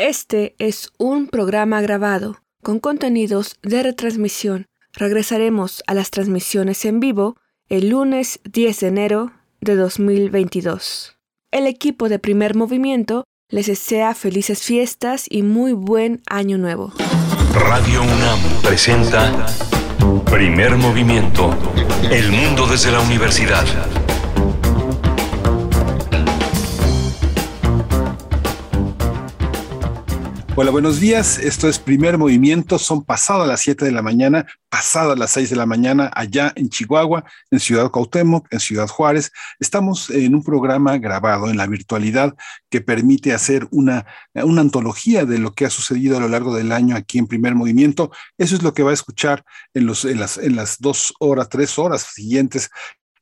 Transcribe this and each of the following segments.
Este es un programa grabado con contenidos de retransmisión. Regresaremos a las transmisiones en vivo el lunes 10 de enero de 2022. El equipo de primer movimiento les desea felices fiestas y muy buen año nuevo. Radio UNAM presenta Primer Movimiento. El mundo desde la universidad. Hola, buenos días. Esto es Primer Movimiento. Son pasadas las 7 de la mañana, pasadas las 6 de la mañana allá en Chihuahua, en Ciudad Cuauhtémoc, en Ciudad Juárez. Estamos en un programa grabado en la virtualidad que permite hacer una, una antología de lo que ha sucedido a lo largo del año aquí en Primer Movimiento. Eso es lo que va a escuchar en, los, las, en las dos horas, tres horas siguientes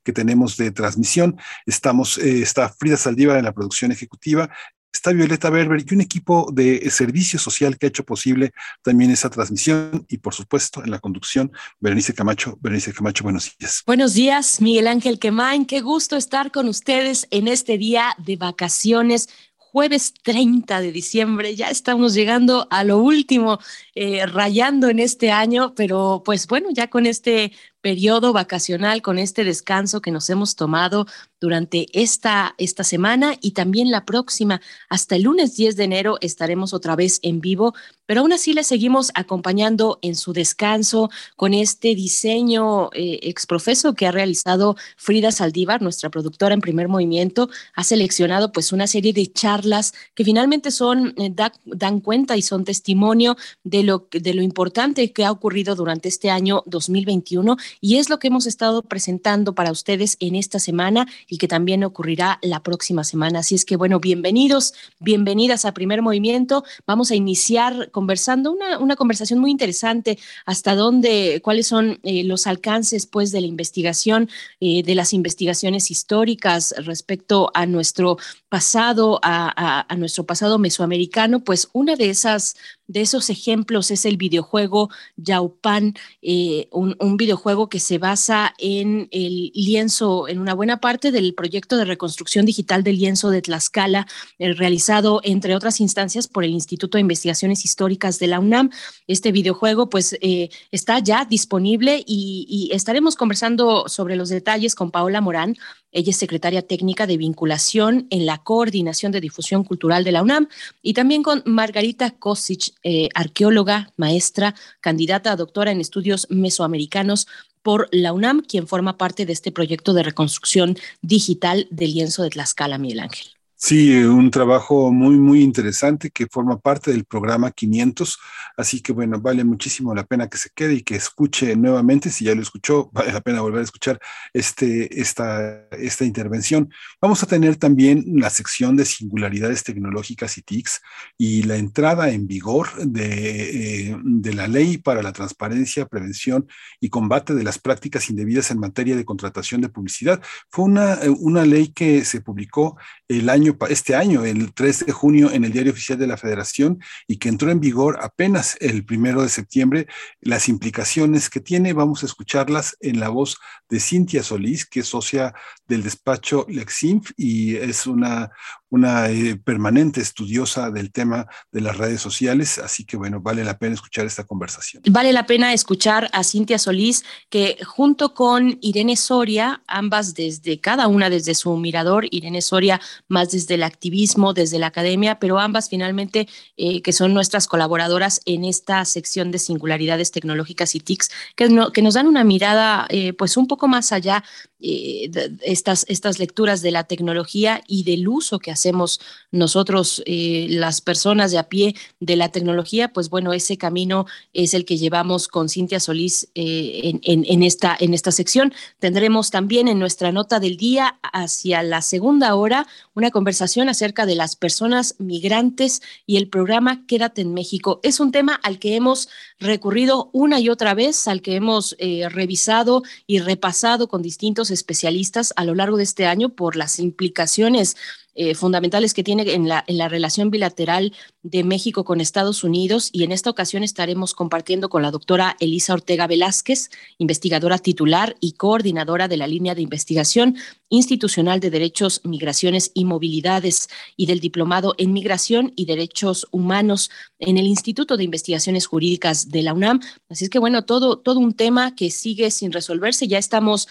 que tenemos de transmisión. Estamos, eh, está Frida Saldívar en la producción ejecutiva, está Violeta Berber y un equipo de servicio social que ha hecho posible también esa transmisión y por supuesto en la conducción Berenice Camacho. Berenice Camacho, buenos días. Buenos días, Miguel Ángel Quemain. Qué gusto estar con ustedes en este día de vacaciones jueves 30 de diciembre, ya estamos llegando a lo último, eh, rayando en este año, pero pues bueno, ya con este periodo vacacional, con este descanso que nos hemos tomado durante esta, esta semana y también la próxima. Hasta el lunes 10 de enero estaremos otra vez en vivo, pero aún así le seguimos acompañando en su descanso con este diseño eh, exprofeso que ha realizado Frida Saldívar, nuestra productora en primer movimiento. Ha seleccionado pues una serie de charlas que finalmente son, eh, dan cuenta y son testimonio de lo, de lo importante que ha ocurrido durante este año 2021 y es lo que hemos estado presentando para ustedes en esta semana y que también ocurrirá la próxima semana. Así es que, bueno, bienvenidos, bienvenidas a Primer Movimiento. Vamos a iniciar conversando una, una conversación muy interesante hasta dónde, cuáles son eh, los alcances, pues, de la investigación, eh, de las investigaciones históricas respecto a nuestro pasado, a, a, nuestro pasado mesoamericano, pues una de esas de esos ejemplos es el videojuego Yaupan, eh, un, videojuego que se basa en el lienzo, en una buena parte del proyecto de reconstrucción digital del lienzo de Tlaxcala, eh, realizado entre otras instancias por el Instituto de Investigaciones Históricas de la UNAM. Este videojuego pues eh, está ya disponible y, y estaremos conversando sobre los detalles con Paola Morán, ella es secretaria técnica de vinculación en la Coordinación de Difusión Cultural de la UNAM y también con Margarita Kosic, eh, arqueóloga, maestra, candidata a doctora en estudios mesoamericanos por la UNAM, quien forma parte de este proyecto de reconstrucción digital del lienzo de Tlaxcala, Miguel Ángel. Sí, un trabajo muy, muy interesante que forma parte del programa 500. Así que, bueno, vale muchísimo la pena que se quede y que escuche nuevamente. Si ya lo escuchó, vale la pena volver a escuchar este, esta, esta intervención. Vamos a tener también la sección de singularidades tecnológicas y TICs y la entrada en vigor de, eh, de la ley para la transparencia, prevención y combate de las prácticas indebidas en materia de contratación de publicidad. Fue una, una ley que se publicó el año este año, el 3 de junio, en el Diario Oficial de la Federación y que entró en vigor apenas el primero de septiembre. Las implicaciones que tiene, vamos a escucharlas en la voz de Cintia Solís, que es socia del despacho Lexinf y es una, una eh, permanente estudiosa del tema de las redes sociales, así que bueno, vale la pena escuchar esta conversación. Vale la pena escuchar a Cintia Solís, que junto con Irene Soria, ambas desde cada una desde su mirador, Irene Soria más desde el activismo, desde la academia, pero ambas finalmente eh, que son nuestras colaboradoras en esta sección de singularidades tecnológicas y TICs, que, no, que nos dan una mirada eh, pues un poco más allá eh, estas, estas lecturas de la tecnología y del uso que hacemos nosotros, eh, las personas de a pie de la tecnología, pues bueno, ese camino es el que llevamos con Cintia Solís eh, en, en, esta, en esta sección. Tendremos también en nuestra nota del día, hacia la segunda hora, una conversación acerca de las personas migrantes y el programa Quédate en México. Es un tema al que hemos recurrido una y otra vez, al que hemos revisado y repasado con distintos especialistas a lo largo de este año por las implicaciones eh, fundamentales que tiene en la, en la relación bilateral de México con Estados Unidos y en esta ocasión estaremos compartiendo con la doctora Elisa Ortega Velázquez, investigadora titular y coordinadora de la línea de investigación institucional de derechos, migraciones y movilidades y del diplomado en migración y derechos humanos en el Instituto de Investigaciones Jurídicas de la UNAM. Así es que bueno, todo, todo un tema que sigue sin resolverse. Ya estamos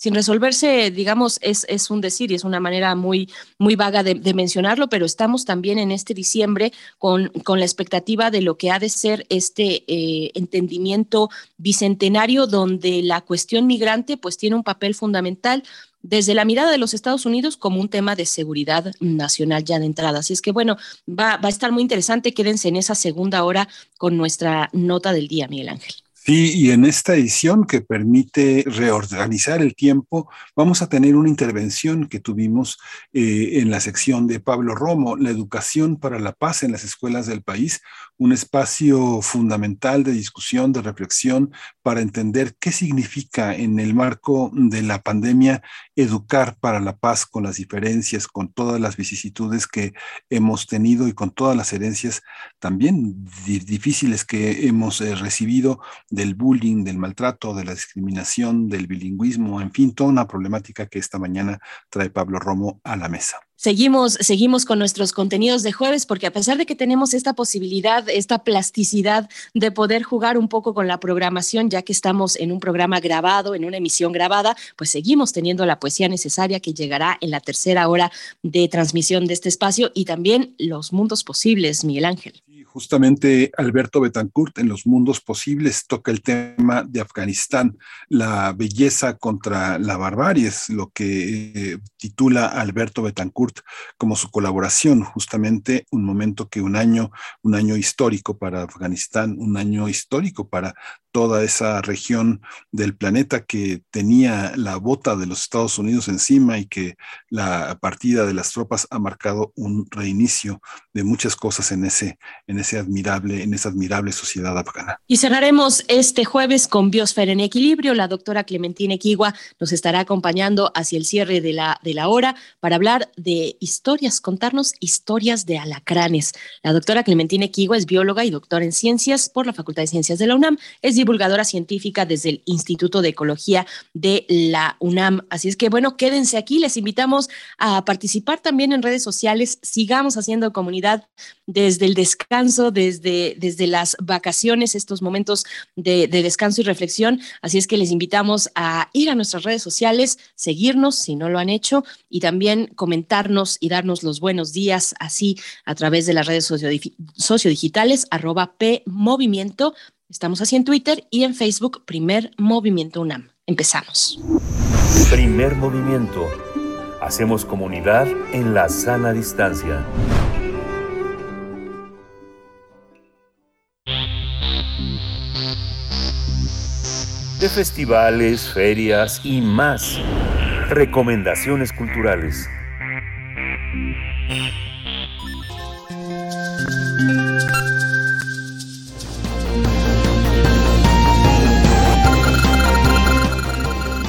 sin resolverse, digamos, es, es un decir y es una manera muy, muy vaga de, mencionarlo, pero estamos también en este diciembre con, con la expectativa de lo que ha de ser este eh, entendimiento bicentenario donde la cuestión migrante pues tiene un papel fundamental desde la mirada de los Estados Unidos como un tema de seguridad nacional ya de entrada. Así es que bueno, va, va a estar muy interesante. Quédense en esa segunda hora con nuestra nota del día, Miguel Ángel. Sí, y en esta edición que permite reorganizar el tiempo, vamos a tener una intervención que tuvimos eh, en la sección de Pablo Romo, la educación para la paz en las escuelas del país, un espacio fundamental de discusión, de reflexión, para entender qué significa en el marco de la pandemia educar para la paz con las diferencias, con todas las vicisitudes que hemos tenido y con todas las herencias también difíciles que hemos eh, recibido del bullying, del maltrato, de la discriminación, del bilingüismo, en fin, toda una problemática que esta mañana trae Pablo Romo a la mesa. Seguimos, seguimos con nuestros contenidos de jueves porque a pesar de que tenemos esta posibilidad, esta plasticidad de poder jugar un poco con la programación, ya que estamos en un programa grabado, en una emisión grabada, pues seguimos teniendo la poesía necesaria que llegará en la tercera hora de transmisión de este espacio y también los mundos posibles, Miguel Ángel justamente Alberto Betancourt en Los Mundos Posibles toca el tema de Afganistán, la belleza contra la barbarie, es lo que eh, titula Alberto Betancourt como su colaboración, justamente un momento que un año, un año histórico para Afganistán, un año histórico para toda esa región del planeta que tenía la bota de los Estados Unidos encima y que la partida de las tropas ha marcado un reinicio de muchas cosas en ese, en ese admirable, en esa admirable sociedad afgana. Y cerraremos este jueves con Biosfera en Equilibrio. La doctora Clementina Equigua nos estará acompañando hacia el cierre de la, de la hora para hablar de historias, contarnos historias de alacranes. La doctora Clementina Equigua es bióloga y doctora en ciencias por la Facultad de Ciencias de la UNAM. Es divulgadora científica desde el Instituto de Ecología de la UNAM. Así es que, bueno, quédense aquí. Les invitamos a participar también en redes sociales. Sigamos haciendo comunidad desde el descanso, desde, desde las vacaciones, estos momentos de, de descanso y reflexión. Así es que les invitamos a ir a nuestras redes sociales, seguirnos si no lo han hecho y también comentarnos y darnos los buenos días así a través de las redes sociodigitales, arroba P Estamos así en Twitter y en Facebook, Primer Movimiento UNAM. Empezamos. Primer movimiento. Hacemos comunidad en la sana distancia. De festivales, ferias y más. Recomendaciones culturales.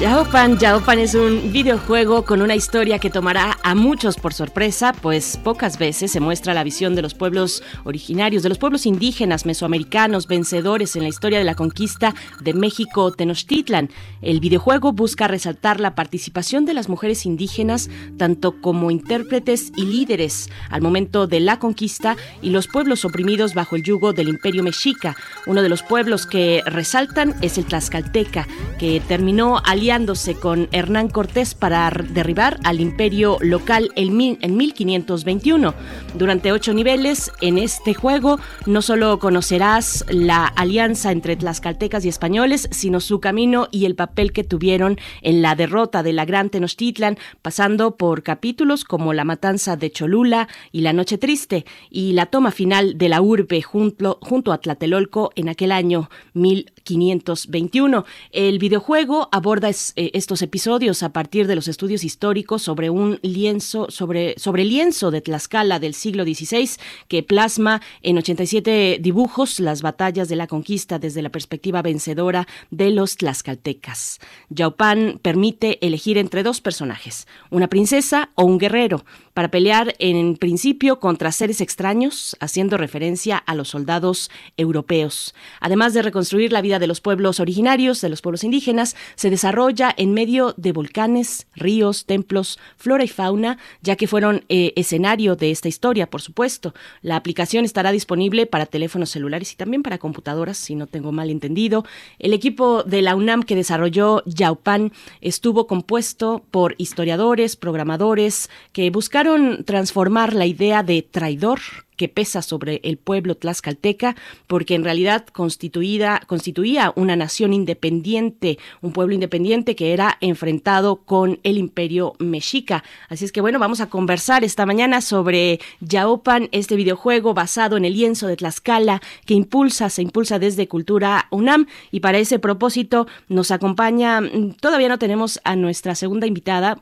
Yaopan, Yaopan es un videojuego con una historia que tomará a muchos por sorpresa, pues pocas veces se muestra la visión de los pueblos originarios, de los pueblos indígenas mesoamericanos vencedores en la historia de la conquista de México Tenochtitlan. El videojuego busca resaltar la participación de las mujeres indígenas tanto como intérpretes y líderes al momento de la conquista y los pueblos oprimidos bajo el yugo del imperio mexica. Uno de los pueblos que resaltan es el Tlaxcalteca, que terminó aliado con Hernán Cortés para derribar al imperio local en 1521. Durante ocho niveles en este juego no solo conocerás la alianza entre tlaxcaltecas y españoles, sino su camino y el papel que tuvieron en la derrota de la Gran Tenochtitlan, pasando por capítulos como la matanza de Cholula y la Noche Triste y la toma final de la urbe junto, a Tlatelolco en aquel año 1521. El videojuego aborda eh, estos episodios a partir de los estudios históricos sobre un lienzo, sobre, sobre lienzo de Tlaxcala del siglo XVI que plasma en 87 dibujos las batallas de la conquista desde la perspectiva vencedora de los tlaxcaltecas. Yaupan permite elegir entre dos personajes, una princesa o un guerrero. Para pelear en principio contra seres extraños, haciendo referencia a los soldados europeos. Además de reconstruir la vida de los pueblos originarios, de los pueblos indígenas, se desarrolla en medio de volcanes, ríos, templos, flora y fauna, ya que fueron eh, escenario de esta historia, por supuesto. La aplicación estará disponible para teléfonos celulares y también para computadoras, si no tengo mal entendido. El equipo de la UNAM que desarrolló Yaupan estuvo compuesto por historiadores, programadores, que buscaron transformar la idea de traidor que pesa sobre el pueblo tlaxcalteca, porque en realidad constituida, constituía una nación independiente, un pueblo independiente que era enfrentado con el imperio mexica. Así es que bueno, vamos a conversar esta mañana sobre Yaopan, este videojuego basado en el lienzo de Tlaxcala que impulsa, se impulsa desde Cultura UNAM y para ese propósito nos acompaña, mm, todavía no tenemos a nuestra segunda invitada,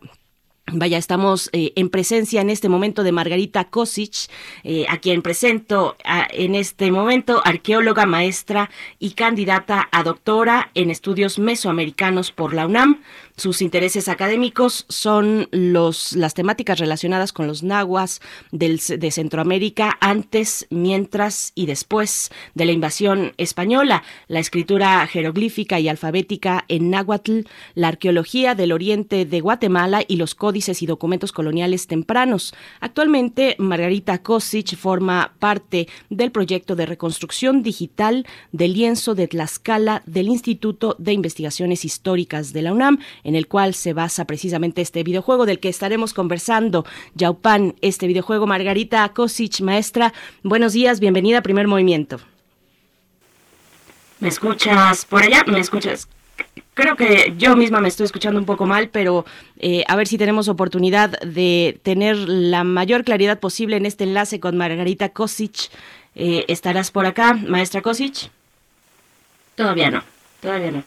Vaya, estamos eh, en presencia en este momento de Margarita Kosic, eh, a quien presento en este momento, arqueóloga, maestra y candidata a doctora en estudios mesoamericanos por la UNAM. Sus intereses académicos son los, las temáticas relacionadas con los nahuas de Centroamérica antes, mientras y después de la invasión española, la escritura jeroglífica y alfabética en náhuatl, la arqueología del oriente de Guatemala y los y documentos coloniales tempranos. Actualmente, Margarita Kosic forma parte del proyecto de reconstrucción digital del lienzo de Tlaxcala del Instituto de Investigaciones Históricas de la UNAM en el cual se basa precisamente este videojuego del que estaremos conversando. Yaupan, este videojuego. Margarita Kosic, maestra, buenos días, bienvenida a Primer Movimiento. ¿Me escuchas por allá? ¿Me escuchas? Creo que yo misma me estoy escuchando un poco mal, pero eh, a ver si tenemos oportunidad de tener la mayor claridad posible en este enlace con Margarita Kosic. Eh, ¿Estarás por acá, maestra Kosic? Todavía no, todavía no.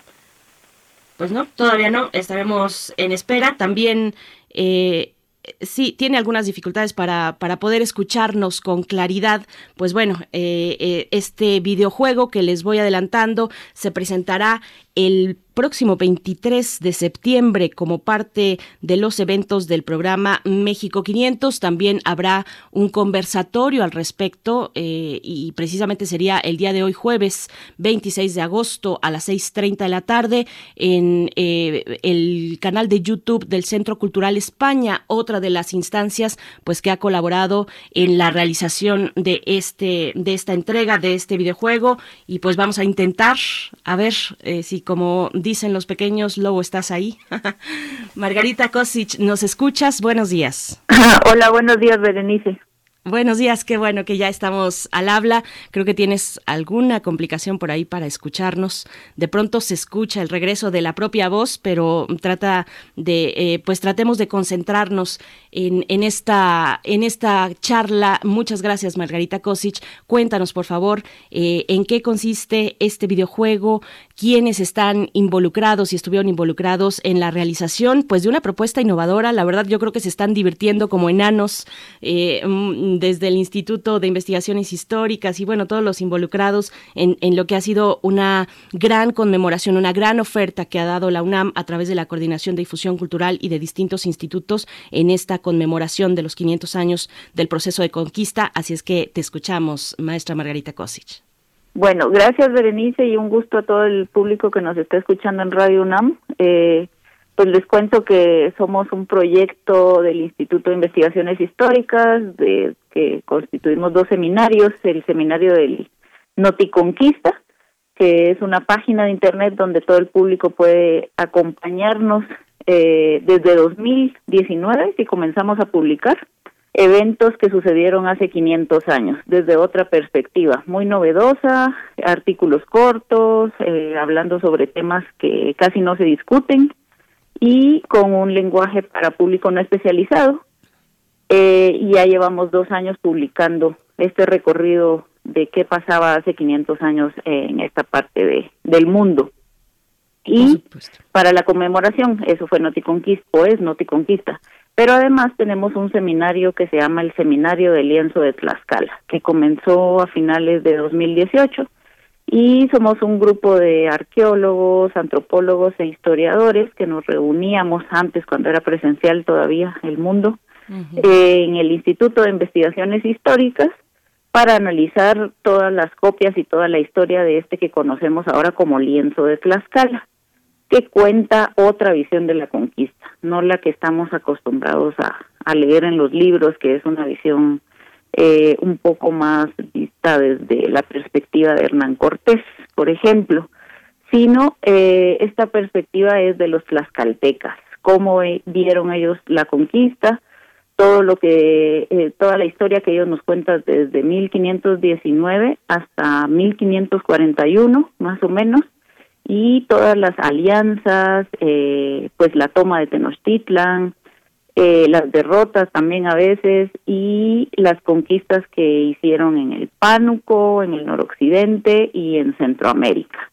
Pues no, todavía no, estaremos en espera. También eh, sí tiene algunas dificultades para, para, poder escucharnos con claridad. Pues bueno, este videojuego que les voy adelantando se presentará el próximo 23 de septiembre como parte de los eventos del programa México 500. También habrá un conversatorio al respecto eh, y precisamente sería el día de hoy jueves 26 de agosto a las 6.30 de la tarde en eh, el canal de YouTube del Centro Cultural España, otra de las instancias pues que ha colaborado en la realización de este de esta entrega de este videojuego y pues vamos a intentar a ver eh, si como dicen los pequeños, Lobo, ¿estás ahí? Margarita Kosic, ¿nos escuchas? Buenos días. Hola, buenos días, Berenice. Buenos días, qué bueno que ya estamos al habla. Creo que tienes alguna complicación por ahí para escucharnos. De pronto se escucha el regreso de la propia voz, pero trata de, eh, pues tratemos de concentrarnos en, en, esta, en esta charla. Muchas gracias, Margarita Kosic. Cuéntanos, por favor, eh, en qué consiste este videojuego, quiénes están involucrados y estuvieron involucrados en la realización, pues de una propuesta innovadora. La verdad, yo creo que se están divirtiendo como enanos. Eh, mm, desde el Instituto de Investigaciones Históricas y bueno, todos los involucrados en, en lo que ha sido una gran conmemoración, una gran oferta que ha dado la UNAM a través de la Coordinación de Difusión Cultural y de distintos institutos en esta conmemoración de los 500 años del proceso de conquista. Así es que te escuchamos, maestra Margarita Kosic. Bueno, gracias Berenice y un gusto a todo el público que nos está escuchando en Radio UNAM. Eh, pues les cuento que somos un proyecto del Instituto de Investigaciones Históricas, de que constituimos dos seminarios, el seminario del Noticonquista, que es una página de internet donde todo el público puede acompañarnos eh, desde 2019, si comenzamos a publicar eventos que sucedieron hace 500 años, desde otra perspectiva, muy novedosa, artículos cortos, eh, hablando sobre temas que casi no se discuten, y con un lenguaje para público no especializado. Eh, y ya llevamos dos años publicando este recorrido de qué pasaba hace 500 años en esta parte de, del mundo. Y para la conmemoración, eso fue Noticonquista, o es Noticonquista. Pero además tenemos un seminario que se llama el Seminario del Lienzo de Tlaxcala, que comenzó a finales de 2018 y somos un grupo de arqueólogos, antropólogos e historiadores que nos reuníamos antes cuando era presencial todavía el mundo en el Instituto de Investigaciones Históricas para analizar todas las copias y toda la historia de este que conocemos ahora como lienzo de Tlaxcala, que cuenta otra visión de la conquista, no la que estamos acostumbrados a, a leer en los libros, que es una visión eh, un poco más vista desde la perspectiva de Hernán Cortés, por ejemplo, sino eh, esta perspectiva es de los tlaxcaltecas, cómo vieron ellos la conquista, todo lo que, eh, toda la historia que ellos nos cuentan desde 1519 hasta 1541, más o menos, y todas las alianzas, eh, pues la toma de Tenochtitlan, eh, las derrotas también a veces y las conquistas que hicieron en el Pánuco, en el noroccidente y en Centroamérica.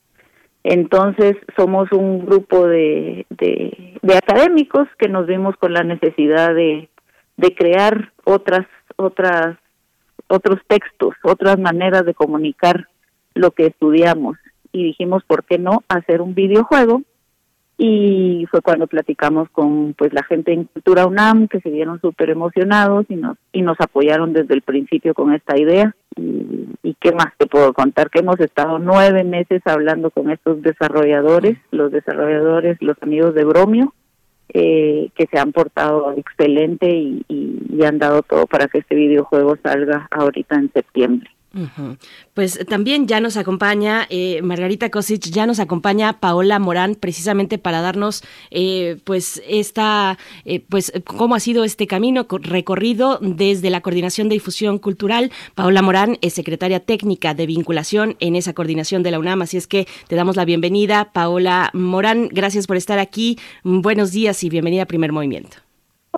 Entonces somos un grupo de, de, académicos que nos vimos con la necesidad de, de crear otras otras otros textos, otras maneras de comunicar lo que estudiamos y dijimos por qué no hacer un videojuego y fue cuando platicamos con pues la gente en Cultura UNAM que se vieron súper emocionados y nos y nos apoyaron desde el principio con esta idea. Y, y, qué más te puedo contar que hemos estado nueve meses hablando con estos desarrolladores los desarrolladores los amigos de Bromio eh, que se han portado excelente y, y han dado todo para que este videojuego salga ahorita en septiembre pues también ya nos acompaña eh, Margarita Kosic, ya nos acompaña Paola Morán, precisamente para darnos, eh, pues, esta, eh, pues, cómo ha sido este camino recorrido desde la Coordinación de Difusión Cultural. Paola Morán es secretaria técnica de vinculación en esa coordinación de la UNAM, así es que te damos la bienvenida, Paola Morán. Gracias por estar aquí. Buenos días y bienvenida a Primer Movimiento.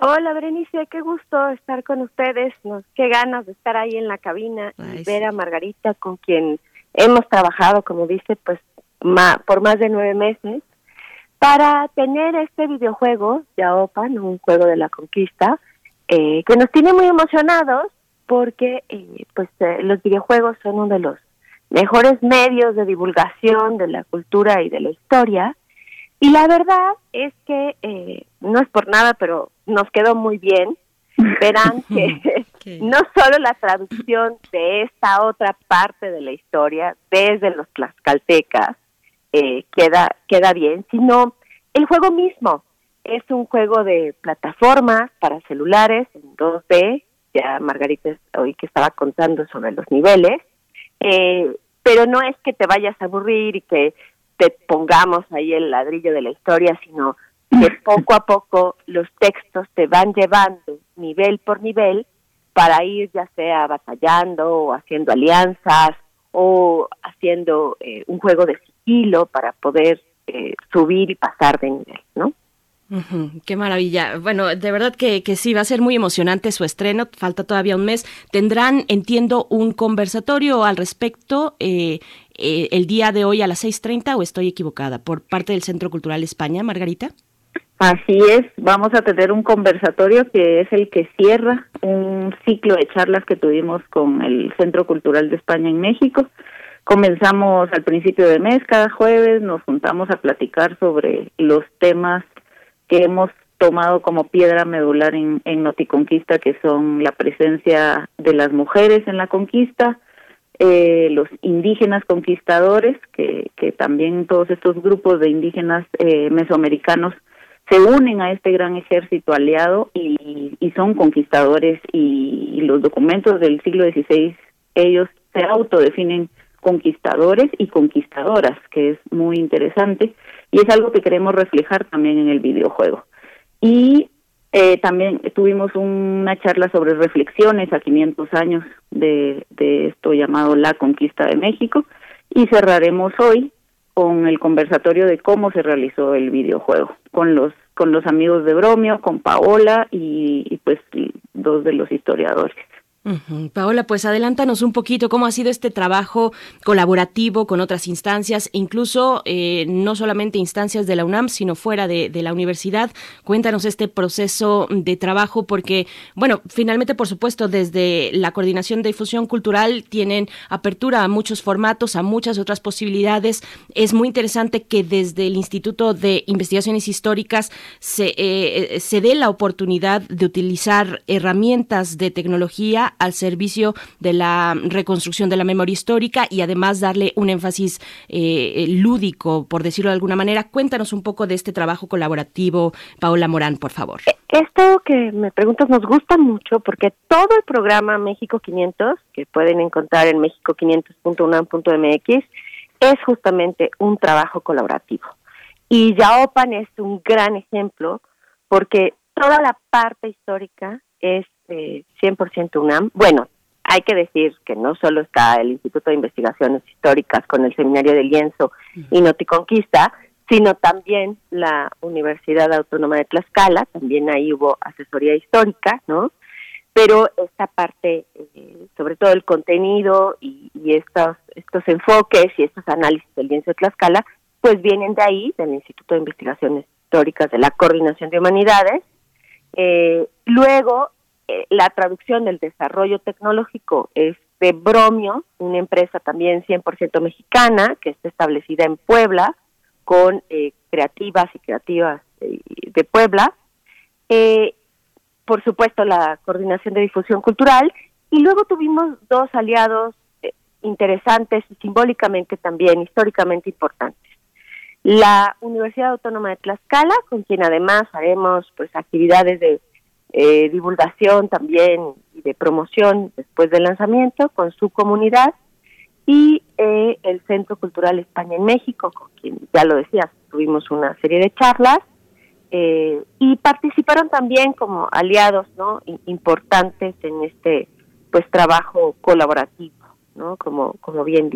Hola, Berenice, qué gusto estar con ustedes. Nos, qué ganas de estar ahí en la cabina y ver a Margarita, con quien hemos trabajado, como dice, pues por más de nueve meses, para tener este videojuego, Yaopan, un juego de la conquista, eh, que nos tiene muy emocionados porque eh, pues eh, los videojuegos son uno de los mejores medios de divulgación de la cultura y de la historia y la verdad es que eh, no es por nada, pero nos quedó muy bien. Verán que no solo la traducción de esta otra parte de la historia desde los tlaxcaltecas eh, queda, queda bien, sino el juego mismo. Es un juego de plataformas para celulares en 2D, ya Margarita hoy que estaba contando sobre los niveles, eh, pero no es que te vayas a aburrir y que te pongamos ahí el ladrillo de la historia, sino que poco a poco los textos te van llevando nivel por nivel para ir ya sea batallando o haciendo alianzas o haciendo eh, un juego de sigilo para poder eh, subir y pasar de nivel, ¿no? Qué maravilla. Bueno, de verdad que, sí, va a ser muy emocionante su estreno. Falta todavía un mes. Tendrán, entiendo, un conversatorio al respecto eh, eh, el día de hoy a las 6.30 o estoy equivocada por parte del Centro Cultural España, Margarita? Así es, vamos a tener un conversatorio que es el que cierra un ciclo de charlas que tuvimos con el Centro Cultural de España en México. Comenzamos al principio de mes, cada jueves nos juntamos a platicar sobre los temas que hemos tomado como piedra medular en, en Noticonquista, que son la presencia de las mujeres en la conquista, eh, los indígenas conquistadores, que, que también todos estos grupos de indígenas eh, mesoamericanos se unen a este gran ejército aliado y, y son conquistadores y, los documentos del siglo XVI, ellos se autodefinen conquistadores y conquistadoras, que es muy interesante y es algo que queremos reflejar también en el videojuego. Y eh, también tuvimos una charla sobre reflexiones a 500 años de, de esto llamado La Conquista de México y cerraremos hoy con el conversatorio de cómo se realizó el videojuego con los con los amigos de Bromio, con Paola y, y pues dos de los historiadores. Paola, pues adelántanos un poquito cómo ha sido este trabajo colaborativo con otras instancias, incluso eh, no solamente instancias de la UNAM, sino fuera de, la universidad. Cuéntanos este proceso de trabajo, porque, bueno, finalmente, por supuesto, desde la Coordinación de Difusión Cultural tienen apertura a muchos formatos, a muchas otras posibilidades. Es muy interesante que desde el Instituto de Investigaciones Históricas se, eh, se dé la oportunidad de utilizar herramientas de tecnología al servicio de la reconstrucción de la memoria histórica y además darle un énfasis eh, lúdico, por decirlo de alguna manera. Cuéntanos un poco de este trabajo colaborativo, Paola Morán, por favor. E, esto que me preguntas nos gusta mucho porque todo el programa México 500, que pueden encontrar en mexico500.unam.mx, es justamente un trabajo colaborativo. Y Yaopan es un gran ejemplo porque toda la parte histórica es 100% UNAM. Bueno, hay que decir que no solo está el Instituto de Investigaciones Históricas con el Seminario de Lienzo y Noticonquista, sino también la Universidad Autónoma de Tlaxcala, también ahí hubo asesoría histórica, ¿no? Pero esta parte, eh, sobre todo el contenido y, estos, estos enfoques y estos análisis del lienzo de Tlaxcala, pues vienen de ahí, del Instituto de Investigaciones Históricas de la Coordinación de Humanidades. Eh, luego, eh, la traducción del desarrollo tecnológico es de Bromio, una empresa también 100% mexicana que está establecida en Puebla con eh, creativas y creativas de, Puebla. Eh, por supuesto, la coordinación de difusión cultural. Y luego tuvimos dos aliados interesantes y simbólicamente también, históricamente importantes. La Universidad Autónoma de Tlaxcala, con quien además haremos pues actividades de eh, divulgación también y de promoción después del lanzamiento con su comunidad y eh, el Centro Cultural España en México, con quien ya lo decías, tuvimos una serie de charlas eh, y participaron también como aliados no importantes en este pues trabajo colaborativo, no como como bien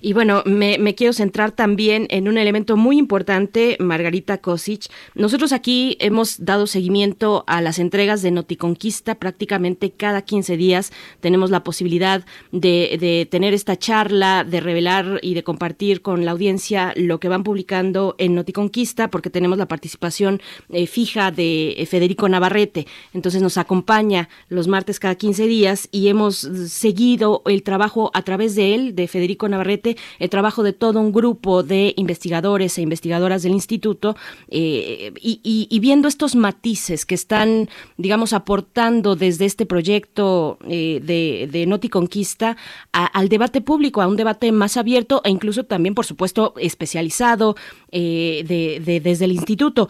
Y bueno, me, quiero centrar también en un elemento muy importante, Margarita Kosic. Nosotros aquí hemos dado seguimiento a las entregas de Noticonquista prácticamente cada 15 días. Tenemos la posibilidad de, tener esta charla, de revelar y de compartir con la audiencia lo que van publicando en Noticonquista, porque tenemos la participación eh, fija de eh, Federico Navarrete. Entonces nos acompaña los martes cada 15 días y hemos seguido el trabajo a través de él, Federico Navarrete, el trabajo de todo un grupo de investigadores e investigadoras del instituto eh, y, viendo estos matices que están, digamos, aportando desde este proyecto eh, de, de Noti Conquista al debate público, a un debate más abierto e incluso también, por supuesto, especializado eh, de, desde el instituto.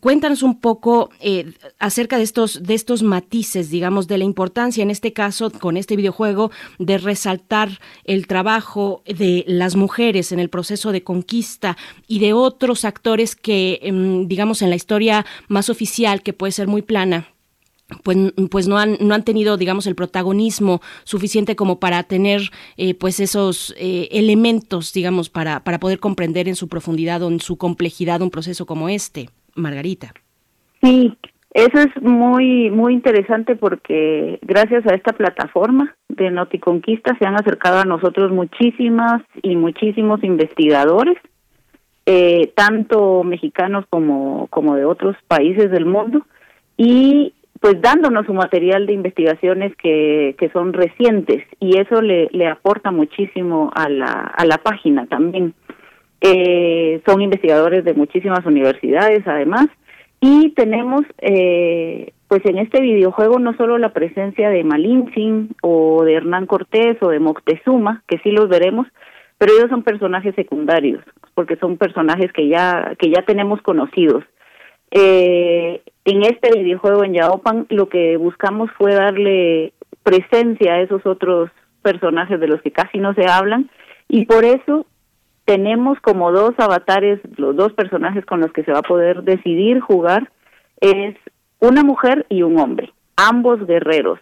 Cuéntanos un poco eh, acerca de estos, de estos matices, digamos, de la importancia, en este caso, con este videojuego, de resaltar el trabajo de las mujeres en el proceso de conquista y de otros actores que, em, digamos, en la historia más oficial, que puede ser muy plana, pues, pues no han no han tenido digamos el protagonismo suficiente como para tener eh, pues esos eh, elementos digamos para para poder comprender en su profundidad o en su complejidad un proceso como este Margarita. Sí, eso es muy, muy interesante porque gracias a esta plataforma de Noticonquista se han acercado a nosotros muchísimas y muchísimos investigadores, eh, tanto mexicanos como, como de otros países del mundo, y pues dándonos un material de investigaciones que, que son recientes y eso le, le aporta muchísimo a la, a la página también. Eh, son investigadores de muchísimas universidades además y tenemos eh, pues en este videojuego no solo la presencia de Malintzin o de Hernán Cortés o de Moctezuma, que sí los veremos, pero ellos son personajes secundarios, porque son personajes que ya, que ya tenemos conocidos. Eh, en este videojuego en Yaopan lo que buscamos fue darle presencia a esos otros personajes de los que casi no se hablan y por eso tenemos como dos avatares, los dos personajes con los que se va a poder decidir jugar, es una mujer y un hombre, ambos guerreros.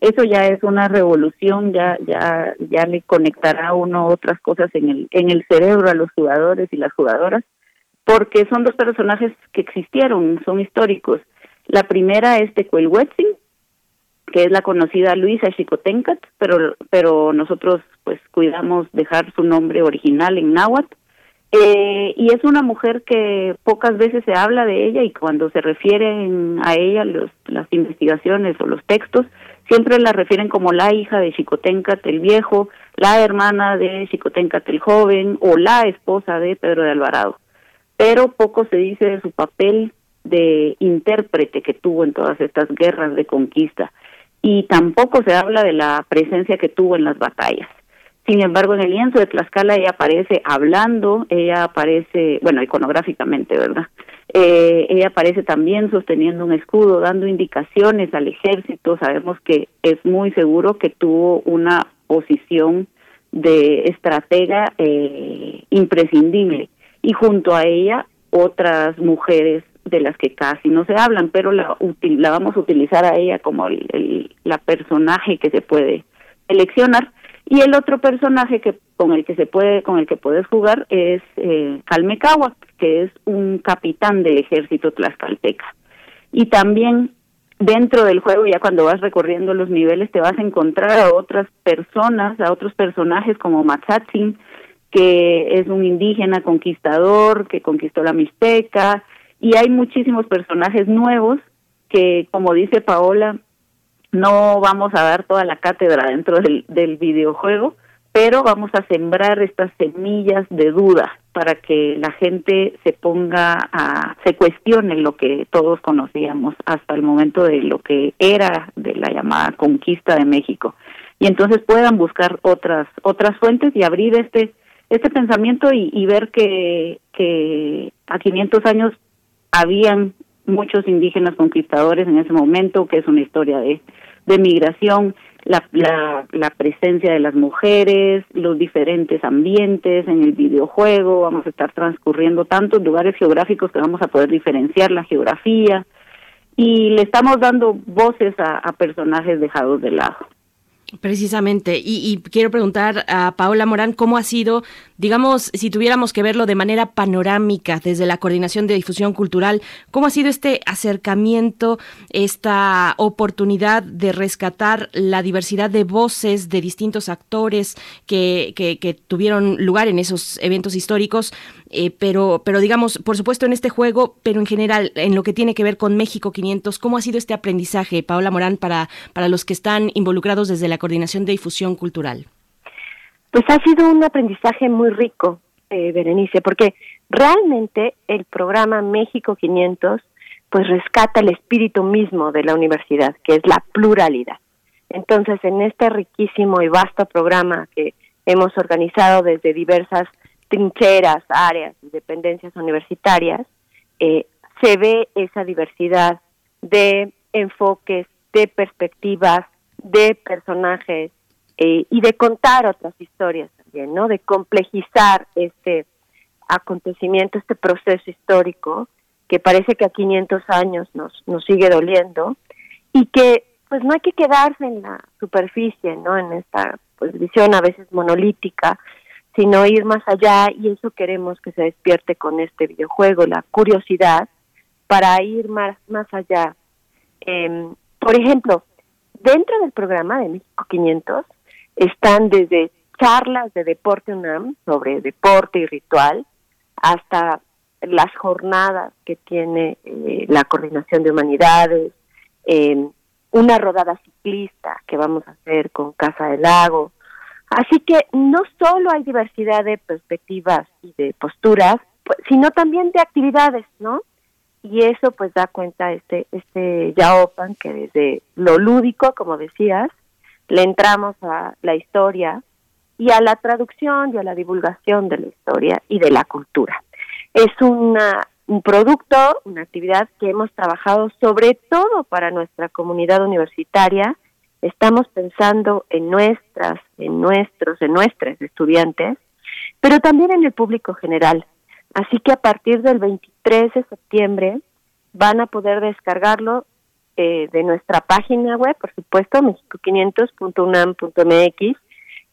Eso ya es una revolución, ya ya ya le conectará a uno otras cosas en el en el cerebro a los jugadores y las jugadoras, porque son dos personajes que existieron, son históricos. La primera es Tecuelhuetzin, que es la conocida Luisa Xicotencat, pero, pero nosotros pues cuidamos dejar su nombre original en náhuatl. Eh, y es una mujer que pocas veces se habla de ella y cuando se refieren a ella los, las investigaciones o los textos, siempre la refieren como la hija de Xicotencat el viejo, la hermana de Xicotencat el joven o la esposa de Pedro de Alvarado. Pero poco se dice de su papel de intérprete que tuvo en todas estas guerras de conquista y tampoco se habla de la presencia que tuvo en las batallas. Sin embargo, en el lienzo de Tlaxcala ella aparece hablando, ella aparece, bueno, iconográficamente, ¿verdad? Eh, ella aparece también sosteniendo un escudo, dando indicaciones al ejército. Sabemos que es muy seguro que tuvo una posición de estratega eh, imprescindible. Y junto a ella, otras mujeres de las que casi no se hablan, pero la, la vamos a utilizar a ella como el, la personaje que se puede seleccionar. Y el otro personaje que con el que se puede con el que puedes jugar es eh, que es un capitán del ejército tlaxcalteca. Y también dentro del juego ya cuando vas recorriendo los niveles te vas a encontrar a otras personas a otros personajes como Matzatzin que es un indígena conquistador que conquistó la Mixteca y hay muchísimos personajes nuevos que, como dice Paola, no vamos a dar toda la cátedra dentro del, del videojuego, pero vamos a sembrar estas semillas de duda para que la gente se ponga a, se cuestione lo que todos conocíamos hasta el momento de lo que era de la llamada conquista de México. Y entonces puedan buscar otras, otras fuentes y abrir este, este pensamiento y, ver que a 500 años habían muchos indígenas conquistadores en ese momento, que es una historia de, de migración, la, la, la, presencia de las mujeres, los diferentes ambientes en el videojuego, vamos a estar transcurriendo tantos lugares geográficos que vamos a poder diferenciar la geografía y le estamos dando voces a, a personajes dejados de lado. Precisamente, y, quiero preguntar a Paola Morán cómo ha sido, digamos, si tuviéramos que verlo de manera panorámica desde la Coordinación de Difusión Cultural, cómo ha sido este acercamiento, esta oportunidad de rescatar la diversidad de voces de distintos actores que, que tuvieron lugar en esos eventos históricos, eh, pero, pero digamos, por supuesto en este juego, pero en general, en lo que tiene que ver con México 500, ¿cómo ha sido este aprendizaje, Paola Morán, para, para los que están involucrados desde la Coordinación de Difusión Cultural? Pues ha sido un aprendizaje muy rico, eh, Berenice, porque realmente el programa México 500 pues rescata el espíritu mismo de la universidad, que es la pluralidad. Entonces, en este riquísimo y vasto programa que hemos organizado desde diversas trincheras, áreas y dependencias universitarias, eh, se ve esa diversidad de enfoques, de perspectivas, de personajes eh, y de contar otras historias también, ¿no? De complejizar este acontecimiento, este proceso histórico que parece que a 500 años nos, nos sigue doliendo y que pues no hay que quedarse en la superficie, ¿no? En esta pues, visión a veces monolítica sino ir más allá y eso queremos que se despierte con este videojuego, la curiosidad para ir más, más allá. Em, por ejemplo, dentro del programa de México 500 están desde charlas de deporte UNAM sobre deporte y ritual hasta las jornadas que tiene eh, la Coordinación de Humanidades, em, una rodada ciclista que vamos a hacer con Casa del Lago, Así que no solo hay diversidad de perspectivas y de posturas, pues, sino también de actividades, ¿no? Y eso pues da cuenta este este Yaopan que desde lo lúdico, como decías, le entramos a la historia y a la traducción y a la divulgación de la historia y de la cultura. Es una, un producto, una actividad que hemos trabajado sobre todo para nuestra comunidad universitaria estamos pensando en nuestras, en nuestros, en nuestras estudiantes, pero también en el público general. Así que a partir del 23 de septiembre van a poder descargarlo eh, de nuestra página web, por supuesto, mexico500.unam.mx,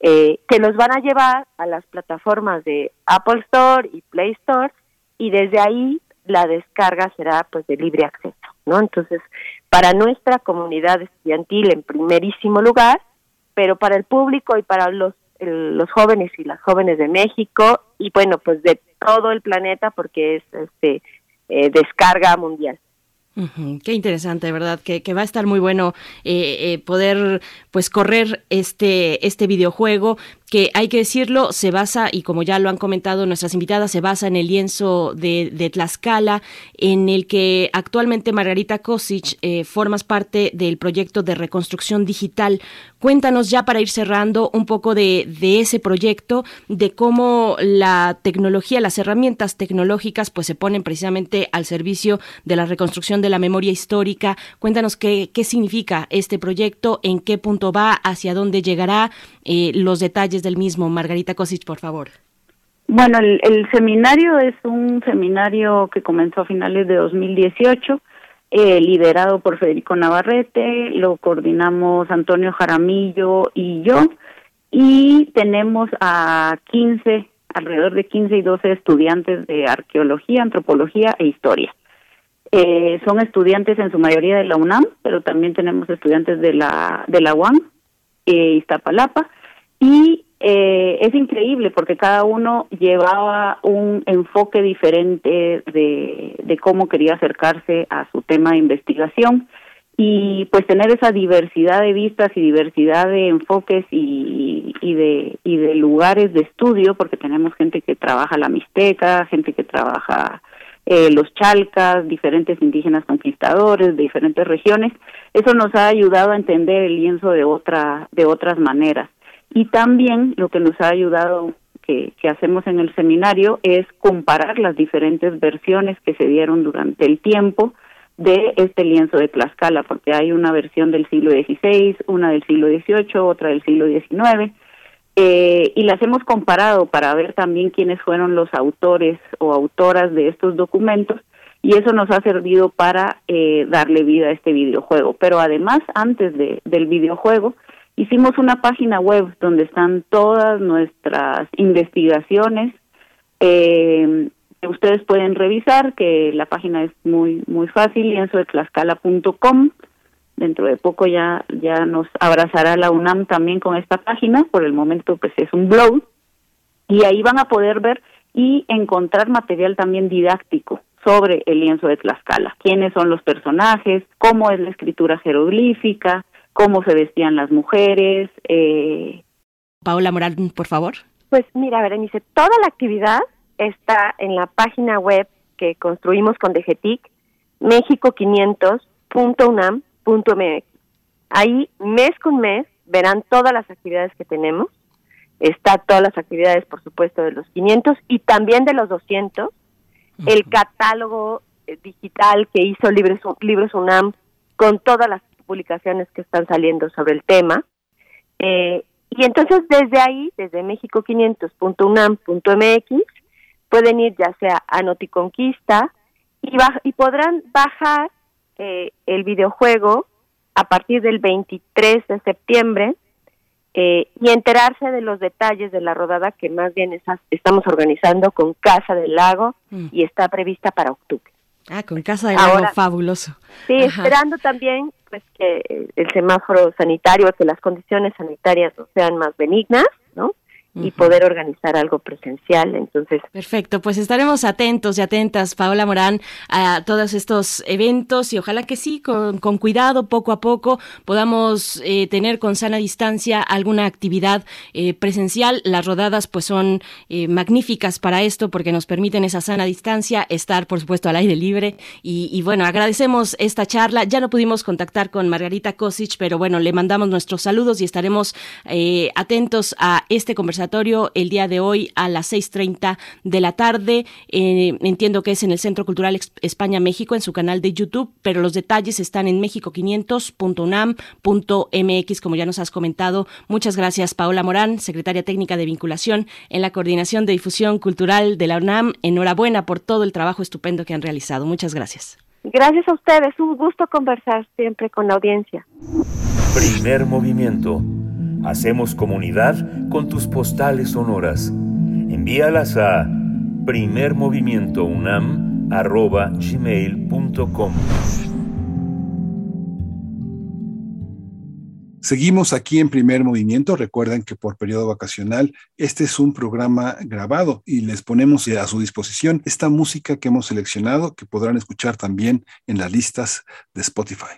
eh, que los van a llevar a las plataformas de Apple Store y Play Store y desde ahí la descarga será pues de libre acceso, ¿no? Entonces, para nuestra comunidad estudiantil en primerísimo lugar, pero para el público y para los los jóvenes y las jóvenes de México y bueno pues de todo el planeta porque es este eh, descarga mundial. Qué interesante, ¿verdad? Que, que, va a estar muy bueno eh, eh, poder pues correr este, este videojuego que hay que decirlo, se basa, y como ya lo han comentado nuestras invitadas, se basa en el lienzo de, Tlaxcala, en el que actualmente Margarita Kosic eh, formas parte del proyecto de reconstrucción digital. Cuéntanos ya para ir cerrando un poco de, de, ese proyecto, de cómo la tecnología, las herramientas tecnológicas, pues se ponen precisamente al servicio de la reconstrucción de la memoria histórica. Cuéntanos qué, qué significa este proyecto, en qué punto va, hacia dónde llegará, eh, los detalles del mismo. Margarita Kosic, por favor. Bueno, el, seminario es un seminario que comenzó a finales de 2018, eh, liderado por Federico Navarrete, lo coordinamos Antonio Jaramillo y yo, y tenemos a 15, alrededor de 15 y 12 estudiantes de arqueología, antropología e historia. Eh, son estudiantes en su mayoría de la UNAM, pero también tenemos estudiantes de la de la UAM, eh, Iztapalapa, y eh, es increíble porque cada uno llevaba un enfoque diferente de, de cómo quería acercarse a su tema de investigación. Y pues tener esa diversidad de vistas y diversidad de enfoques y, y, de y de lugares de estudio porque tenemos gente que trabaja la mixteca gente que trabaja eh, los chalcas diferentes indígenas conquistadores de diferentes regiones eso nos ha ayudado a entender el lienzo de otra de otras maneras y también lo que nos ha ayudado que, hacemos en el seminario es comparar las diferentes versiones que se dieron durante el tiempo de este lienzo de Tlaxcala, porque hay una versión del siglo XVI, una del siglo XVIII, otra del siglo XIX, eh, y las hemos comparado para ver también quiénes fueron los autores o autoras de estos documentos, y eso nos ha servido para eh, darle vida a este videojuego. Pero además, antes de, del videojuego, Hicimos una página web donde están todas nuestras investigaciones. Eh, que ustedes pueden revisar, que la página es muy muy fácil, lienzodetlaxcala.com. Dentro de poco ya ya nos abrazará la UNAM también con esta página. Por el momento, pues es un blog y ahí van a poder ver y encontrar material también didáctico sobre el lienzo de Tlaxcala. Quiénes son los personajes, cómo es la escritura jeroglífica, cómo se vestían las mujeres. Eh... Paola Moral, por favor. Pues mira, Berenice, toda la actividad está en la página web que construimos con DGTIC, mexico500.unam.mx. Ahí, mes con mes, verán todas las actividades que tenemos. Está todas las actividades, por supuesto, de los 500 y también de los 200. El catálogo eh, digital que hizo Libros, Libros UNAM con todas las publicaciones que están saliendo sobre el tema. Eh, y entonces desde ahí, desde mexico500.unam.mx, pueden ir ya sea a Noticonquista y, y podrán bajar eh, el videojuego a partir del 23 de septiembre eh, y enterarse de los detalles de la rodada que más bien estamos organizando con Casa del Lago mm. y está prevista para octubre. Ah, con Casa del Lago, fabuloso. Sí, esperando también pues que el semáforo sanitario, que las condiciones sanitarias sean más benignas, ¿no? Y poder organizar algo presencial. Entonces. Perfecto, pues estaremos atentos y atentas, Paola Morán, a todos estos eventos y ojalá que sí, con, cuidado, poco a poco, podamos eh, tener con sana distancia alguna actividad eh, presencial. Las rodadas pues son eh, magníficas para esto porque nos permiten esa sana distancia, estar por supuesto al aire libre y, y bueno, agradecemos esta charla. Ya no pudimos contactar con Margarita Kosic, pero bueno, le mandamos nuestros saludos y estaremos atentos a este conversatorio el día de hoy a las 6.30 de la tarde. Eh, entiendo que es en el Centro Cultural España México, en su canal de YouTube, pero los detalles están en mexico500.unam.mx, como ya nos has comentado. Muchas gracias, Paola Morán, secretaria técnica de vinculación en la Coordinación de Difusión Cultural de la UNAM. Enhorabuena por todo el trabajo estupendo que han realizado. Muchas gracias. Gracias a ustedes, un gusto conversar siempre con la audiencia. Primer movimiento Hacemos comunidad con tus postales sonoras. Envíalas a primermovimientounam.gmail.com Seguimos aquí en primer movimiento. Recuerden que por periodo vacacional este es un programa grabado y les ponemos a su disposición esta música que hemos seleccionado que podrán escuchar también en las listas de Spotify.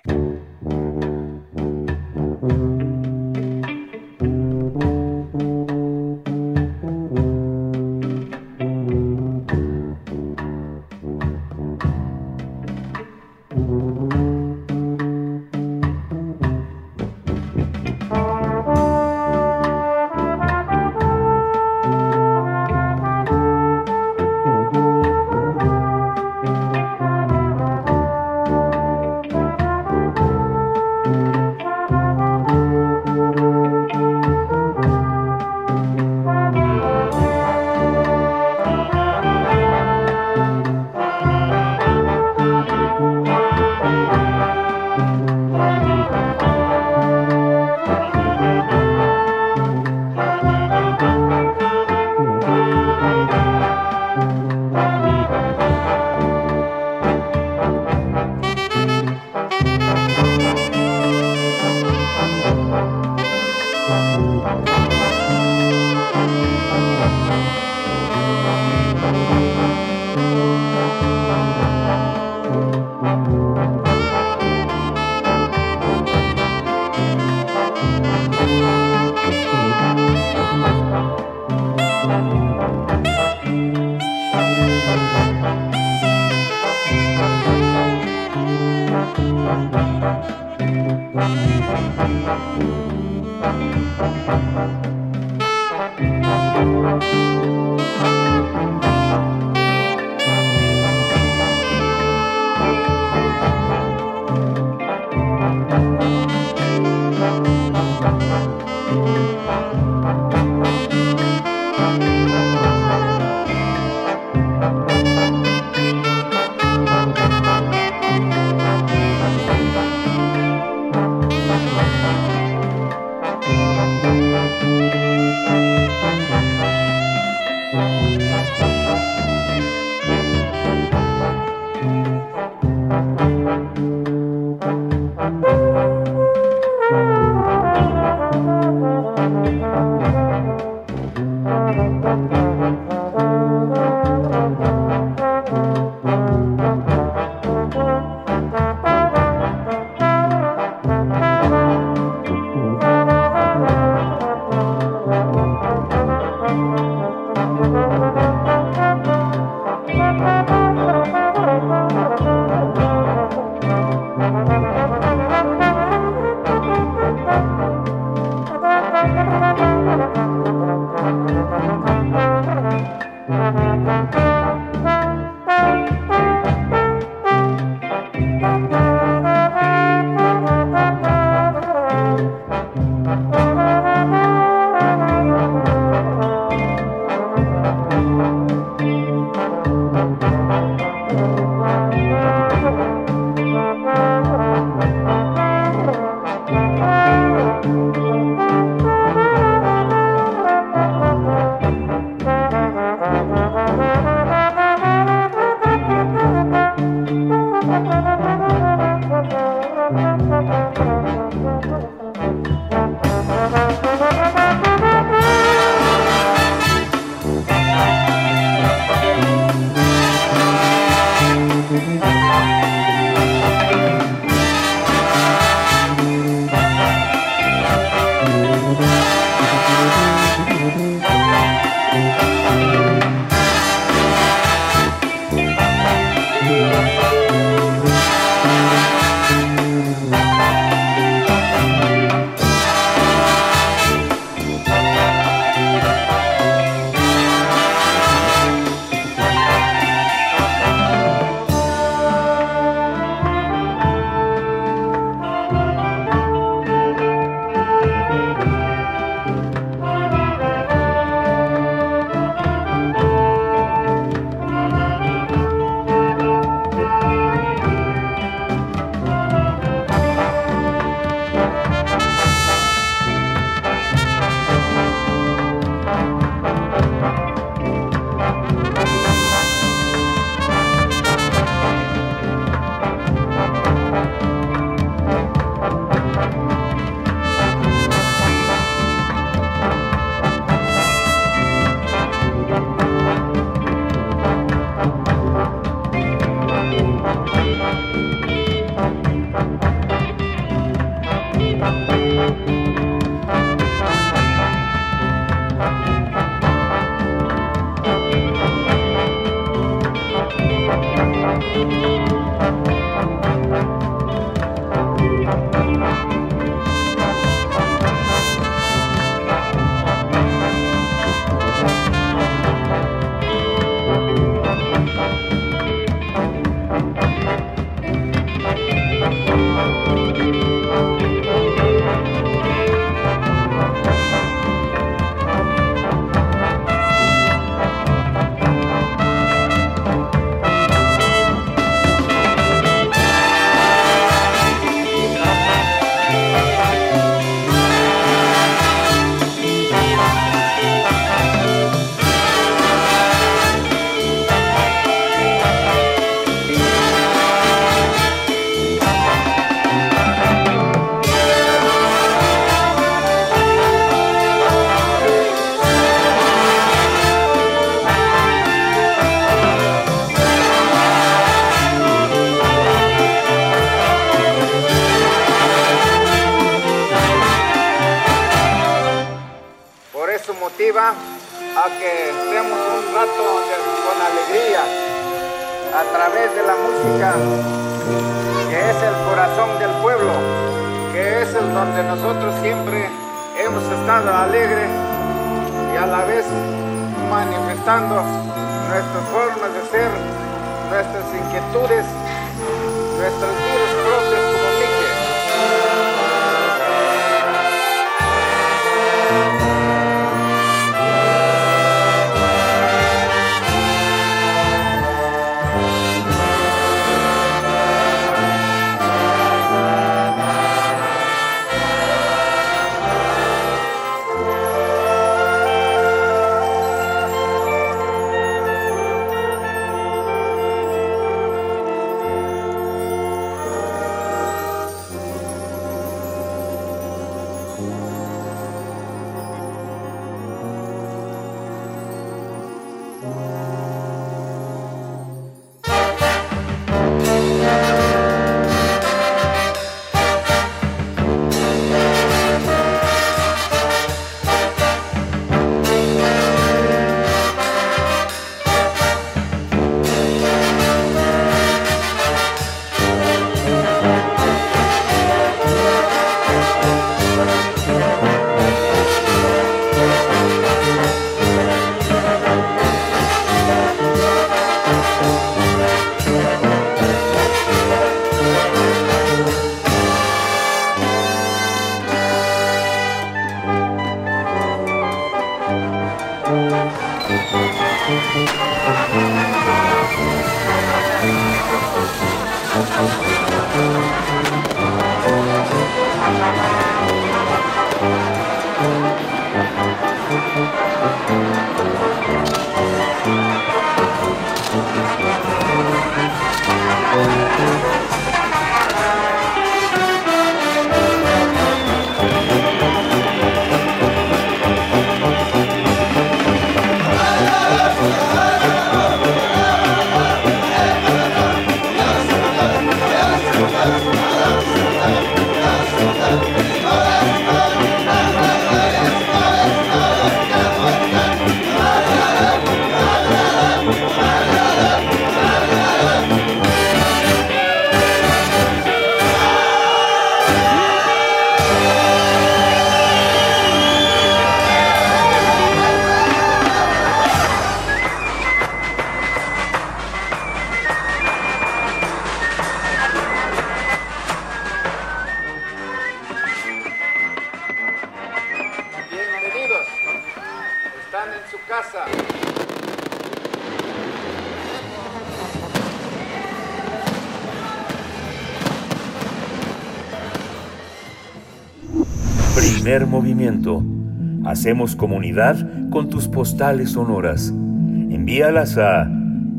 Hacemos comunidad con tus postales sonoras. Envíalas a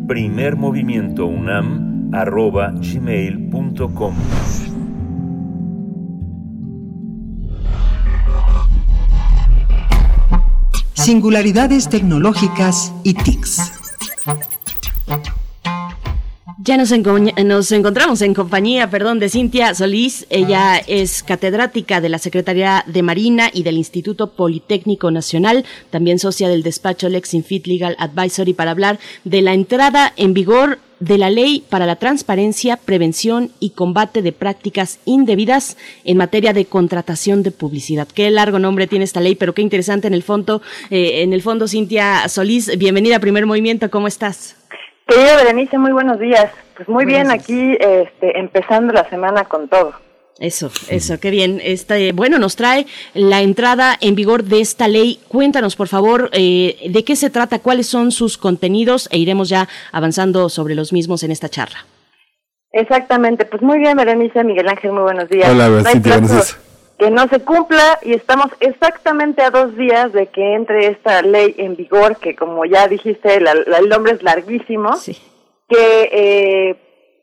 primermovimientounam.gmail.com Singularidades tecnológicas y TICs. Ya nos, encontramos en compañía, perdón, de Cintia Solís. Ella es catedrática de la Secretaría de Marina y del Instituto Politécnico Nacional, también socia del despacho Lexinfit Legal Advisory para hablar de la entrada en vigor de la Ley para la Transparencia, Prevención y Combate de Prácticas Indebidas en materia de contratación de publicidad. Qué largo nombre tiene esta ley, pero qué interesante en el fondo. Eh, en el fondo, Cintia Solís, bienvenida a Primer Movimiento, ¿cómo estás? Querida Berenice, muy buenos días. Pues muy bien, aquí este, empezando la semana con todo. Eso, eso, qué bien. Este, bueno, nos trae la entrada en vigor de esta ley. Cuéntanos, por favor, eh, de qué se trata, cuáles son sus contenidos e iremos ya avanzando sobre los mismos en esta charla. Exactamente, pues muy bien, Berenice, Miguel Ángel, muy buenos días. Hola, buenos Que no se cumpla y estamos exactamente a dos días de que entre esta ley en vigor, que como ya dijiste, el nombre es larguísimo, sí. que eh,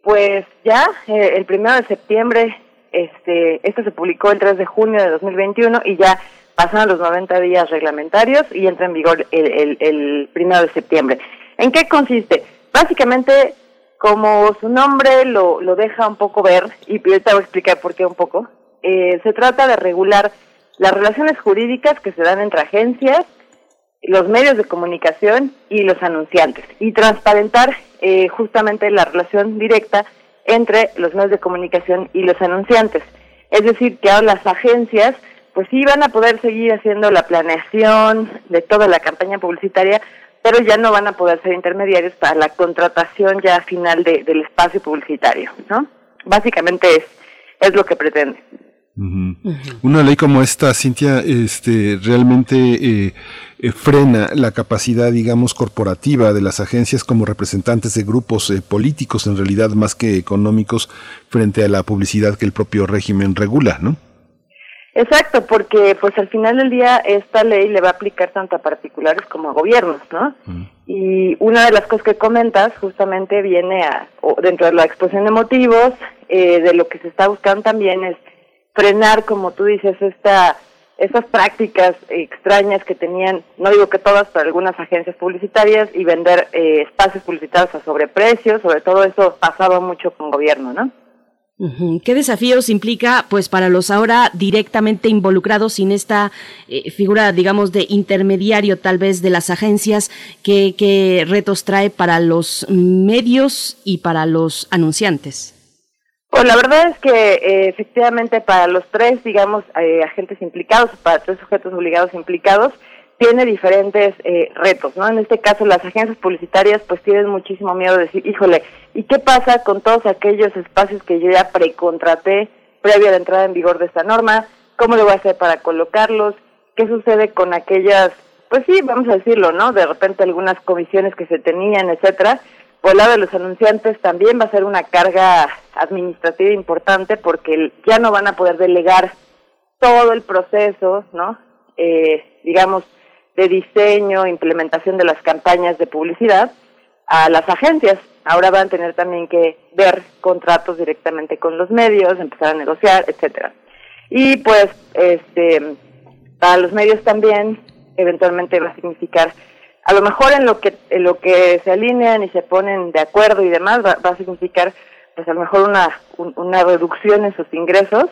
pues ya eh, el primero de septiembre este, esto se publicó el 3 de junio de 2021 y ya pasaron los 90 días reglamentarios y entra en vigor el, el, 1 de septiembre. ¿En qué consiste? Básicamente, como su nombre lo, lo deja un poco ver, y ahorita voy a explicar por qué un poco, eh, se trata de regular las relaciones jurídicas que se dan entre agencias, los medios de comunicación y los anunciantes, y transparentar eh, justamente la relación directa entre los medios de comunicación y los anunciantes. Es decir, que ahora las agencias pues sí van a poder seguir haciendo la planeación de toda la campaña publicitaria, pero ya no van a poder ser intermediarios para la contratación ya final del espacio publicitario, ¿no? Básicamente es, es lo que pretende. Una ley como esta, Cintia, este, realmente eh, eh, frena la capacidad, digamos, corporativa de las agencias como representantes de grupos eh, políticos, en realidad más que económicos, frente a la publicidad que el propio régimen regula, ¿no? Exacto, porque pues al final del día esta ley le va a aplicar tanto a particulares como a gobiernos, ¿no? Y una de las cosas que comentas justamente viene a, dentro de la exposición de motivos, de lo que se está buscando también es frenar, como tú dices, esta, prácticas extrañas que tenían, no digo que todas, pero algunas agencias publicitarias y vender eh, espacios publicitarios a sobreprecios, sobre todo eso pasaba mucho con gobierno, ¿no? ¿Qué desafíos implica, pues, para los ahora directamente involucrados sin esta eh, figura, digamos, de intermediario, tal vez, de las agencias? ¿Qué, ¿Qué retos trae para los medios y para los anunciantes? Pues la verdad es que eh, efectivamente para los tres, digamos, eh, agentes implicados, para tres sujetos obligados implicados, tiene diferentes eh, retos, ¿no? En este caso, las agencias publicitarias pues tienen muchísimo miedo de decir, híjole, ¿y qué pasa con todos aquellos espacios que yo ya precontraté previa a la entrada en vigor de esta norma? ¿Cómo le voy a hacer para colocarlos? ¿Qué sucede con aquellas, pues sí, vamos a decirlo, ¿no? De repente algunas comisiones que se tenían, etcétera por el lado de los anunciantes también va a ser una carga administrativa importante porque ya no van a poder delegar todo el proceso, ¿no? Eh, digamos, de diseño, implementación de las campañas de publicidad a las agencias. Ahora van a tener también que ver contratos directamente con los medios, empezar a negociar, etcétera. Y pues, este, para los medios también, eventualmente va a significar a lo mejor en lo que en lo que se alinean y se ponen de acuerdo y demás va, a significar pues a lo mejor una una reducción en sus ingresos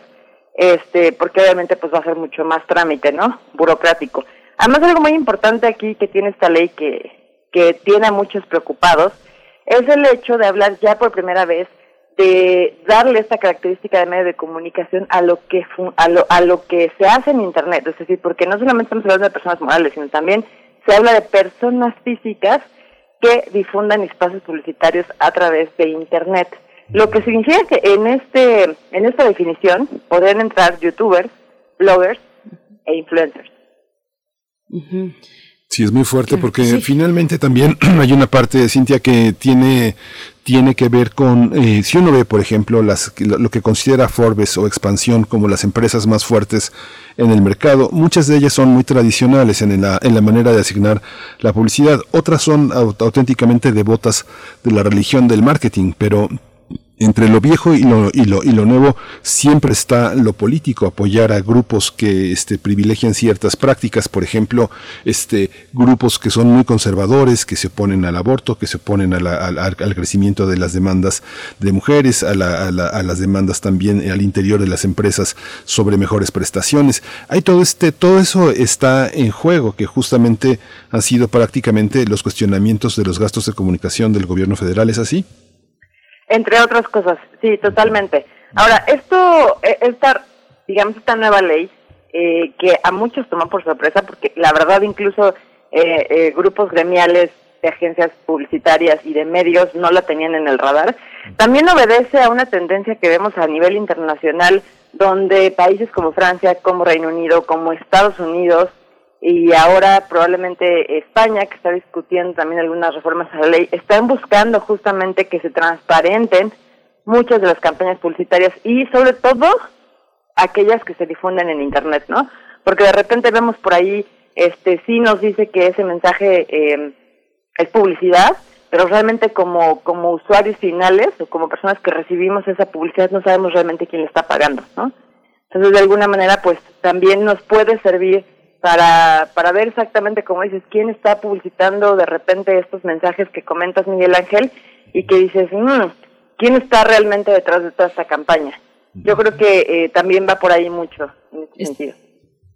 este porque obviamente pues va a ser mucho más trámite no burocrático. Además algo muy importante aquí que tiene esta ley que que tiene a muchos preocupados es el hecho de hablar ya por primera vez de darle esta característica de medio de comunicación a lo que a lo, a lo que se hace en internet. Es decir porque no solamente estamos hablando de personas morales sino también se habla de personas físicas que difundan espacios publicitarios a través de Internet. Lo que significa que en, este, en esta definición podrían entrar youtubers, bloggers e influencers. Sí, es muy fuerte porque finalmente también hay una parte de Cintia que tiene tiene que ver con, eh, si uno ve, por ejemplo, las, lo que considera Forbes o expansión como las empresas más fuertes en el mercado, muchas de ellas son muy tradicionales en la, en la manera de asignar la publicidad, otras son auténticamente devotas de la religión del marketing, pero entre lo viejo y lo, y lo, y lo nuevo siempre está lo político, apoyar a grupos que este, privilegian ciertas prácticas, por ejemplo, este, grupos que son muy conservadores, que se oponen al aborto, que se oponen al, crecimiento de las demandas de mujeres, a, a, las demandas también al interior de las empresas sobre mejores prestaciones. Hay todo este, todo eso está en juego, que justamente han sido prácticamente los cuestionamientos de los gastos de comunicación del gobierno federal, ¿es así? Entre otras cosas, sí, totalmente. Ahora, esto, e, esta, digamos, esta nueva ley, eh, que a muchos tomó por sorpresa, porque la verdad incluso eh, eh, grupos gremiales de agencias publicitarias y de medios no la tenían en el radar, también obedece a una tendencia que vemos a nivel internacional, donde países como Francia, como Reino Unido, como Estados Unidos, y ahora probablemente España, que está discutiendo también algunas reformas a la ley, están buscando justamente que se transparenten muchas de las campañas publicitarias y sobre todo aquellas que se difunden en Internet, ¿no? Porque de repente vemos por ahí, este, sí nos dice que ese mensaje eh, es publicidad, pero realmente como, como usuarios finales o como personas que recibimos esa publicidad no sabemos realmente quién le está pagando, ¿no? Entonces, de alguna manera, pues también nos puede servir para, para ver exactamente, como dices, quién está publicitando de repente estos mensajes que comentas, Miguel Ángel, y que dices, mmm, ¿quién está realmente detrás de toda esta campaña? Yo creo que eh, también va por ahí mucho en este sentido.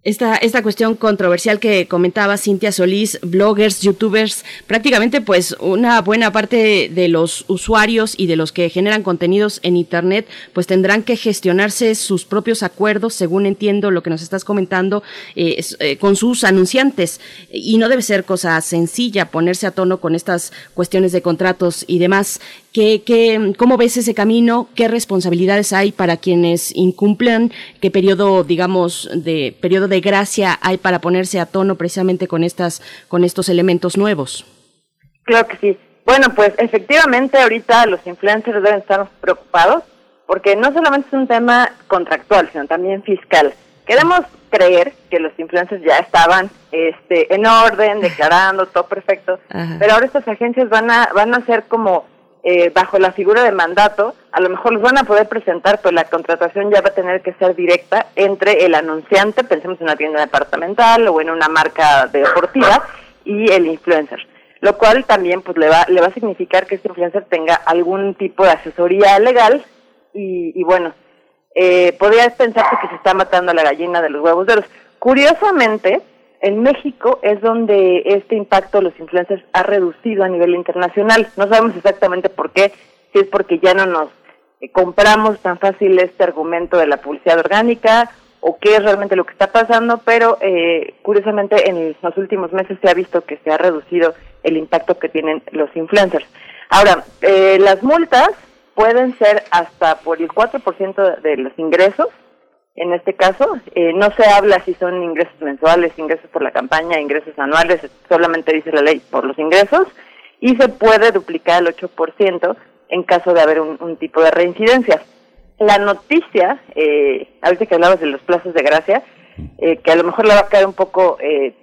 Esta, esta cuestión controversial que comentaba Cintia Solís, bloggers, youtubers, prácticamente pues una buena parte de los usuarios y de los que generan contenidos en Internet pues tendrán que gestionarse sus propios acuerdos, según entiendo lo que nos estás comentando, eh, eh, con sus anunciantes. Y no debe ser cosa sencilla ponerse a tono con estas cuestiones de contratos y demás. ¿Qué, qué, ¿Cómo ves ese camino? ¿Qué responsabilidades hay para quienes incumplen? ¿Qué periodo, digamos, de periodo de gracia hay para ponerse a tono precisamente con estas, con estos elementos nuevos? Claro que sí. Bueno, pues efectivamente ahorita los influencers deben estar preocupados porque no solamente es un tema contractual, sino también fiscal. Queremos creer que los influencers ya estaban este, en orden, declarando todo perfecto, pero ahora estas agencias van a, van a ser como eh, bajo la figura de mandato, a lo mejor los van a poder presentar, pero la contratación ya va a tener que ser directa entre el anunciante, pensemos en una tienda departamental o en una marca deportiva, y el influencer. Lo cual también pues le va, le va a significar que este influencer tenga algún tipo de asesoría legal y, bueno, eh, podría pensarse que se está matando la gallina de los huevos de oro. Curiosamente, en México es donde este impacto de los influencers ha reducido a nivel internacional. No sabemos exactamente por qué, si es porque ya no nos eh, compramos tan fácil este argumento de la publicidad orgánica o qué es realmente lo que está pasando, pero eh, curiosamente en los últimos meses se ha visto que se ha reducido el impacto que tienen los influencers. Ahora, eh, las multas pueden ser hasta por el 4% de los ingresos en este caso. Eh, no se habla si son ingresos mensuales, ingresos por la campaña, ingresos anuales, solamente dice la ley por los ingresos y se puede duplicar el 8% en caso de haber un, tipo de reincidencia. La noticia, eh, ahorita que hablabas de los plazos de gracia, eh, que a lo mejor le va a caer un poco eh,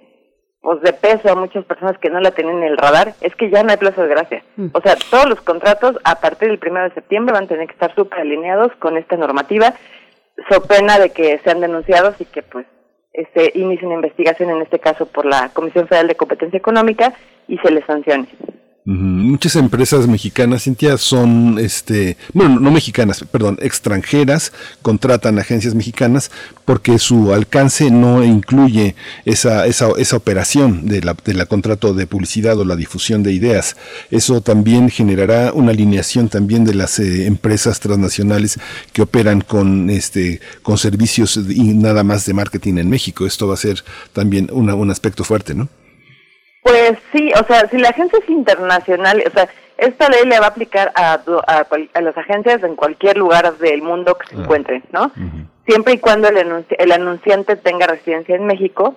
pues de peso a muchas personas que no la tienen en el radar, es que ya no hay plazo de gracia. Mm. O sea, todos los contratos a partir del primero de septiembre van a tener que estar súper alineados con esta normativa so pena de que sean denunciados y que pues este inicie una investigación en este caso por la Comisión Federal de Competencia Económica y se les sancione. Muchas empresas mexicanas, Cintia, son, este, bueno, no mexicanas, perdón, extranjeras, contratan agencias mexicanas porque su alcance no incluye esa, esa, esa operación de la, de la contrato de publicidad o la difusión de ideas. Eso también generará una alineación también de las eh, empresas transnacionales que operan con, este, con servicios y nada más de marketing en México. Esto va a ser también una, un aspecto fuerte, ¿no? Pues sí, o sea, si la agencia es internacional, o sea, esta ley le va a aplicar a, a, las agencias en cualquier lugar del mundo que se encuentren, ¿no? Siempre y cuando el, el anunciante tenga residencia en México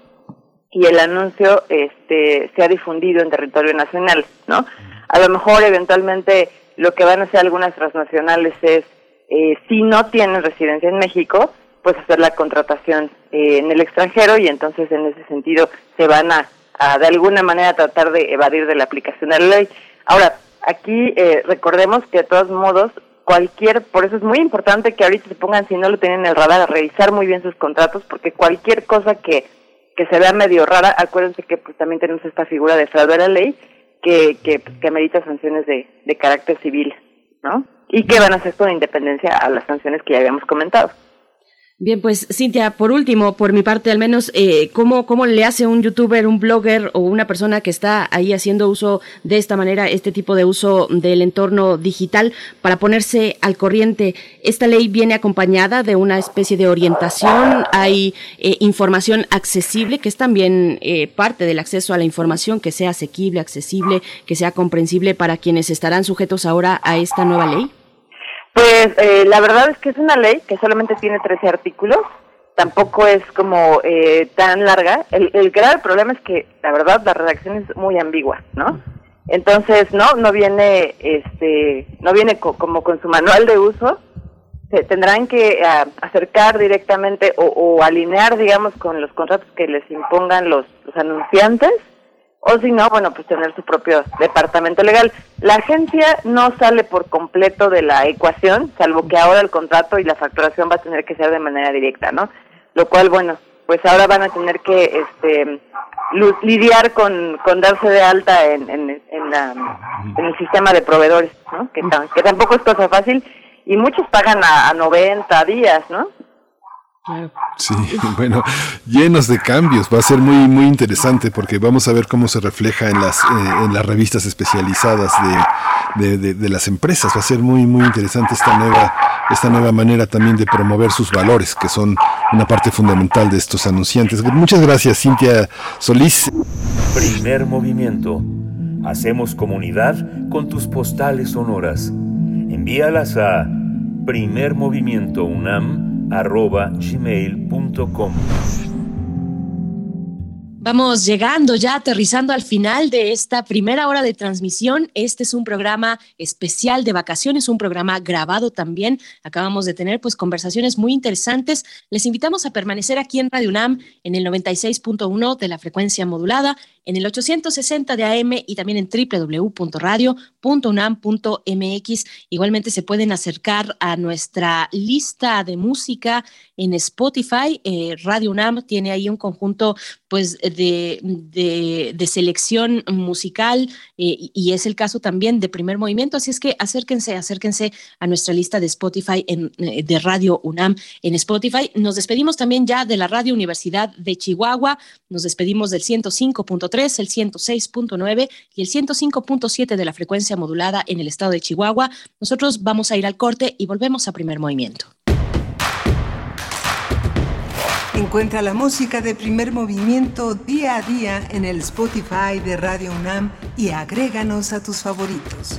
y el anuncio este, sea difundido en territorio nacional, ¿no? A lo mejor eventualmente lo que van a hacer algunas transnacionales es, eh, si no tienen residencia en México, pues hacer la contratación eh, en el extranjero y entonces en ese sentido se van a a de alguna manera tratar de evadir de la aplicación de la ley. Ahora, aquí eh, recordemos que de todos modos, cualquier, por eso es muy importante que ahorita se pongan, si no lo tienen en el radar, a revisar muy bien sus contratos, porque cualquier cosa que, que se vea medio rara, acuérdense que pues también tenemos esta figura de fraude a la ley, que, que, pues, que amerita sanciones de, de carácter civil, ¿no? Y que van a ser con independencia a las sanciones que ya habíamos comentado. Bien, pues Cintia, por último, por mi parte al menos, eh, ¿cómo, ¿cómo le hace un youtuber, un blogger o una persona que está ahí haciendo uso de esta manera, este tipo de uso del entorno digital para ponerse al corriente? Esta ley viene acompañada de una especie de orientación, hay eh, información accesible, que es también eh, parte del acceso a la información, que sea asequible, accesible, que sea comprensible para quienes estarán sujetos ahora a esta nueva ley. Pues eh, la verdad es que es una ley que solamente tiene 13 artículos, tampoco es como eh, tan larga. El, el grave problema es que la verdad la redacción es muy ambigua, ¿no? Entonces no, no viene, este, no viene como con su manual de uso. Se tendrán que ah, acercar directamente o, o, alinear, digamos, con los contratos que les impongan los anunciantes o si no, bueno, pues tener su propio departamento legal. La agencia no sale por completo de la ecuación, salvo que ahora el contrato y la facturación va a tener que ser de manera directa, ¿no? Lo cual, bueno, pues ahora van a tener que este, lidiar con, con darse de alta en, en, la, en el sistema de proveedores, ¿no? Que, que tampoco es cosa fácil y muchos pagan a, a 90 días, ¿no? Sí, bueno, llenos de cambios. Va a ser muy muy interesante porque vamos a ver cómo se refleja en las eh, en las revistas especializadas de, de, de, las empresas. Va a ser muy muy interesante esta nueva esta nueva manera también de promover sus valores, que son una parte fundamental de estos anunciantes. Muchas gracias, Cintia Solís. Primer movimiento. Hacemos comunidad con tus postales sonoras. Envíalas a primermovimientounam arroba gmail.com. Vamos llegando ya, aterrizando al final de esta primera hora de transmisión. Este es un programa especial de vacaciones, un programa grabado también. Acabamos de tener pues conversaciones muy interesantes. Les invitamos a permanecer aquí en Radio UNAM en el 96.1 de la frecuencia modulada en el 860 de AM y también en www.radio.unam.mx. Igualmente se pueden acercar a nuestra lista de música en Spotify. Eh, Radio UNAM tiene ahí un conjunto pues de, de, selección musical eh, y es el caso también de primer movimiento. Así es que acérquense, acérquense a nuestra lista de Spotify en, eh, de Radio UNAM en Spotify. Nos despedimos también ya de la Radio Universidad de Chihuahua. Nos despedimos del 105.3 el 106.9 y el 105.7 de la frecuencia modulada en el estado de Chihuahua. Nosotros vamos a ir al corte y volvemos a primer movimiento. Encuentra la música de primer movimiento día a día en el Spotify de Radio UNAM y agréganos a tus favoritos.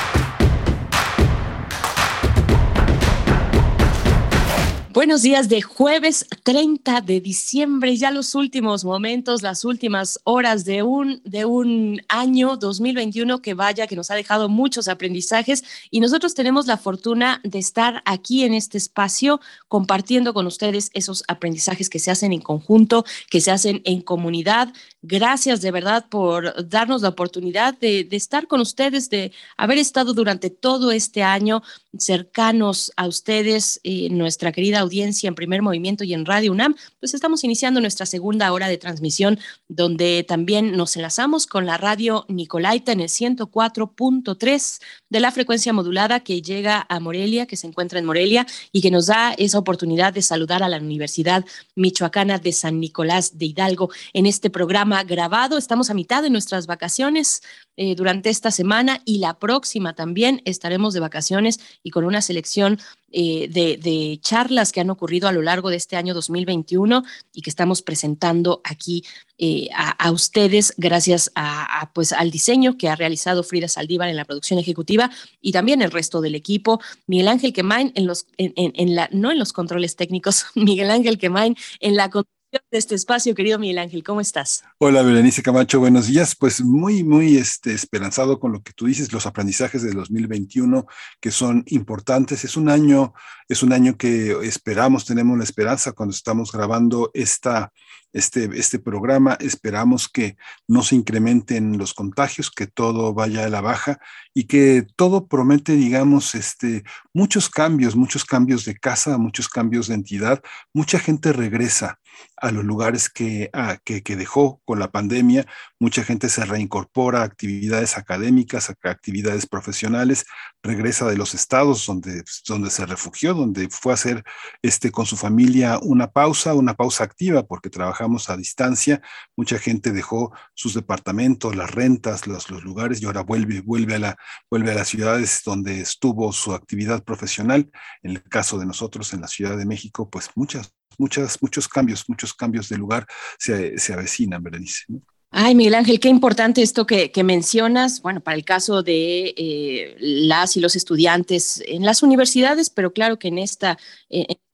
Buenos días de jueves 30 de diciembre, ya los últimos momentos, las últimas horas de un, de un año 2021 que vaya, que nos ha dejado muchos aprendizajes y nosotros tenemos la fortuna de estar aquí en este espacio compartiendo con ustedes esos aprendizajes que se hacen en conjunto, que se hacen en comunidad. Gracias de verdad por darnos la oportunidad de, de estar con ustedes, de haber estado durante todo este año cercanos a ustedes, eh, nuestra querida audiencia en primer movimiento y en Radio UNAM, pues estamos iniciando nuestra segunda hora de transmisión, donde también nos enlazamos con la radio Nicolaita en el 104.3 de la frecuencia modulada que llega a Morelia, que se encuentra en Morelia y que nos da esa oportunidad de saludar a la Universidad Michoacana de San Nicolás de Hidalgo en este programa grabado. Estamos a mitad de nuestras vacaciones eh, durante esta semana y la próxima también estaremos de vacaciones y con una selección eh, de, charlas que han ocurrido a lo largo de este año 2021 y que estamos presentando aquí eh, a, ustedes gracias a, pues, al diseño que ha realizado Frida Saldívar en la producción ejecutiva y también el resto del equipo. Miguel Ángel Quemain en los, en, la, no en los controles técnicos, Miguel Ángel Quemain en la de este espacio, querido Miguel Ángel. ¿Cómo estás? Hola, Berenice Camacho, buenos días. Pues muy, muy este, esperanzado con lo que tú dices, los aprendizajes del 2021 que son importantes. Es un año Es un año que esperamos, tenemos la esperanza cuando estamos grabando esta, este, este programa, esperamos que no se incrementen los contagios, que todo vaya a la baja y que todo promete, digamos, este, muchos cambios, muchos cambios de casa, muchos cambios de entidad. Mucha gente regresa a los lugares que, ah, que, dejó con la pandemia. Mucha gente se reincorpora a actividades académicas, a actividades profesionales, regresa de los estados donde, donde se refugió, donde fue a hacer este, con su familia una pausa, una pausa activa, porque trabajamos a distancia. Mucha gente dejó sus departamentos, las rentas, los, los lugares y ahora vuelve, vuelve, a la, vuelve a las ciudades donde estuvo su actividad profesional. En el caso de nosotros en la Ciudad de México, pues muchas muchas, muchos cambios, muchos cambios de lugar se, se avecinan, Berenice. Ay, Miguel Ángel, qué importante esto que, mencionas. Bueno, para el caso de eh, las y los estudiantes en las universidades, pero claro que en esta,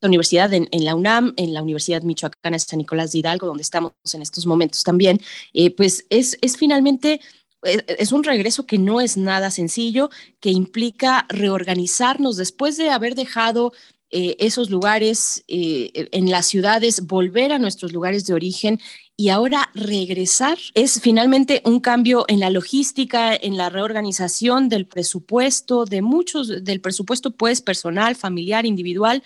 universidad, en, la UNAM, en la Universidad Michoacana San Nicolás de Hidalgo, donde estamos en estos momentos también, eh, pues es, es finalmente eh, es un regreso que no es nada sencillo, que implica reorganizarnos después de haber dejado eh, esos lugares eh, en las ciudades, volver a nuestros lugares de origen y ahora regresar. Es finalmente un cambio en la logística, en la reorganización del presupuesto, de muchos, del presupuesto pues personal, familiar, individual,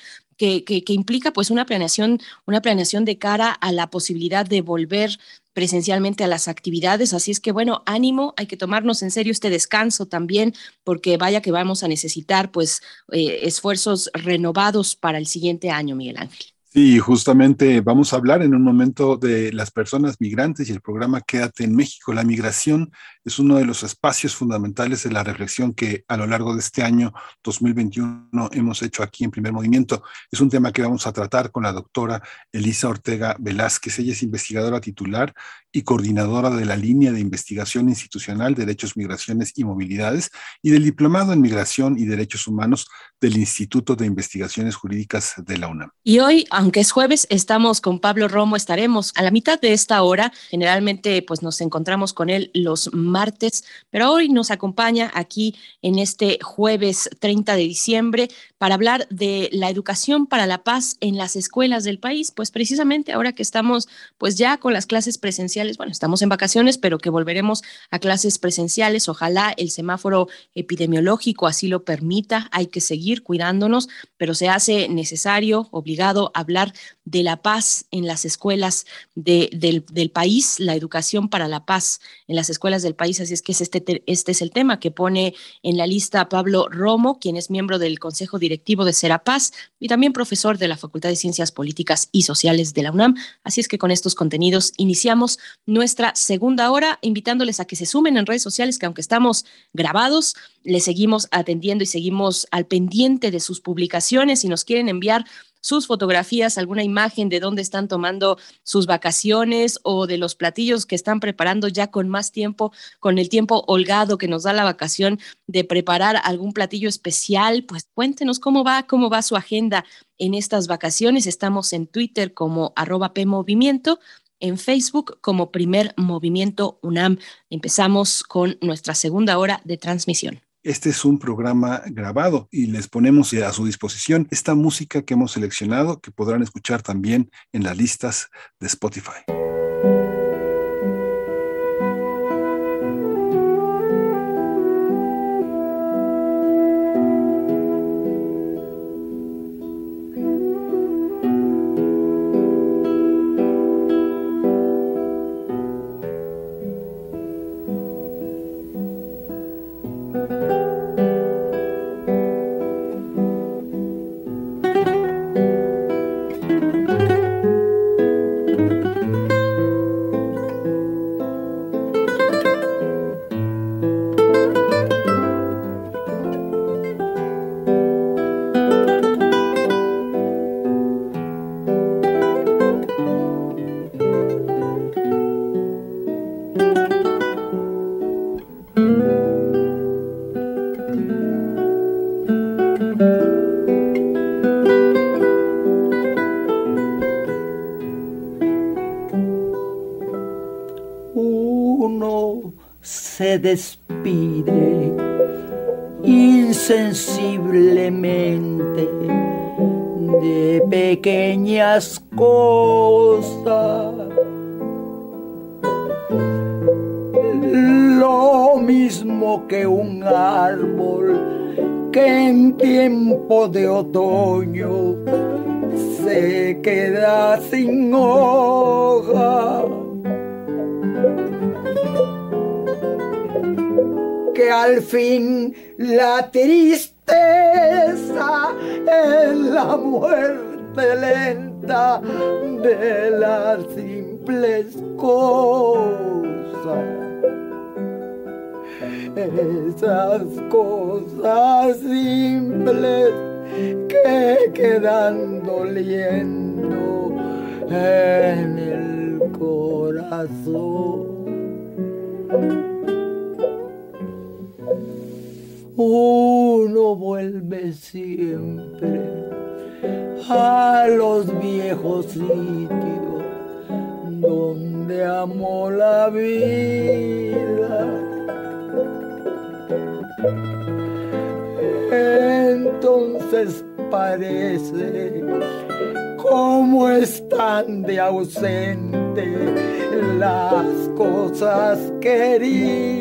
que, implica pues una planeación, una planeación de cara a la posibilidad de volver presencialmente a las actividades. Así es que, bueno, ánimo, hay que tomarnos en serio este descanso también, porque vaya que vamos a necesitar, pues, eh, esfuerzos renovados para el siguiente año, Miguel Ángel. Sí, justamente vamos a hablar en un momento de las personas migrantes y el programa Quédate en México. La migración es uno de los espacios fundamentales de la reflexión que a lo largo de este año 2021 hemos hecho aquí en Primer Movimiento. Es un tema que vamos a tratar con la doctora Elisa Ortega Velázquez. Ella es investigadora titular y coordinadora de la línea de investigación institucional Derechos, Migraciones y Movilidades y del Diplomado en Migración y Derechos Humanos del Instituto de Investigaciones Jurídicas de la UNAM. Y hoy aunque es jueves, estamos con Pablo Romo, estaremos a la mitad de esta hora. Generalmente, pues nos encontramos con él los martes, pero hoy nos acompaña aquí en este jueves 30 de diciembre para hablar de la educación para la paz en las escuelas del país. Pues precisamente ahora que estamos, pues ya con las clases presenciales, bueno, estamos en vacaciones, pero que volveremos a clases presenciales. Ojalá el semáforo epidemiológico así lo permita. Hay que seguir cuidándonos, pero se hace necesario, obligado hablar de la paz en las escuelas del, país, la educación para la paz en las escuelas del país. Así es que este, este es el tema que pone en la lista Pablo Romo, quien es miembro del Consejo Directivo de Serapaz y también profesor de la Facultad de Ciencias Políticas y Sociales de la UNAM. Así es que con estos contenidos iniciamos nuestra segunda hora, invitándoles a que se sumen en redes sociales, que aunque estamos grabados, les seguimos atendiendo y seguimos al pendiente de sus publicaciones. Si nos quieren enviar sus fotografías, alguna imagen de dónde están tomando sus vacaciones o de los platillos que están preparando ya con más tiempo, con el tiempo holgado que nos da la vacación de preparar algún platillo especial, pues cuéntenos cómo va, cómo va su agenda en estas vacaciones. Estamos en Twitter como arroba PMovimiento en Facebook como Primer Movimiento UNAM. Empezamos con nuestra segunda hora de transmisión. Este es un programa grabado y les ponemos a su disposición esta música que hemos seleccionado que podrán escuchar también en las listas de Spotify. Fin la tristeza es la muerte lenta de las simples cosas. Esas cosas Uno vuelve siempre a los viejos sitios donde amó la vida entonces parece como están de ausente las cosas queridas.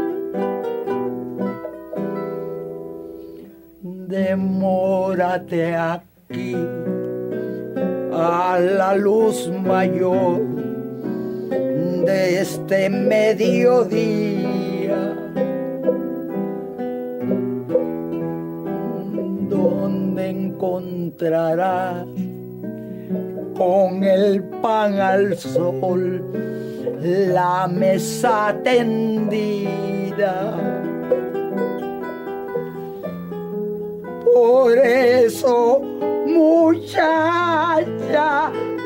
Demórate aquí a la luz mayor de este mediodía encontrarás con el pan al sol la mesa tendida. Por eso, muchacha,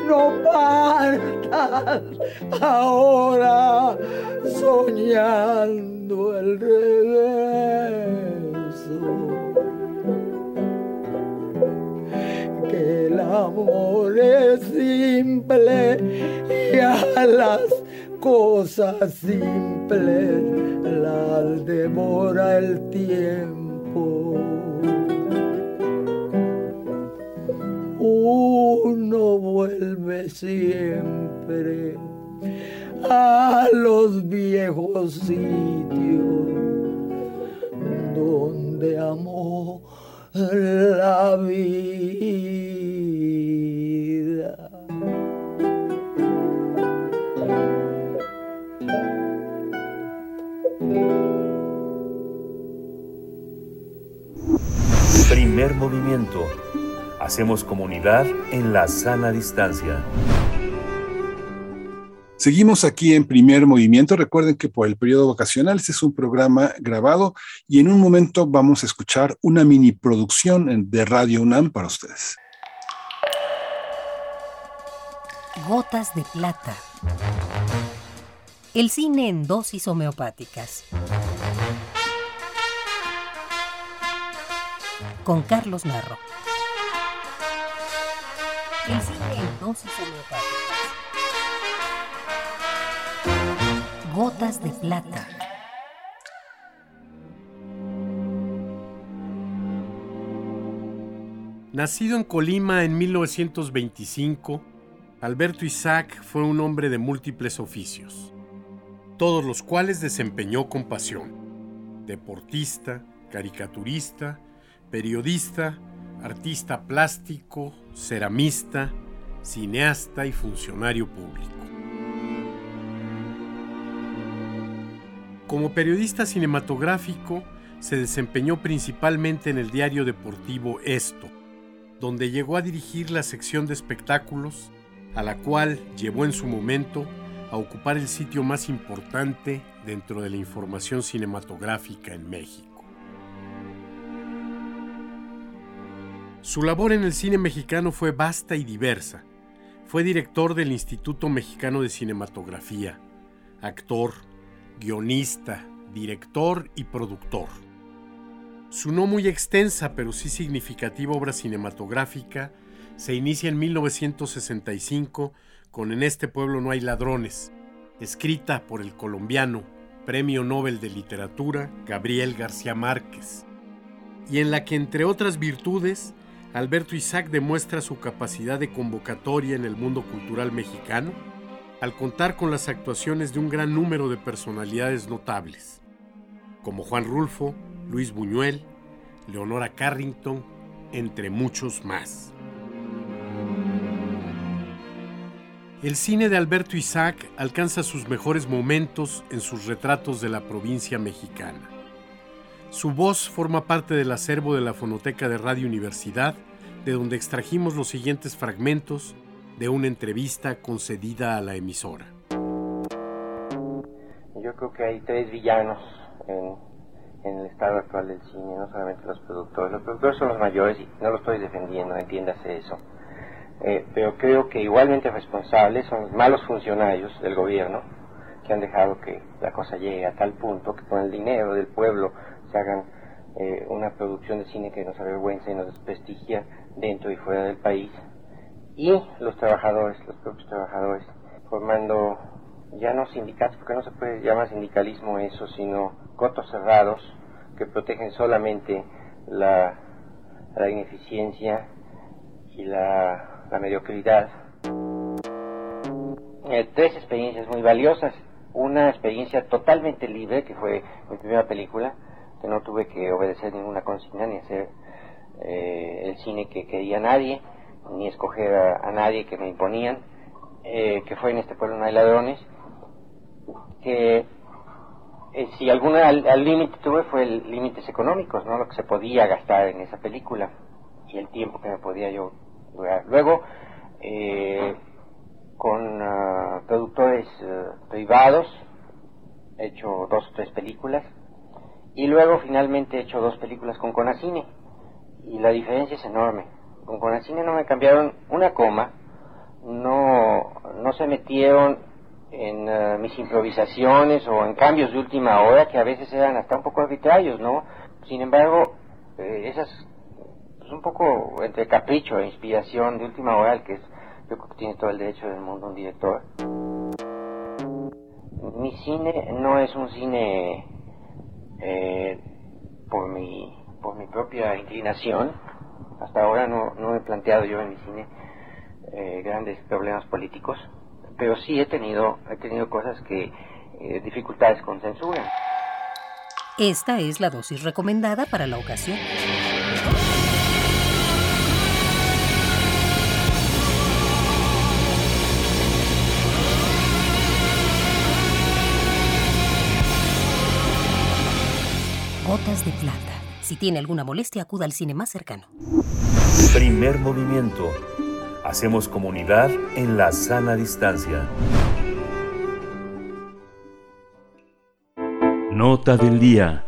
no partas ahora soñando el regreso. el amor es simple y a las cosas simples las devora el tiempo. Uno vuelve siempre a los viejos sitios donde amó la vida. Primer movimiento. Hacemos comunidad en la sana distancia. Seguimos aquí en primer movimiento. Recuerden que por el periodo vacacional este es un programa grabado y en un momento vamos a escuchar una mini producción de Radio UNAM para ustedes. Gotas de plata. El cine en dosis homeopáticas. Con Carlos Narro. Dosis. Gotas de Plata. Nacido en Colima en 1925, Alberto Isaac fue un hombre de múltiples oficios, todos los cuales desempeñó con pasión. Deportista, caricaturista, periodista, artista plástico, ceramista, cineasta y funcionario público. Como periodista cinematográfico, se desempeñó principalmente en el diario deportivo Esto, donde llegó a dirigir la sección de espectáculos, a la cual llevó en su momento a ocupar el sitio más importante dentro de la información cinematográfica en México. Su labor en el cine mexicano fue vasta y diversa. Fue director del Instituto Mexicano de Cinematografía, actor, guionista, director y productor. Su no muy extensa pero sí significativa obra cinematográfica se inicia en 1965 con En este pueblo no hay ladrones, escrita por el colombiano, Premio Nobel de Literatura, Gabriel García Márquez, y en la que entre otras virtudes, Alberto Isaac demuestra su capacidad de convocatoria en el mundo cultural mexicano al contar con las actuaciones de un gran número de personalidades notables, como Juan Rulfo, Luis Buñuel, Leonora Carrington, entre muchos más. El cine de Alberto Isaac alcanza sus mejores momentos en sus retratos de la provincia mexicana. Su voz forma parte del acervo de la Fonoteca de Radio Universidad, de donde extrajimos los siguientes fragmentos de una entrevista concedida a la emisora. Yo creo que hay tres villanos en, el estado actual del cine, no solamente los productores. Los productores son los mayores y no lo estoy defendiendo, entiéndase eso eh, pero creo que igualmente responsables son los malos funcionarios del gobierno que han dejado que la cosa llegue a tal punto que con el dinero del pueblo se hagan eh, una producción de cine que nos avergüenza y nos desprestigia dentro y fuera del país y los trabajadores, los propios trabajadores, formando ya no sindicatos, porque no se puede llamar sindicalismo eso, sino cotos cerrados que protegen solamente la, la ineficiencia y la la mediocridad. Eh, tres experiencias muy valiosas. Una experiencia totalmente libre, que fue mi primera película, que no tuve que obedecer ninguna consigna ni hacer eh, el cine que quería nadie, ni escoger a, nadie que me imponían, eh, que fue en este pueblo no hay ladrones, que si alguna al límite tuve fue límites económicos, ¿no? Lo que se podía gastar en esa película y el tiempo que me podía yo Luego, eh, con ah, productores eh, privados, he hecho dos o tres películas. Y luego, finalmente, he hecho dos películas con Conacine. Y la diferencia es enorme. Con Conacine no me cambiaron una coma, no, no se metieron en ah, mis improvisaciones o en cambios de última hora que a veces eran hasta un poco arbitrarios, ¿no? Sin embargo, eh, esas pues un poco entre capricho e inspiración de última hora, que es, yo creo que tiene todo el derecho del mundo un director. Mi cine no es un cine eh, por mi por mi propia inclinación. Hasta ahora no, no he planteado yo en mi cine eh, grandes problemas políticos, pero sí he tenido he tenido cosas que eh, dificultades con censura. Esta es la dosis recomendada para la ocasión. Plata. Si tiene alguna molestia, acuda al cine más cercano. Primer movimiento. Hacemos comunidad en la sana distancia. Nota del día.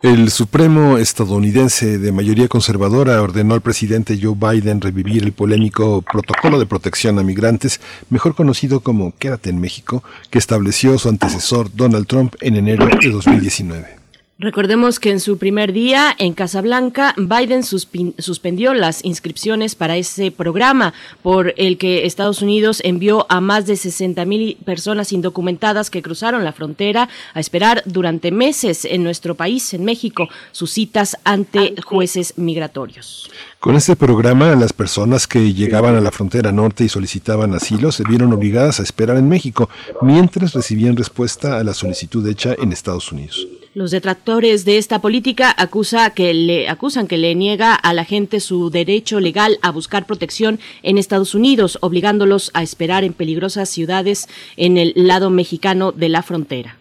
El Supremo estadounidense de mayoría conservadora ordenó al presidente Joe Biden revivir el polémico Protocolo de Protección a Migrantes, mejor conocido como Quédate en México, que estableció su antecesor Donald Trump en enero de 2019. Recordemos que en su primer día en Casablanca, Biden suspendió las inscripciones para ese programa por el que Estados Unidos envió a más de 60 mil personas indocumentadas que cruzaron la frontera a esperar durante meses en nuestro país, en México, sus citas ante jueces migratorios. Con este programa, las personas que llegaban a la frontera norte y solicitaban asilo se vieron obligadas a esperar en México mientras recibían respuesta a la solicitud hecha en Estados Unidos. Los detractores de esta política acusa que le, acusan que le niega a la gente su derecho legal a buscar protección en Estados Unidos, obligándolos a esperar en peligrosas ciudades en el lado mexicano de la frontera.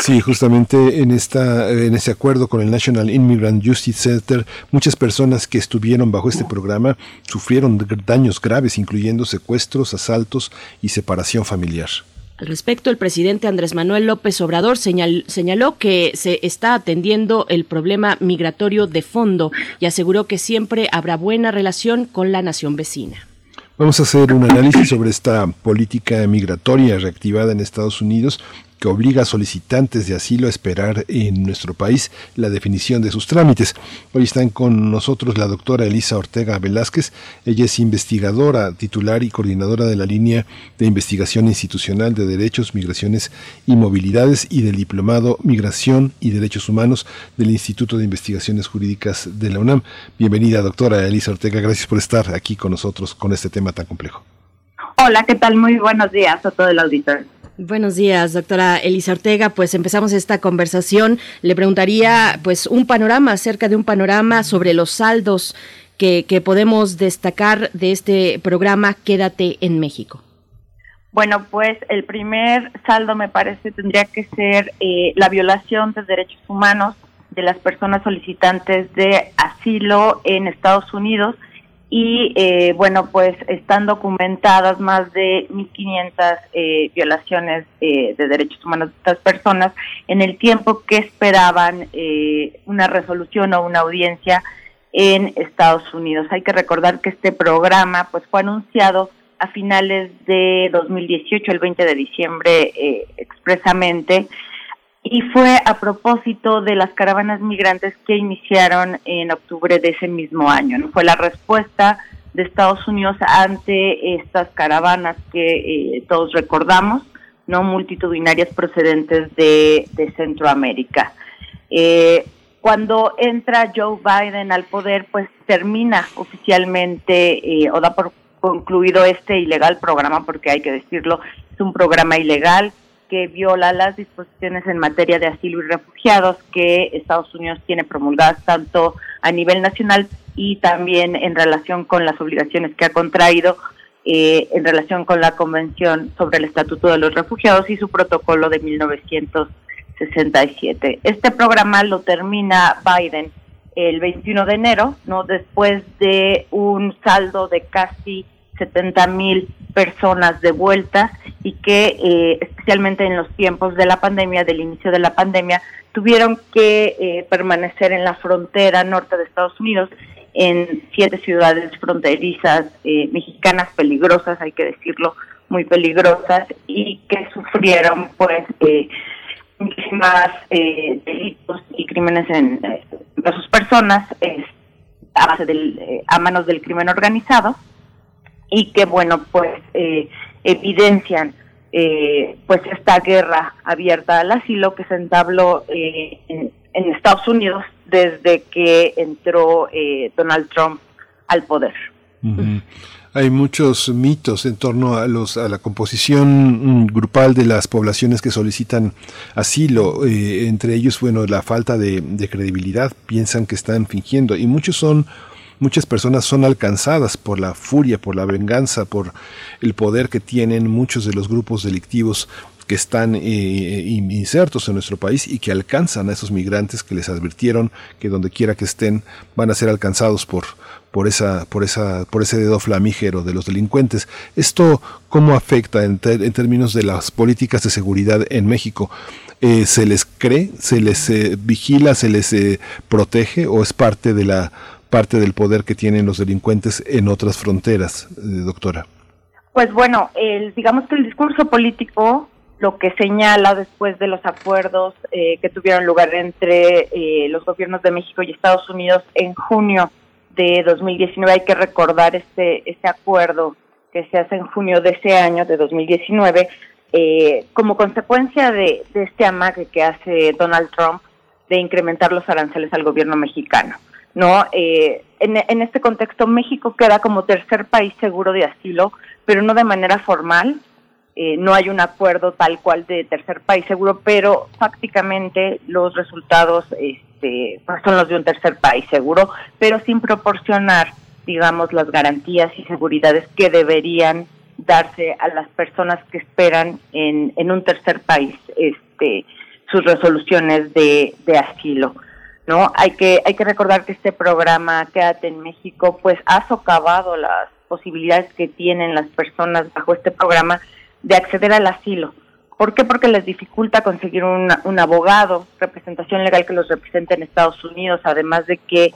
Sí, justamente en esta en ese acuerdo con el National Immigrant Justice Center, muchas personas que estuvieron bajo este programa sufrieron daños graves, incluyendo secuestros, asaltos y separación familiar. Al respecto, el presidente Andrés Manuel López Obrador señaló que se está atendiendo el problema migratorio de fondo y aseguró que siempre habrá buena relación con la nación vecina. Vamos a hacer un análisis sobre esta política migratoria reactivada en Estados Unidos que obliga a solicitantes de asilo a esperar en nuestro país la definición de sus trámites. Hoy están con nosotros la doctora Elisa Ortega Velázquez. Ella es investigadora, titular y coordinadora de la línea de investigación institucional de derechos, migraciones y movilidades y del diplomado Migración y Derechos Humanos del Instituto de Investigaciones Jurídicas de la UNAM. Bienvenida, doctora Elisa Ortega. Gracias por estar aquí con nosotros con este tema tan complejo. Hola, ¿qué tal? Muy buenos días a todo el auditorio. Buenos días, doctora Elisa Ortega. Pues empezamos esta conversación. Le preguntaría, pues, un panorama acerca de un panorama sobre los saldos que, podemos destacar de este programa Quédate en México. Bueno, pues el primer saldo me parece tendría que ser eh, la violación de derechos humanos de las personas solicitantes de asilo en Estados Unidos y eh, bueno, pues están documentadas más de 1.500 eh, violaciones eh, de derechos humanos de estas personas en el tiempo que esperaban eh, una resolución o una audiencia en Estados Unidos. Hay que recordar que este programa pues fue anunciado a finales de 2018, el 20 de diciembre expresamente, y fue a propósito de las caravanas migrantes que iniciaron en octubre de ese mismo año. ¿no? Fue la respuesta de Estados Unidos ante estas caravanas que eh, todos recordamos, no multitudinarias procedentes de, Centroamérica. Eh, cuando entra Joe Biden al poder, pues termina oficialmente eh, o da por concluido este ilegal programa, porque hay que decirlo, es un programa ilegal que viola las disposiciones en materia de asilo y refugiados que Estados Unidos tiene promulgadas tanto a nivel nacional y también en relación con las obligaciones que ha contraído eh, en relación con la Convención sobre el Estatuto de los Refugiados y su protocolo de 1967. Este programa lo termina Biden el 21 de enero, no después de un saldo de casi 70 mil personas de vuelta y que eh, especialmente en los tiempos de la pandemia, del inicio de la pandemia, tuvieron que eh, permanecer en la frontera norte de Estados Unidos en siete ciudades fronterizas eh, mexicanas peligrosas, hay que decirlo, muy peligrosas y que sufrieron pues muchísimas delitos y crímenes en, sus personas a base del, a manos del crimen organizado y que bueno pues eh, evidencian eh, pues esta guerra abierta al asilo que se entabló eh, en, Estados Unidos desde que entró Donald Trump al poder. Hay muchos mitos en torno a los a la composición mm, grupal de las poblaciones que solicitan asilo, entre ellos bueno la falta de credibilidad, piensan que están fingiendo y muchos son Muchas personas son alcanzadas por la furia, por la venganza, por el poder que tienen muchos de los grupos delictivos que están eh, insertos en nuestro país y que alcanzan a esos migrantes que les advirtieron que donde quiera que estén van a ser alcanzados por por esa por esa por ese dedo flamígero de los delincuentes. Esto cómo afecta en, términos de las políticas de seguridad en México. Eh, ¿Se les cree? ¿Se les eh, vigila? ¿Se les protege? ¿O es parte de la parte del poder que tienen los delincuentes en otras fronteras, eh, doctora? Pues bueno, el, digamos que el discurso político lo que señala después de los acuerdos eh, que tuvieron lugar entre eh, los gobiernos de México y Estados Unidos en junio de 2019, hay que recordar este, este acuerdo que se hace en junio de ese año, de 2019, como consecuencia de, de este amague que hace Donald Trump de incrementar los aranceles al gobierno mexicano. ¿No? Eh, en, este contexto, México queda como tercer país seguro de asilo, pero no de manera formal. Eh, no hay un acuerdo tal cual de tercer país seguro, pero fácticamente los resultados este, pues son los de un tercer país seguro, pero sin proporcionar, digamos, las garantías y seguridades que deberían darse a las personas que esperan en, en un tercer país este, sus resoluciones de, de asilo. ¿No? Hay que, hay que recordar que este programa Quédate en México, pues ha socavado las posibilidades que tienen las personas bajo este programa de acceder al asilo, ¿Por qué? Porque les dificulta conseguir un, un abogado, representación legal que los represente en Estados Unidos, además de que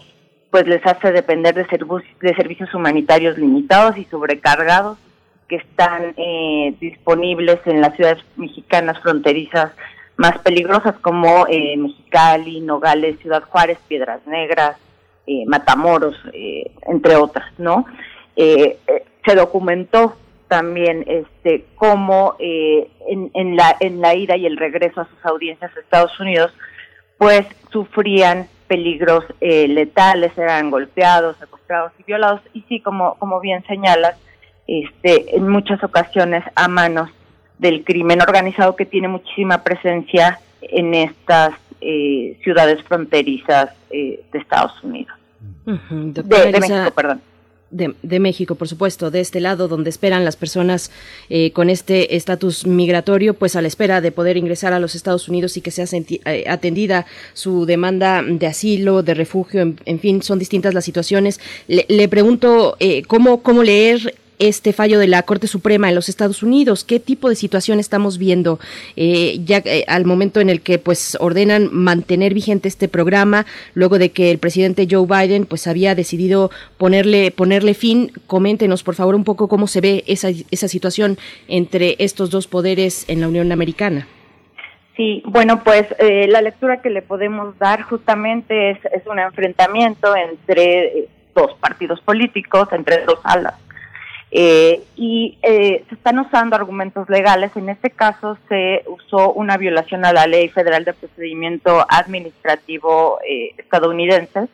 pues les hace depender de, de servicios humanitarios limitados y sobrecargados que están eh, disponibles en las ciudades mexicanas fronterizas más peligrosas como eh, Mexicali, Nogales, Ciudad Juárez, Piedras Negras, eh, Matamoros, eh, entre otras, ¿no? Eh, se documentó también este cómo en, en, la en la ida y el regreso a sus audiencias a Estados Unidos pues sufrían peligros letales eran golpeados secuestrados y violados y sí como como bien señalas este en muchas ocasiones a manos del crimen organizado que tiene muchísima presencia en estas eh, ciudades fronterizas eh, de Estados Unidos. de, de México, perdón. De, de, México, por supuesto, de este lado donde esperan las personas eh, con este estatus migratorio, pues a la espera de poder ingresar a los Estados Unidos y que sea atendida su demanda de asilo, de refugio, en, en fin, son distintas las situaciones. Le, le pregunto eh, cómo, cómo leer este fallo de la Corte Suprema en los Estados Unidos. ¿Qué tipo de situación estamos viendo eh, ya eh, al momento en el que pues ordenan mantener vigente este programa luego de que el presidente Joe Biden pues había decidido ponerle ponerle fin? Coméntenos por favor un poco cómo se ve esa, esa situación entre estos dos poderes en la Unión Americana. Sí, bueno, pues eh, la lectura que le podemos dar justamente es, es un enfrentamiento entre dos partidos políticos, entre dos alas eh, y eh, se están usando argumentos legales. En este caso se usó una violación a la ley federal de procedimiento administrativo eh, estadounidense.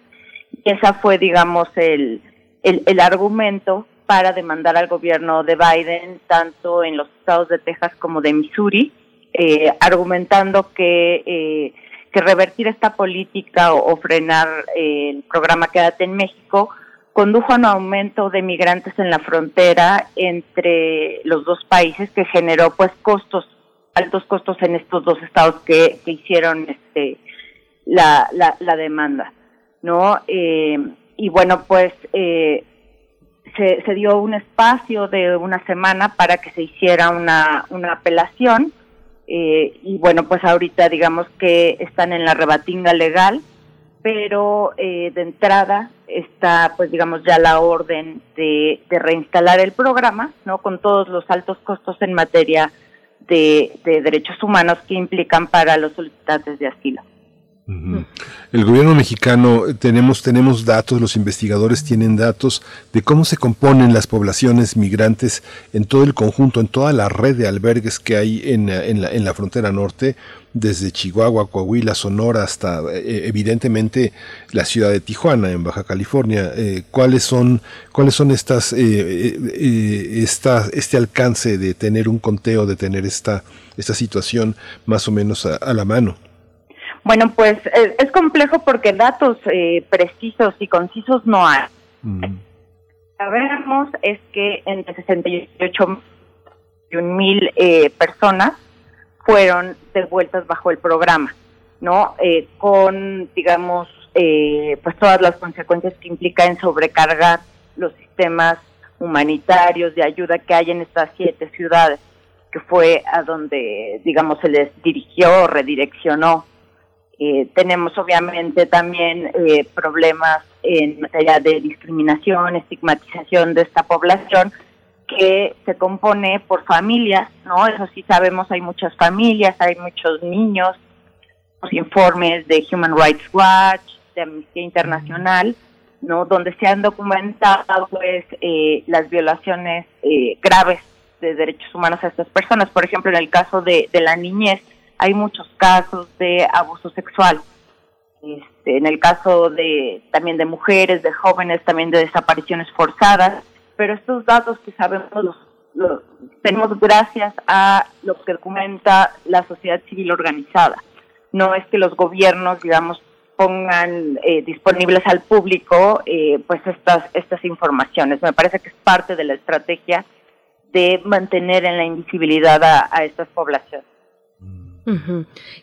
Y esa fue, digamos, el, el, argumento para demandar al gobierno de Biden, tanto en los estados de Texas como de Missouri, eh, argumentando que, eh, que revertir esta política o, o frenar eh, el programa Quédate en México condujo a un aumento de migrantes en la frontera entre los dos países que generó pues costos altos costos en estos dos estados que, que hicieron este la, la, la demanda no eh, y bueno pues eh, se, se dio un espacio de una semana para que se hiciera una, una apelación eh, y bueno pues ahorita digamos que están en la rebatinga legal pero eh, de entrada pues digamos, ya la orden de, reinstalar el programa, ¿no? Con todos los altos costos en materia de, de derechos humanos que implican para los solicitantes de asilo. El gobierno mexicano tenemos tenemos datos, los investigadores tienen datos de cómo se componen las poblaciones migrantes en todo el conjunto, en toda la red de albergues que hay en, en, la, en la, frontera norte, desde Chihuahua, Coahuila, Sonora hasta eh, evidentemente la ciudad de Tijuana en Baja California. Eh, ¿Cuáles son cuáles son estas eh, esta, este alcance de tener un conteo, de tener esta esta situación más o menos a, a la mano? Bueno, pues es, complejo porque datos eh, precisos y concisos no hay. Mm. Sabemos es que entre 68 mil eh, personas fueron devueltas bajo el programa, ¿no? Eh, con, digamos, eh, pues todas las consecuencias que implica en sobrecargar los sistemas humanitarios de ayuda que hay en estas siete ciudades, que fue a donde, digamos, se les dirigió o redireccionó eh, tenemos obviamente también eh, problemas en materia de discriminación, estigmatización de esta población que se compone por familias, ¿no? Eso sí sabemos, hay muchas familias, hay muchos niños, los informes de Human Rights Watch, de Amnistía Internacional, ¿no? Donde se han documentado, pues, eh, las violaciones eh, graves de derechos humanos a estas personas. Por ejemplo, en el caso de, de la niñez, hay muchos casos de abuso sexual. Este, en el caso de también de mujeres, de jóvenes, también de desapariciones forzadas, pero estos datos que sabemos los, los tenemos gracias a lo que documenta la sociedad civil organizada. No es que los gobiernos, digamos, pongan eh, disponibles al público eh, pues estas estas informaciones. Me parece que es parte de la estrategia de mantener en la invisibilidad a, a estas poblaciones.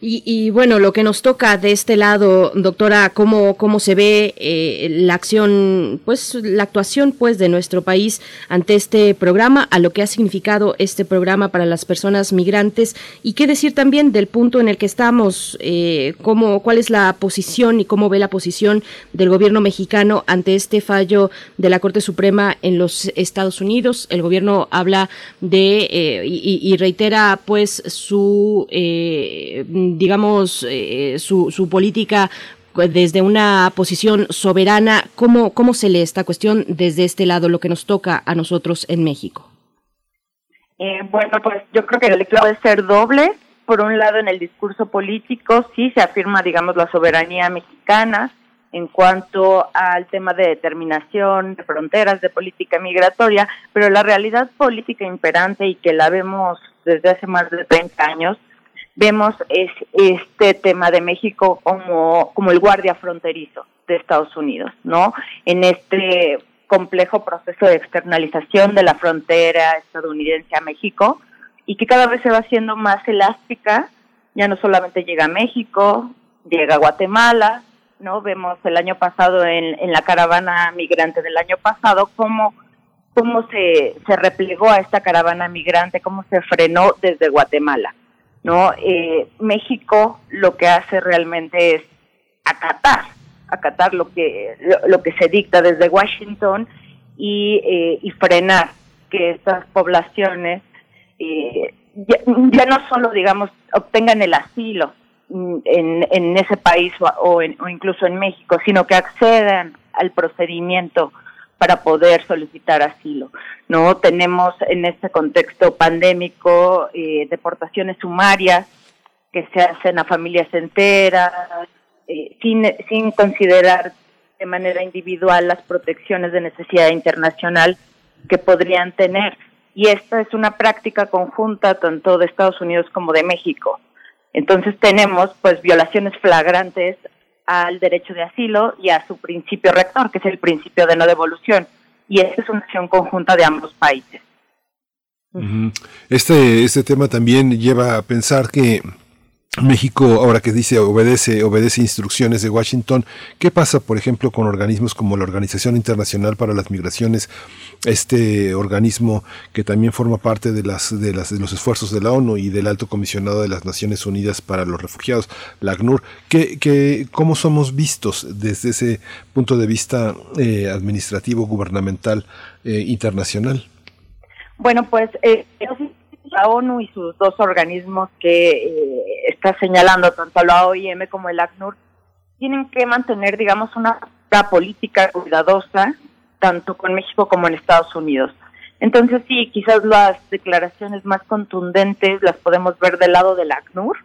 Y, bueno, lo que nos toca de este lado, doctora, cómo, cómo se ve eh, la acción, pues la actuación pues de nuestro país ante este programa, a lo que ha significado este programa para las personas migrantes y qué decir también del punto en el que estamos, eh, cómo, cuál es la posición y cómo ve la posición del gobierno mexicano ante este fallo de la Corte Suprema en los Estados Unidos. El gobierno habla de eh, y, reitera pues su eh, digamos, eh, su, su política desde una posición soberana, ¿cómo, ¿cómo se lee esta cuestión desde este lado, lo que nos toca a nosotros en México? Eh, bueno, pues yo creo que el lectura debe ser doble. Por un lado, en el discurso político sí se afirma, digamos, la soberanía mexicana en cuanto al tema de determinación de fronteras, de política migratoria, pero la realidad política imperante y que la vemos desde hace más de 30 años vemos es, este tema de México como, como el guardia fronterizo de Estados Unidos, ¿no? En este complejo proceso de externalización de la frontera estadounidense a México y que cada vez se va haciendo más elástica, ya no solamente llega a México, llega a Guatemala, ¿no? Vemos el año pasado en, en la caravana migrante del año pasado cómo, cómo se, se replegó a esta caravana migrante, cómo se frenó desde Guatemala. ¿No? Eh, México lo que hace realmente es acatar, acatar lo que, lo, que se dicta desde Washington y, eh, y frenar que estas poblaciones eh, ya, no solo, digamos, obtengan el asilo en, en ese país o, o, o incluso en México, sino que accedan al procedimiento para poder solicitar asilo. No tenemos en este contexto pandémico eh, deportaciones sumarias que se hacen a familias enteras eh, sin, sin considerar de manera individual las protecciones de necesidad internacional que podrían tener. Y esta es una práctica conjunta tanto de Estados Unidos como de México. Entonces tenemos pues violaciones flagrantes al derecho de asilo y a su principio rector, que es el principio de no devolución. Y esa es una acción conjunta de ambos países. Este, este tema también lleva a pensar que México, ahora que dice obedece, obedece instrucciones de Washington, ¿qué pasa, por ejemplo, con organismos como la Organización Internacional para las Migraciones, este organismo que también forma parte de las, de las, de los esfuerzos de la ONU y del Alto Comisionado de las Naciones Unidas para los Refugiados, la ACNUR, ¿qué, cómo somos vistos desde ese punto de vista eh, administrativo, gubernamental, eh, internacional? Bueno, pues eh, la ONU y sus dos organismos que eh, está señalando, tanto la OIM como el ACNUR, tienen que mantener, digamos, una política cuidadosa, tanto con México como en Estados Unidos. Entonces sí, quizás las declaraciones más contundentes las podemos ver del lado del ACNUR,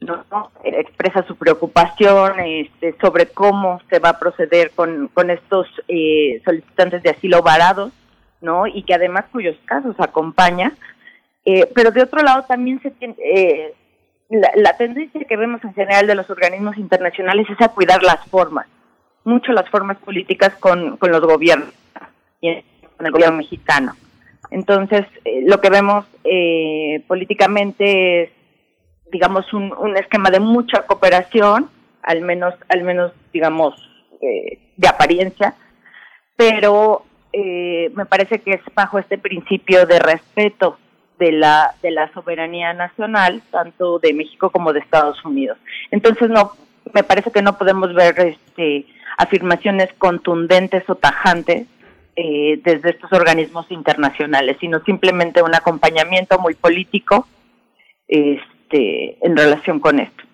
¿no? expresa su preocupación este, sobre cómo se va a proceder con, estos eh, solicitantes de asilo varados, ¿no? Y que además cuyos casos acompaña eh, pero de otro lado también se tiene, eh, la, tendencia que vemos en general de los organismos internacionales es a cuidar las formas, mucho las formas políticas con, con los gobiernos, y con el gobierno mexicano. Entonces, eh, lo que vemos políticamente es, digamos, un, un esquema de mucha cooperación, al menos, al menos, digamos, de apariencia, pero me parece que es bajo este principio de respeto de la, de la soberanía nacional, tanto de México como de Estados Unidos. Entonces, no, me parece que no podemos ver este, afirmaciones contundentes o tajantes eh, desde estos organismos internacionales, sino simplemente un acompañamiento muy político este, en relación con esto.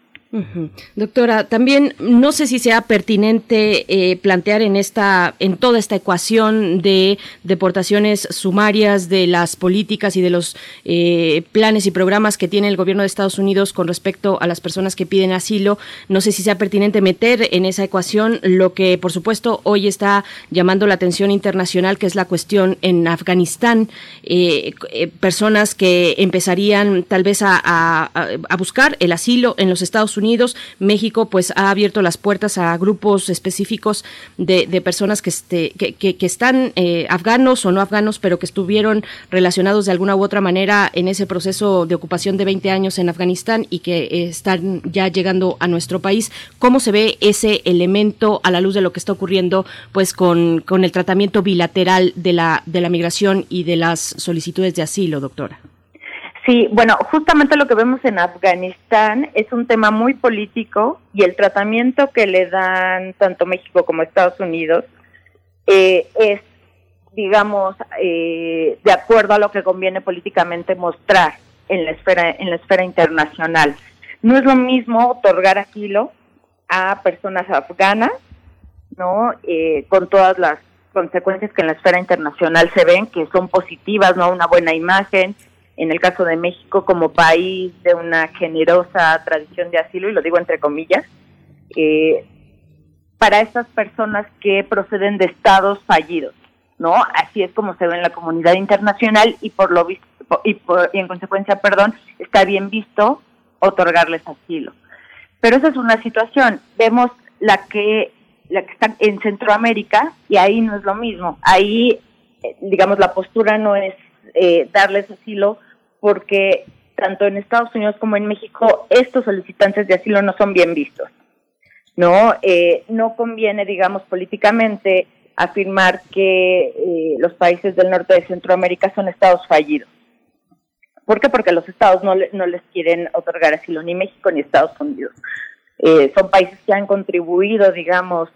Doctora, también no sé si sea pertinente eh, plantear en esta, en toda esta ecuación de deportaciones sumarias, de las políticas y de los eh, planes y programas que tiene el gobierno de Estados Unidos con respecto a las personas que piden asilo. No sé si sea pertinente meter en esa ecuación lo que, por supuesto, hoy está llamando la atención internacional, que es la cuestión en Afganistán, eh, personas que empezarían tal vez a buscar el asilo en los Estados Unidos Unidos. México pues ha abierto las puertas a grupos específicos de, personas que, este, que, están eh, afganos o no afganos, pero que estuvieron relacionados de alguna u otra manera en ese proceso de ocupación de 20 años en Afganistán y que están ya llegando a nuestro país. ¿Cómo se ve ese elemento a la luz de lo que está ocurriendo pues con, con el tratamiento bilateral de la, de la migración y de las solicitudes de asilo, doctora? Sí, bueno, justamente lo que vemos en Afganistán es un tema muy político y el tratamiento que le dan tanto México como Estados Unidos eh, es, digamos, eh, de acuerdo a lo que conviene políticamente mostrar en la esfera en la esfera internacional. No es lo mismo otorgar asilo a personas afganas, ¿no? Eh, con todas las consecuencias que en la esfera internacional se ven, que son positivas, ¿no? Una buena imagen, en el caso de México como país de una generosa tradición de asilo, y lo digo entre comillas, eh, para estas personas que proceden de estados fallidos, ¿no? Así es como se ve en la comunidad internacional y por lo visto, y, y en consecuencia, perdón, está bien visto otorgarles asilo. Pero esa es una situación. Vemos la que la que está en Centroamérica y ahí no es lo mismo. Ahí, eh, digamos, la postura no es eh, darles asilo porque tanto en Estados Unidos como en México estos solicitantes de asilo no son bien vistos. No, eh, no conviene, digamos, políticamente afirmar que los países del norte de Centroamérica son estados fallidos. ¿Por qué? Porque los estados no, no les quieren otorgar asilo, ni México ni Estados Unidos. son países que han contribuido, digamos,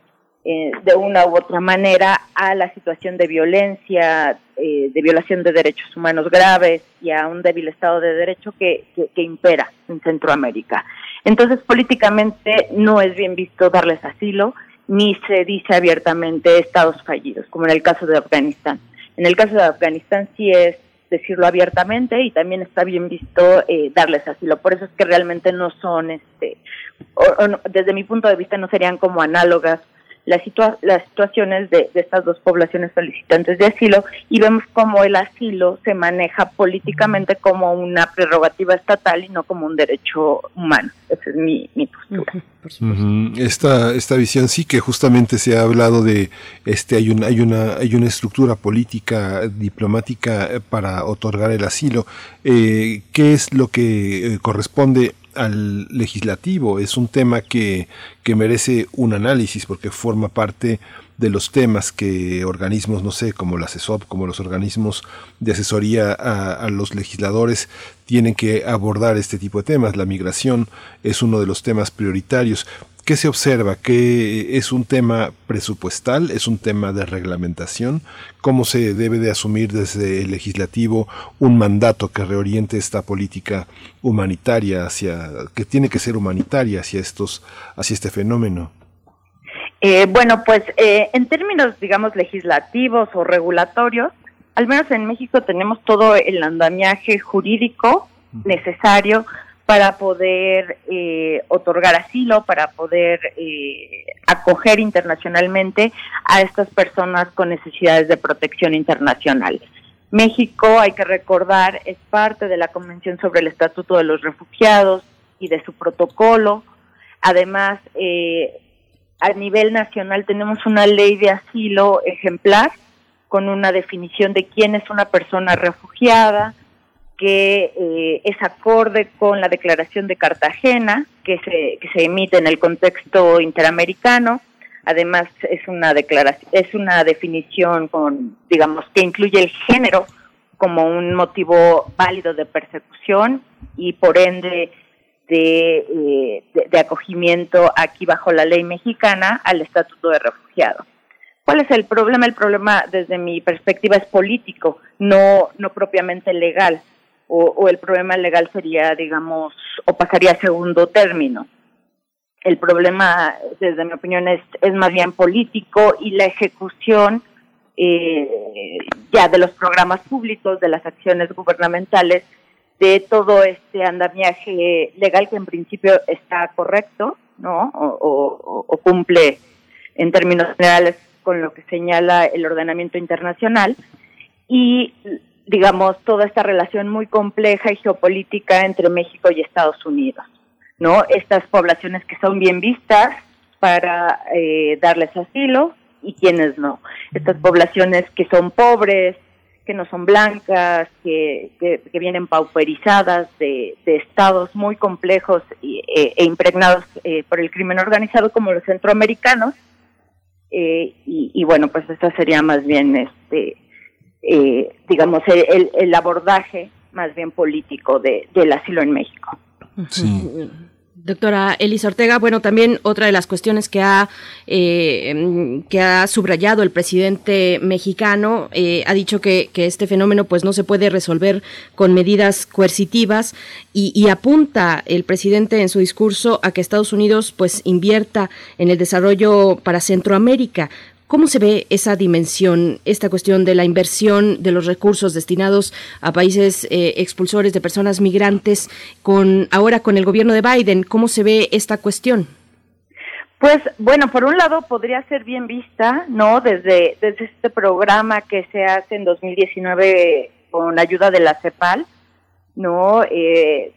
eh, de una u otra manera a la situación de violencia, eh, de violación de derechos humanos graves y a un débil Estado de Derecho que, impera en Centroamérica. Entonces, políticamente no es bien visto darles asilo, ni se dice abiertamente estados fallidos, como en el caso de Afganistán. En el caso de Afganistán sí es decirlo abiertamente y también está bien visto eh, darles asilo. Por eso es que realmente no son, este, desde mi punto de vista, no serían como análogas las, las situaciones de, estas dos poblaciones solicitantes de asilo y vemos cómo el asilo se maneja políticamente como una prerrogativa estatal y no como un derecho humano. Esa es mi, postura. esta, esta visión sí que justamente se ha hablado de este hay una hay una hay una estructura política diplomática para otorgar el asilo. Eh, ¿Qué es lo que eh, corresponde al legislativo. Es un tema que, que merece un análisis porque forma parte de los temas que organismos, no sé, como la CESOP, como los organismos de asesoría a, a, los legisladores tienen que abordar este tipo de temas. La migración es uno de los temas prioritarios. ¿Qué se observa? ¿Que es un tema presupuestal? ¿Es un tema de reglamentación? ¿Cómo se debe de asumir desde el legislativo un mandato que reoriente esta política humanitaria hacia, que tiene que ser humanitaria hacia estos, hacia este fenómeno? Eh, bueno, pues eh, en términos, digamos, legislativos o regulatorios, al menos en México tenemos todo el andamiaje jurídico necesario para poder eh, otorgar asilo, para poder eh, acoger internacionalmente a estas personas con necesidades de protección internacional. México, hay que recordar, es parte de la Convención sobre el Estatuto de los Refugiados y de su protocolo. Además, eh, a nivel nacional tenemos una ley de asilo ejemplar con una definición de quién es una persona refugiada, que eh, es acorde con la Declaración de Cartagena, que se, que se emite en el contexto interamericano. Además, es una declaración, es una definición con, digamos, que incluye el género como un motivo válido de persecución y por ende de, eh, de, acogimiento aquí bajo la ley mexicana al estatuto de refugiado. ¿Cuál es el problema? El problema desde mi perspectiva es político, no, no propiamente legal o, el problema legal sería, digamos, o pasaría a segundo término. El problema, desde mi opinión, es, es más bien político y la ejecución eh, ya de los programas públicos, de las acciones gubernamentales, de todo este andamiaje legal que en principio está correcto, ¿no? O, o cumple en términos generales con lo que señala el ordenamiento internacional y digamos, toda esta relación muy compleja y geopolítica entre México y Estados Unidos. ¿no? Estas poblaciones que son bien vistas para eh, darles asilo y quienes no. Estas poblaciones que son pobres, que no son blancas, que, que, vienen pauperizadas de, estados muy complejos e, e, impregnados eh, por el crimen organizado como los centroamericanos. Eh, y, bueno, pues eso sería más bien, este, digamos, el, el, abordaje más bien político de, del asilo en México. Sí. Doctora Elisa Ortega, bueno, también otra de las cuestiones que ha, eh, que ha subrayado el presidente mexicano, eh, ha dicho que, este fenómeno pues no se puede resolver con medidas coercitivas y, y, apunta el presidente en su discurso a que Estados Unidos pues invierta en el desarrollo para Centroamérica. ¿Cómo se ve esa dimensión, esta cuestión de la inversión de los recursos destinados a países eh, expulsores de personas migrantes con ahora con el gobierno de Biden? ¿Cómo se ve esta cuestión? Pues bueno, por un lado podría ser bien vista, ¿no? Desde, desde este programa que se hace en 2019 con ayuda de la CEPAL, ¿no? Eh,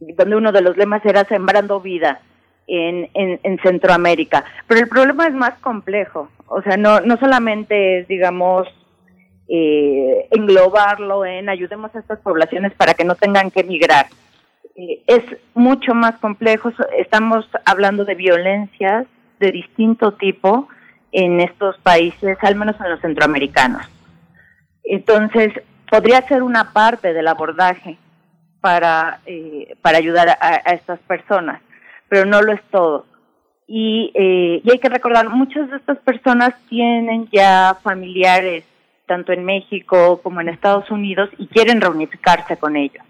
donde uno de los lemas era Sembrando Vida en, en, Centroamérica. Pero el problema es más complejo. O sea, no, no solamente es, digamos, eh, englobarlo en ayudemos a estas poblaciones para que no tengan que emigrar. Eh, es mucho más complejo. Estamos hablando de violencias de distinto tipo en estos países, al menos en los centroamericanos. Entonces, podría ser una parte del abordaje para, eh, para ayudar a estas personas pero no lo es todo. Y, eh, y hay que recordar, muchas de estas personas tienen ya familiares, tanto en México como en Estados Unidos, y quieren reunificarse con ellos.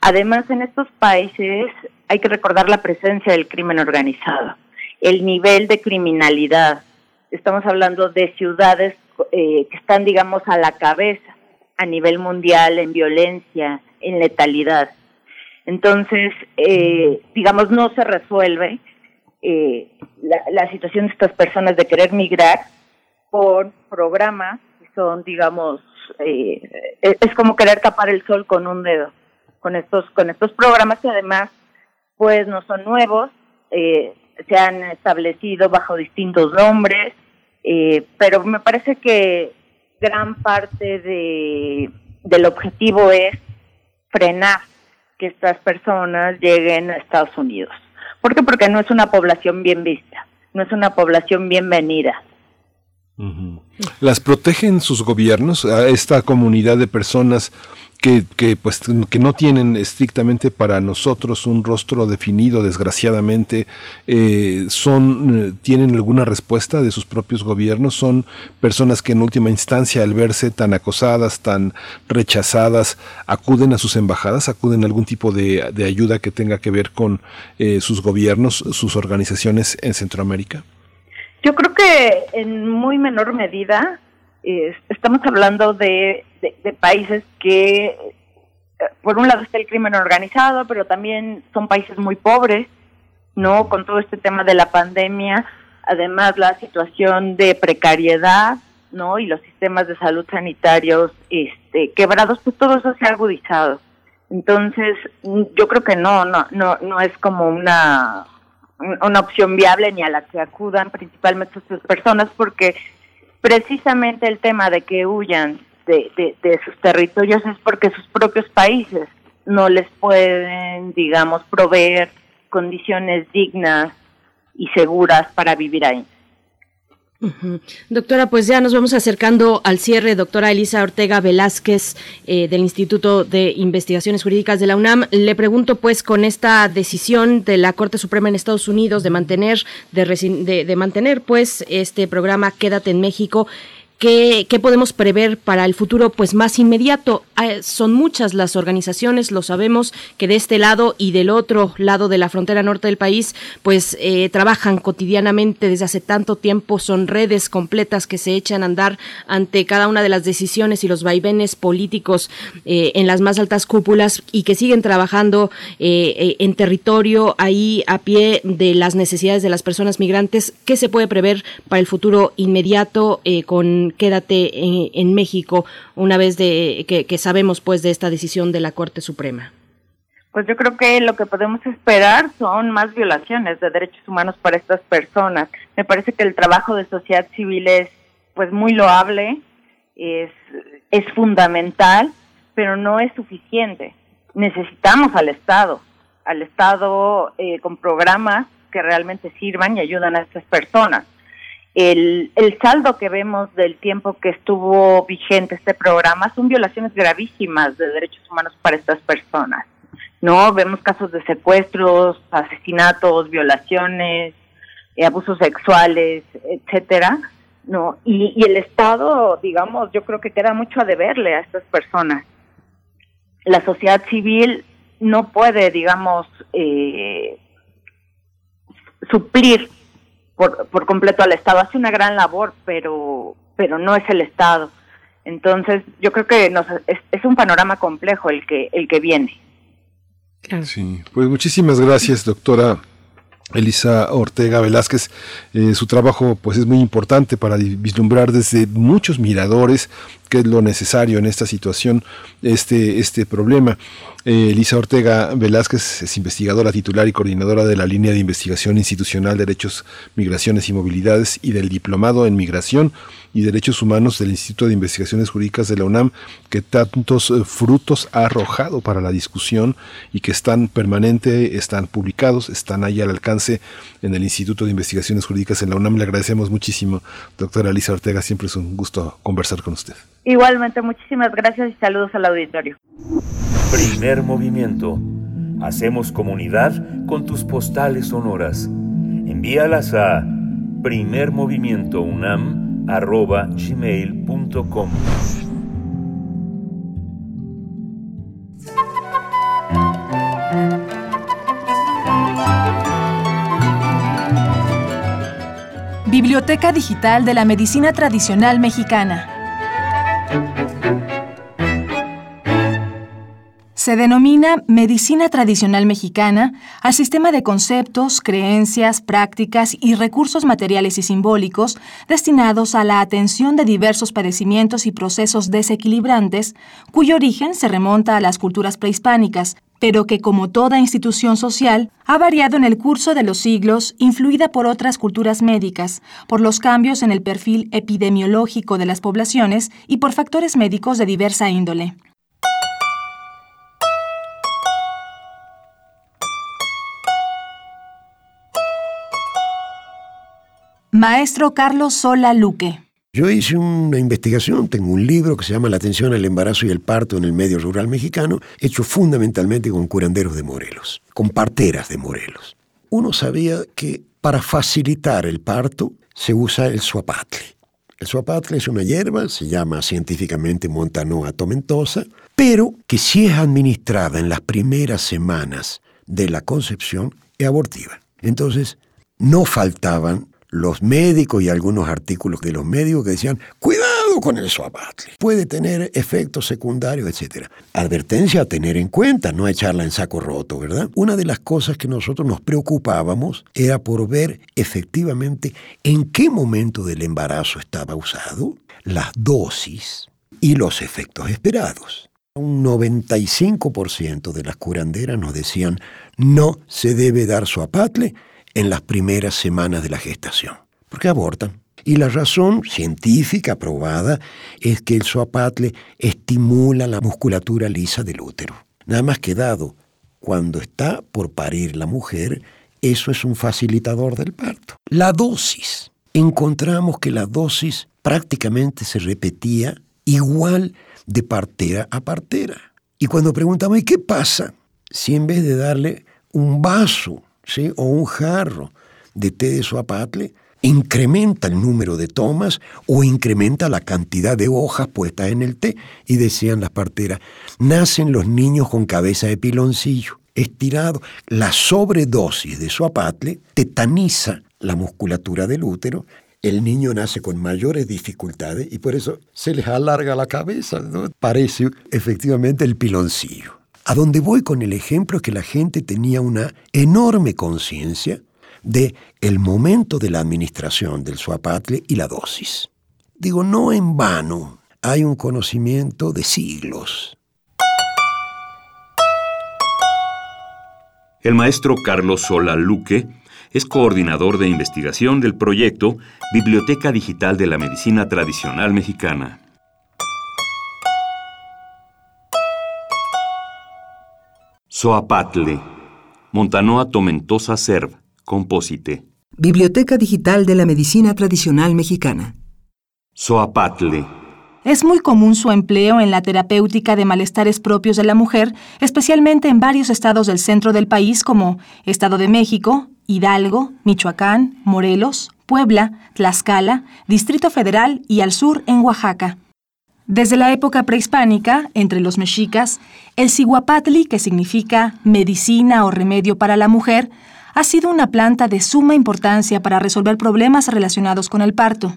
Además, en estos países hay que recordar la presencia del crimen organizado, el nivel de criminalidad. Estamos hablando de ciudades eh, que están, digamos, a la cabeza a nivel mundial en violencia, en letalidad. Entonces, eh, digamos, no se resuelve eh, la, situación de estas personas de querer migrar por programas que son, digamos, eh, es como querer tapar el sol con un dedo, con estos, con estos programas que además, pues, no son nuevos, se han establecido bajo distintos nombres, pero me parece que gran parte de, del objetivo es frenar que estas personas lleguen a Estados Unidos. ¿Por qué? Porque no es una población bien vista, no es una población bienvenida. ¿Las protegen sus gobiernos a esta comunidad de personas que, que, pues, que no tienen estrictamente para nosotros un rostro definido, desgraciadamente, eh, son, eh, tienen alguna respuesta de sus propios gobiernos, son personas que en última instancia, al verse tan acosadas, tan rechazadas, acuden a sus embajadas, acuden a algún tipo de, ayuda que tenga que ver con eh, sus gobiernos, sus organizaciones en Centroamérica. Yo creo que en muy menor medida estamos hablando de, países que, eh, por un lado está el crimen organizado, pero también son países muy pobres, ¿no? Con todo este tema de la pandemia, además la situación de precariedad, ¿no? Y los sistemas de salud sanitarios este, quebrados, pues todo eso se ha agudizado. Entonces, yo creo que no, no, no, no es como una, una opción viable ni a la que acudan principalmente estas personas porque precisamente el tema de que huyan de, de, sus territorios es porque sus propios países no les pueden, digamos, proveer condiciones dignas y seguras para vivir ahí. Doctora, pues ya nos vamos acercando al cierre. Doctora Elisa Ortega Velázquez eh, del Instituto de Investigaciones Jurídicas de la UNAM. Le pregunto, pues, con esta decisión de la Corte Suprema en Estados Unidos de mantener, de, de mantener, pues, este programa Quédate en México. ¿Qué, podemos prever para el futuro pues más inmediato? Ah, son muchas las organizaciones, lo sabemos, que de este lado y del otro lado de la frontera norte del país pues eh, trabajan cotidianamente desde hace tanto tiempo, son redes completas que se echan a andar ante cada una de las decisiones y los vaivenes políticos eh, en las más altas cúpulas y que siguen trabajando eh, en territorio ahí a pie de las necesidades de las personas migrantes. ¿Qué se puede prever para el futuro inmediato con quédate en, México una vez de que, sabemos pues de esta decisión de la Corte Suprema? Pues yo creo que lo que podemos esperar son más violaciones de derechos humanos para estas personas. Me parece que el trabajo de sociedad civil es pues muy loable, es, es fundamental, pero no es suficiente. Necesitamos al Estado, al Estado eh, con programas que realmente sirvan y ayudan a estas personas. El, el saldo que vemos del tiempo que estuvo vigente este programa son violaciones gravísimas de derechos humanos para estas personas. ¿no? Vemos casos de secuestros, asesinatos, violaciones, eh, abusos sexuales, etcétera, ¿no? Y, y el Estado, digamos, yo creo que queda mucho a deberle a estas personas. La sociedad civil no puede, digamos, eh, suplir por, por completo al Estado. Hace una gran labor, pero, pero no es el Estado. Entonces, yo creo que nos, es, es un panorama complejo el que, el que viene. Sí, pues muchísimas gracias, doctora Elisa Ortega Velázquez. Eh, su trabajo pues es muy importante para vislumbrar desde muchos miradores qué es lo necesario en esta situación, este, este problema. Eh, Elisa Ortega Velázquez es investigadora titular y coordinadora de la línea de investigación institucional Derechos, Migraciones y Movilidades y del Diplomado en Migración y Derechos Humanos del Instituto de Investigaciones Jurídicas de la UNAM, que tantos eh, frutos ha arrojado para la discusión y que están permanente, están publicados, están ahí al alcance en el Instituto de Investigaciones Jurídicas en la UNAM. Le agradecemos muchísimo, doctora Elisa Ortega, siempre es un gusto conversar con usted. Igualmente, muchísimas gracias y saludos al auditorio. Primer movimiento. Hacemos comunidad con tus postales sonoras. Envíalas a primermovimientounam.gmail.com Biblioteca Digital de la Medicina Tradicional Mexicana. Se denomina medicina tradicional mexicana al sistema de conceptos, creencias, prácticas y recursos materiales y simbólicos destinados a la atención de diversos padecimientos y procesos desequilibrantes cuyo origen se remonta a las culturas prehispánicas, pero que como toda institución social ha variado en el curso de los siglos, influida por otras culturas médicas, por los cambios en el perfil epidemiológico de las poblaciones y por factores médicos de diversa índole. Maestro Carlos Sola Luque. Yo hice una investigación, tengo un libro que se llama La atención al embarazo y el parto en el medio rural mexicano, hecho fundamentalmente con curanderos de Morelos, con parteras de Morelos. Uno sabía que para facilitar el parto se usa el suapatle. El suapatle es una hierba, se llama científicamente Montanoa tomentosa, pero que si es administrada en las primeras semanas de la concepción es abortiva. Entonces, no faltaban los médicos y algunos artículos de los médicos que decían, cuidado con el suapatle, puede tener efectos secundarios, etc. Advertencia a tener en cuenta, no echarla en saco roto, ¿verdad? Una de las cosas que nosotros nos preocupábamos era por ver efectivamente en qué momento del embarazo estaba usado, las dosis y los efectos esperados. Un 95% de las curanderas nos decían, no se debe dar suapatle, en las primeras semanas de la gestación, porque abortan. Y la razón científica probada es que el suapatle estimula la musculatura lisa del útero. Nada más que dado, cuando está por parir la mujer, eso es un facilitador del parto. La dosis. Encontramos que la dosis prácticamente se repetía igual de partera a partera. Y cuando preguntamos, ¿y qué pasa si en vez de darle un vaso ¿sí? o un jarro de té de suapatle, incrementa el número de tomas o incrementa la cantidad de hojas puestas en el té. Y decían las parteras, nacen los niños con cabeza de piloncillo, estirado. La sobredosis de suapatle tetaniza la musculatura del útero. El niño nace con mayores dificultades y por eso se les alarga la cabeza. ¿no? Parece efectivamente el piloncillo. A donde voy con el ejemplo es que la gente tenía una enorme conciencia de el momento de la administración del suapatle y la dosis. Digo, no en vano, hay un conocimiento de siglos. El maestro Carlos Sola Luque es coordinador de investigación del proyecto Biblioteca Digital de la Medicina Tradicional Mexicana. Soapatle, Montanoa Tomentosa Serv, Compósite. Biblioteca Digital de la Medicina Tradicional Mexicana. Soapatle. Es muy común su empleo en la terapéutica de malestares propios de la mujer, especialmente en varios estados del centro del país como Estado de México, Hidalgo, Michoacán, Morelos, Puebla, Tlaxcala, Distrito Federal y al sur en Oaxaca. Desde la época prehispánica, entre los mexicas, el ciguapatli, que significa medicina o remedio para la mujer, ha sido una planta de suma importancia para resolver problemas relacionados con el parto.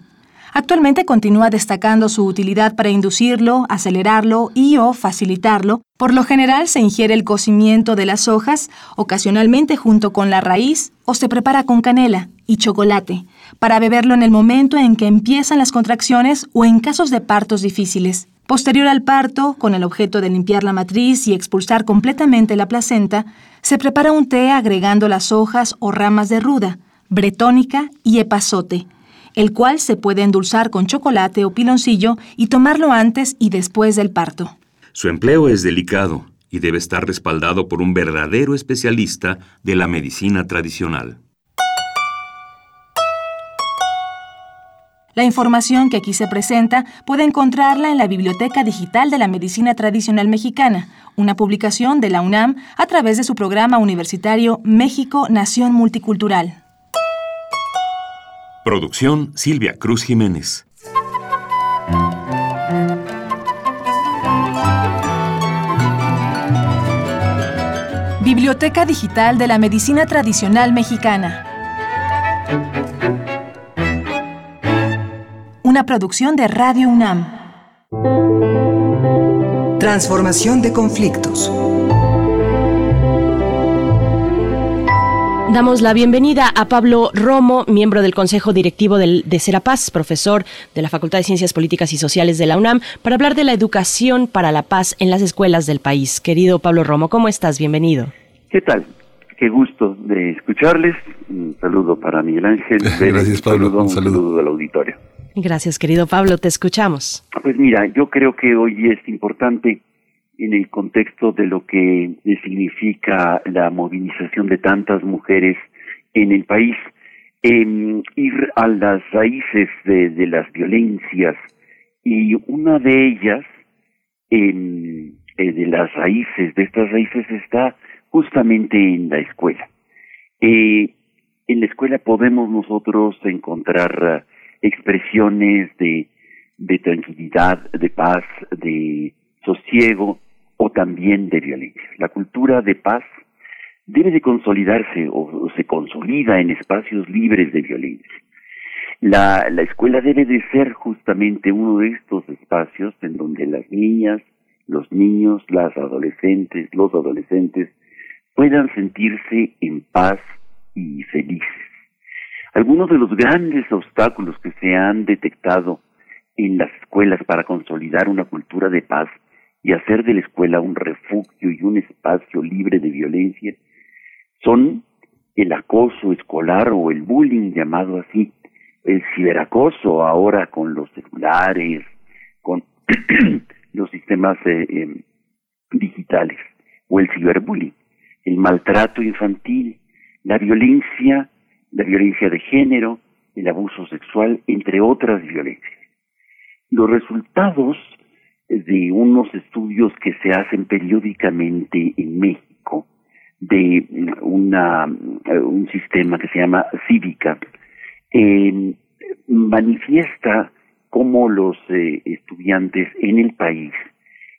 Actualmente continúa destacando su utilidad para inducirlo, acelerarlo y o facilitarlo. Por lo general se ingiere el cocimiento de las hojas, ocasionalmente junto con la raíz, o se prepara con canela y chocolate, para beberlo en el momento en que empiezan las contracciones o en casos de partos difíciles. Posterior al parto, con el objeto de limpiar la matriz y expulsar completamente la placenta, se prepara un té agregando las hojas o ramas de ruda, bretónica y epazote, el cual se puede endulzar con chocolate o piloncillo y tomarlo antes y después del parto. Su empleo es delicado y debe estar respaldado por un verdadero especialista de la medicina tradicional. La información que aquí se presenta puede encontrarla en la Biblioteca Digital de la Medicina Tradicional Mexicana, una publicación de la UNAM a través de su programa universitario México Nación Multicultural. Producción Silvia Cruz Jiménez. Biblioteca Digital de la Medicina Tradicional Mexicana. Una producción de Radio UNAM. Transformación de conflictos. Damos la bienvenida a Pablo Romo, miembro del Consejo Directivo del, de Serapaz, profesor de la Facultad de Ciencias Políticas y Sociales de la UNAM, para hablar de la educación para la paz en las escuelas del país. Querido Pablo Romo, ¿cómo estás? Bienvenido. ¿Qué tal? Qué gusto de escucharles. Un saludo para Miguel Ángel. Gracias, Pablo. Un saludo, un saludo al auditorio. Gracias, querido Pablo. Te escuchamos. Pues mira, yo creo que hoy es importante en el contexto de lo que significa la movilización de tantas mujeres en el país, eh, ir a las raíces de, las violencias y una de ellas, eh, de las raíces, de estas raíces está justamente en la escuela. Eh, en la escuela podemos nosotros encontrar expresiones de, tranquilidad, de paz, de sosiego, o también de violencia. La cultura de paz debe de consolidarse o, o se consolida en espacios libres de violencia. La, la escuela debe de ser justamente uno de estos espacios en donde las niñas, los niños, las adolescentes, los adolescentes puedan sentirse en paz y felices. Algunos de los grandes obstáculos que se han detectado en las escuelas para consolidar una cultura de paz y hacer de la escuela un refugio y un espacio libre de violencia son el acoso escolar o el bullying llamado así, el ciberacoso ahora con los celulares, con los sistemas eh, eh, digitales o el ciberbullying, el maltrato infantil, la violencia, la violencia de género, el abuso sexual, entre otras violencias. Los resultados de unos estudios que se hacen periódicamente en México de una un sistema que se llama Cívica eh, manifiesta cómo los eh, estudiantes en el país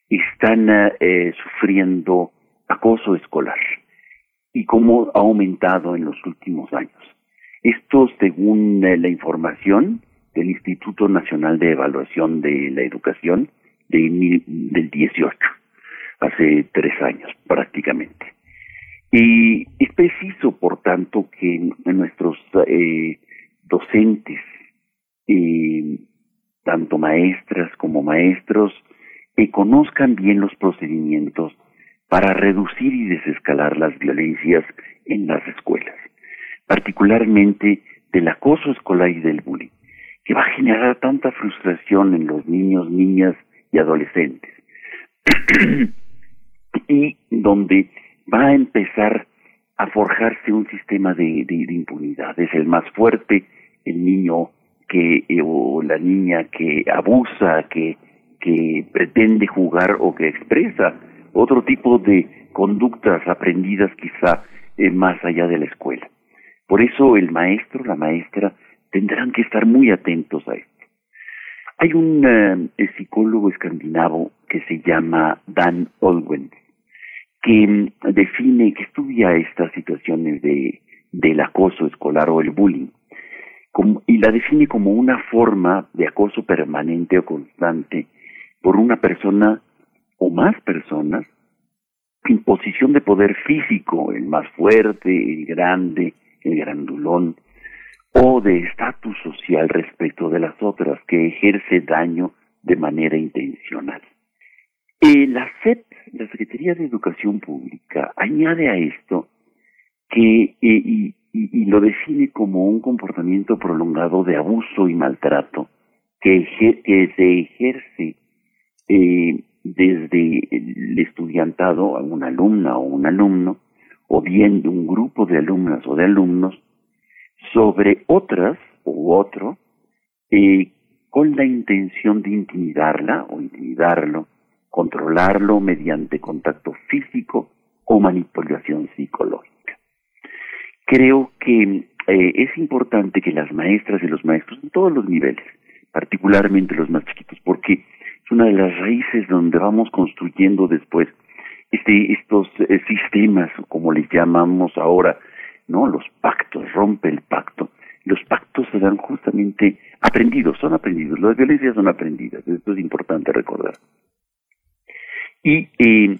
están eh, sufriendo acoso escolar y cómo ha aumentado en los últimos años. Esto según la información del Instituto Nacional de Evaluación de la Educación, de, del 18, hace tres años prácticamente. Y es preciso, por tanto, que nuestros eh, docentes, eh, tanto maestras como maestros, eh, conozcan bien los procedimientos para reducir y desescalar las violencias en las escuelas, particularmente del acoso escolar y del bullying, que va a generar tanta frustración en los niños, niñas y adolescentes, y donde va a empezar a forjarse un sistema de, impunidad. Es el más fuerte, el niño que eh, o la niña que abusa, que, que pretende jugar o que expresa otro tipo de conductas aprendidas quizá eh, más allá de la escuela. Por eso el maestro, la maestra, tendrán que estar muy atentos a esto. Hay un eh, psicólogo escandinavo que se llama Dan Olwen, que mm, define, que estudia estas situaciones de, del acoso escolar o el bullying, y la define como una forma de acoso permanente o constante por una persona o más personas en posición de poder físico, el más fuerte, el grande, grandulón, o de estatus social respecto de las otras, que ejerce daño de manera intencional. Eh, la SEP, la Secretaría de Educación Pública, añade a esto que, eh, y, lo define como un comportamiento prolongado de abuso y maltrato que, que se ejerce eh, desde el estudiantado a una alumna o un alumno, o bien de un grupo de alumnas o de alumnos, sobre otras u otro, eh, con la intención de intimidarla o intimidarlo, controlarlo mediante contacto físico o manipulación psicológica. Creo que eh, es importante que las maestras y los maestros en todos los niveles, particularmente los más chiquitos, porque es una de las raíces donde vamos construyendo después este, estos eh, sistemas, como les llamamos ahora, ¿no? Los pactos, rompe el pacto. Los pactos se dan justamente aprendidos, son aprendidos, las violencias son aprendidas, esto es importante recordar. Y, eh,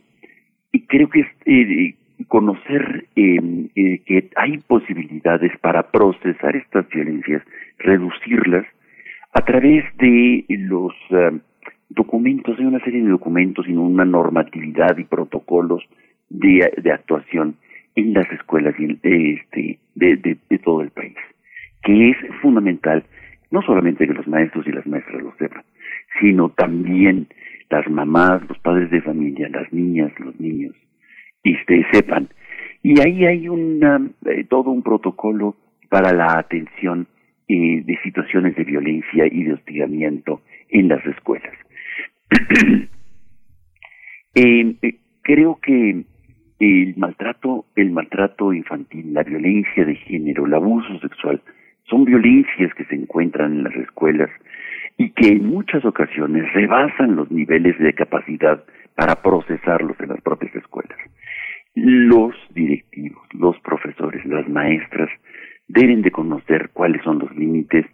creo que es eh, conocer que hay posibilidades para procesar estas violencias, reducirlas a través de los documentos, hay una serie de documentos y una normatividad y protocolos de, actuación en las escuelas este, de todo el país, que es fundamental no solamente que los maestros y las maestras lo sepan, sino también las mamás, los padres de familia, las niñas, los niños, este, sepan. Y ahí hay una, eh, todo un protocolo para la atención eh, de situaciones de violencia y de hostigamiento en las escuelas. Eh, creo que el maltrato, el maltrato infantil, la violencia de género, el abuso sexual, son violencias que se encuentran en las escuelas y que en muchas ocasiones rebasan los niveles de capacidad para procesarlos en las propias escuelas. Los directivos, los profesores, las maestras deben de conocer cuáles son los límites,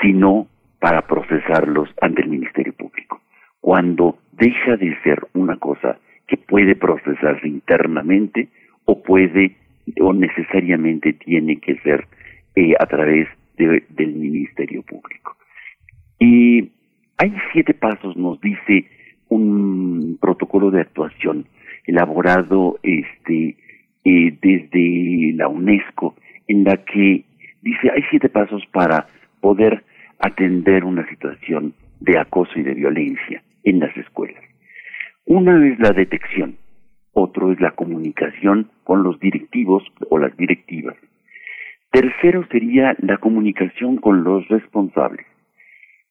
sino para procesarlos ante el Ministerio Público. Cuando deja de ser una cosa que puede procesarse internamente o puede o necesariamente tiene que ser eh, a través del Ministerio Público. Y hay siete pasos, nos dice un protocolo de actuación elaborado este eh, desde la UNESCO, en la que dice hay siete pasos para poder atender una situación de acoso y de violencia en las escuelas. Una es la detección, otro es la comunicación con los directivos o las directivas. Tercero sería la comunicación con los responsables.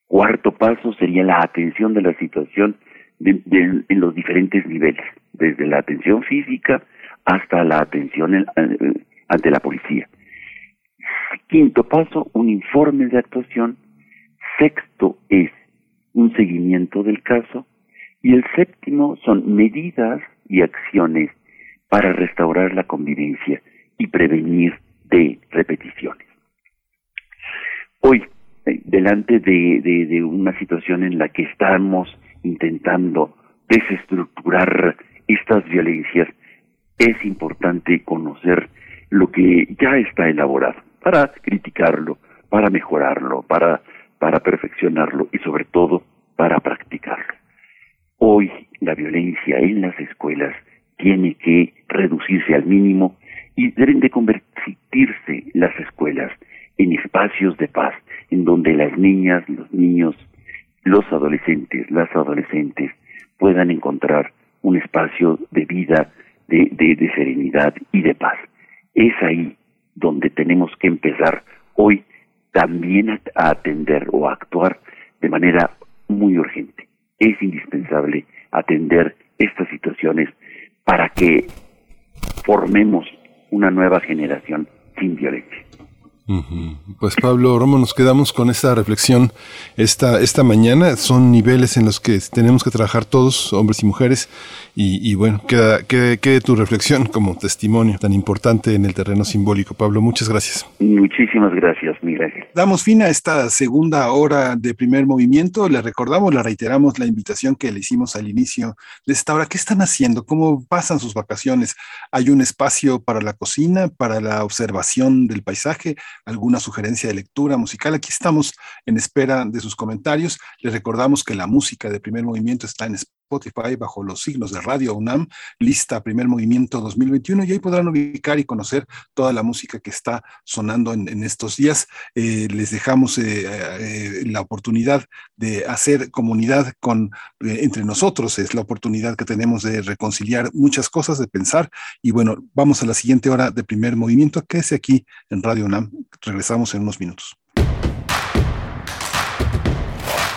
Cuarto paso sería la atención de la situación en los diferentes niveles, desde la atención física hasta la atención eh, ante la policía. Quinto paso, un informe de actuación. Sexto es un seguimiento del caso. Y el séptimo son medidas y acciones para restaurar la convivencia y prevenir de repeticiones. Hoy eh, delante de, una situación en la que estamos intentando desestructurar estas violencias, es importante conocer lo que ya está elaborado para criticarlo, para mejorarlo, para, para perfeccionarlo y sobre todo para practicarlo. Hoy la violencia en las escuelas tiene que reducirse al mínimo y deben de convertirse las escuelas en espacios de paz, en donde las niñas, los niños, los adolescentes, las adolescentes puedan encontrar un espacio de vida, de, de, serenidad y de paz. Es ahí donde tenemos que empezar hoy también a, atender o a actuar de manera muy urgente. Es indispensable atender estas situaciones para que formemos una nueva generación sin violencia. Pues Pablo Romo, nos quedamos con esta reflexión esta, esta mañana. Son niveles en los que tenemos que trabajar todos, hombres y mujeres, y, bueno, queda, quede, tu reflexión como testimonio tan importante en el terreno simbólico. Pablo, muchas gracias. Muchísimas gracias, Miguel. Damos fin a esta segunda hora de primer movimiento. Le recordamos, le reiteramos la invitación que le hicimos al inicio de esta hora. ¿Qué están haciendo? ¿Cómo pasan sus vacaciones? ¿Hay un espacio para la cocina, para la observación del paisaje? ¿Alguna sugerencia de lectura musical? Aquí estamos en espera de sus comentarios. Les recordamos que la música de primer movimiento está en Spotify bajo los signos de Radio UNAM, lista Primer Movimiento 2021, y ahí podrán ubicar y conocer toda la música que está sonando en, estos días. Eh, les dejamos eh, eh, la oportunidad de hacer comunidad con, entre nosotros, es la oportunidad que tenemos de reconciliar muchas cosas, de pensar, y bueno, vamos a la siguiente hora de Primer Movimiento, que es aquí en Radio UNAM. Regresamos en unos minutos.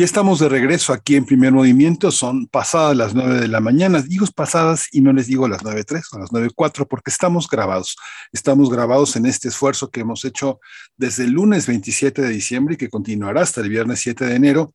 Ya estamos de regreso aquí en Primer Movimiento, son pasadas las nueve de la mañana, digo pasadas y no les digo las nueve tres o las nueve cuatro porque estamos grabados, estamos grabados en este esfuerzo que hemos hecho desde el lunes 27 de diciembre y que continuará hasta el viernes 7 de enero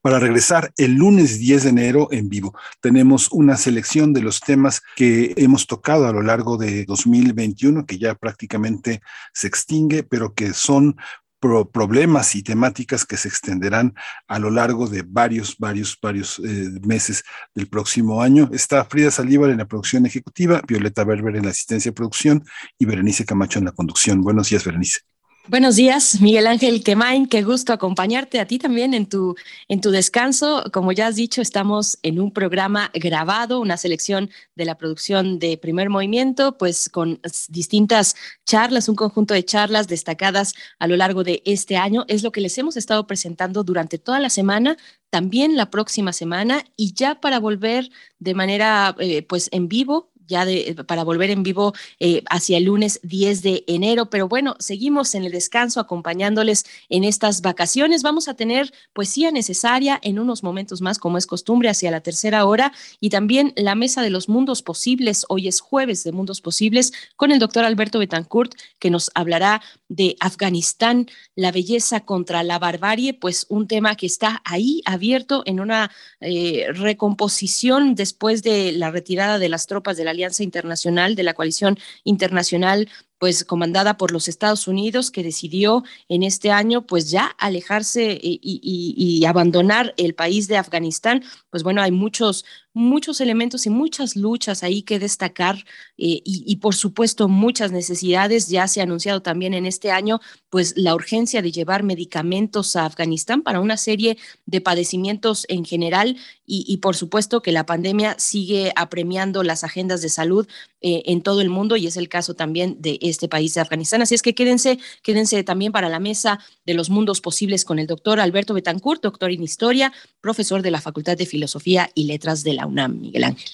para regresar el lunes 10 de enero en vivo. Tenemos una selección de los temas que hemos tocado a lo largo de 2021, que ya prácticamente se extingue, pero que son problemas y temáticas que se extenderán a lo largo de varios, varios, varios eh, meses del próximo año. Está Frida Saldívar en la producción ejecutiva, Violeta Berber en la asistencia de producción y Berenice Camacho en la conducción. Buenos días, Berenice. Buenos días, Miguel Ángel Quemain, qué gusto acompañarte a ti también en tu, en tu descanso. Como ya has dicho, estamos en un programa grabado, una selección de la producción de Primer Movimiento, pues con distintas charlas, un conjunto de charlas destacadas a lo largo de este año. Es lo que les hemos estado presentando durante toda la semana, también la próxima semana y ya para volver de manera eh, pues en vivo ya de, para volver en vivo eh, hacia el lunes 10 de enero. Pero bueno, seguimos en el descanso acompañándoles en estas vacaciones. Vamos a tener poesía necesaria en unos momentos más, como es costumbre, hacia la tercera hora y también la mesa de los mundos posibles. Hoy es jueves de mundos posibles con el doctor Alberto Betancourt, que nos hablará de Afganistán, la belleza contra la barbarie, pues un tema que está ahí abierto en una eh, recomposición después de la retirada de las tropas de la Alianza Internacional, de la coalición internacional pues comandada por los Estados Unidos, que decidió en este año pues ya alejarse y, abandonar el país de Afganistán. Pues bueno, hay muchos, muchos elementos y muchas luchas ahí que destacar eh, y, por supuesto muchas necesidades. Ya se ha anunciado también en este año pues la urgencia de llevar medicamentos a Afganistán para una serie de padecimientos en general y, por supuesto que la pandemia sigue apremiando las agendas de salud eh, en todo el mundo y es el caso también de este país de Afganistán. Así es que quédense, quédense también para la mesa de los mundos posibles con el doctor Alberto Betancourt, doctor en historia, profesor de la Facultad de Filosofía y Letras de la UNAM, Miguel Ángel.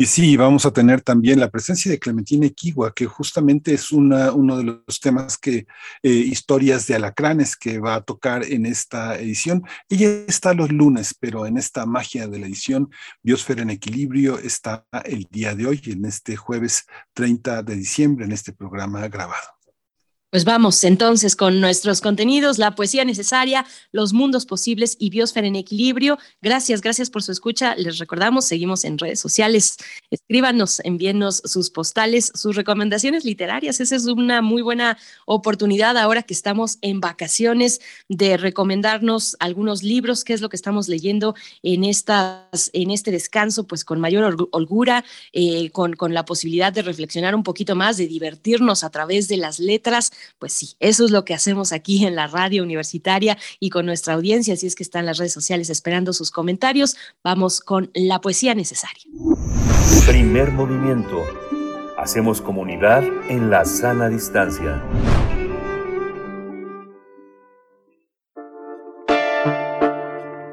Y sí, vamos a tener también la presencia de Clementina Equigua, que justamente es una, uno de los temas que, eh, historias de alacranes que va a tocar en esta edición. Ella está los lunes, pero en esta magia de la edición, Biosfera en Equilibrio, está el día de hoy, en este jueves 30 de diciembre, en este programa grabado. Pues vamos entonces con nuestros contenidos, la poesía necesaria, los mundos posibles y biosfera en equilibrio. Gracias, gracias por su escucha. Les recordamos, seguimos en redes sociales. Escríbanos, envíenos sus postales, sus recomendaciones literarias. Esa es una muy buena oportunidad ahora que estamos en vacaciones de recomendarnos algunos libros, qué es lo que estamos leyendo en, estas, en este descanso, pues con mayor holgura, eh, con, con la posibilidad de reflexionar un poquito más, de divertirnos a través de las letras pues sí, eso es lo que hacemos aquí en la radio universitaria y con nuestra audiencia, así es que están las redes sociales esperando sus comentarios. Vamos con la poesía necesaria. Primer movimiento. Hacemos comunidad en la sana distancia.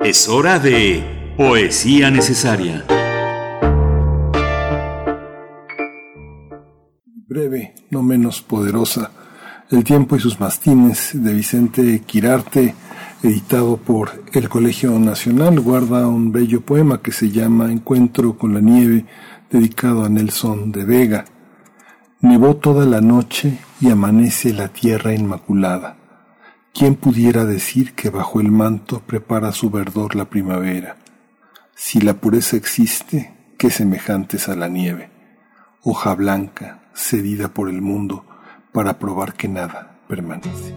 Es hora de poesía necesaria. Breve, no menos poderosa el tiempo y sus mastines de Vicente Quirarte, editado por el Colegio Nacional, guarda un bello poema que se llama Encuentro con la nieve, dedicado a Nelson de Vega. Nevó toda la noche y amanece la tierra inmaculada. ¿Quién pudiera decir que bajo el manto prepara su verdor la primavera? Si la pureza existe, qué semejantes a la nieve, hoja blanca, cedida por el mundo, para probar que nada permanece.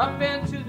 up into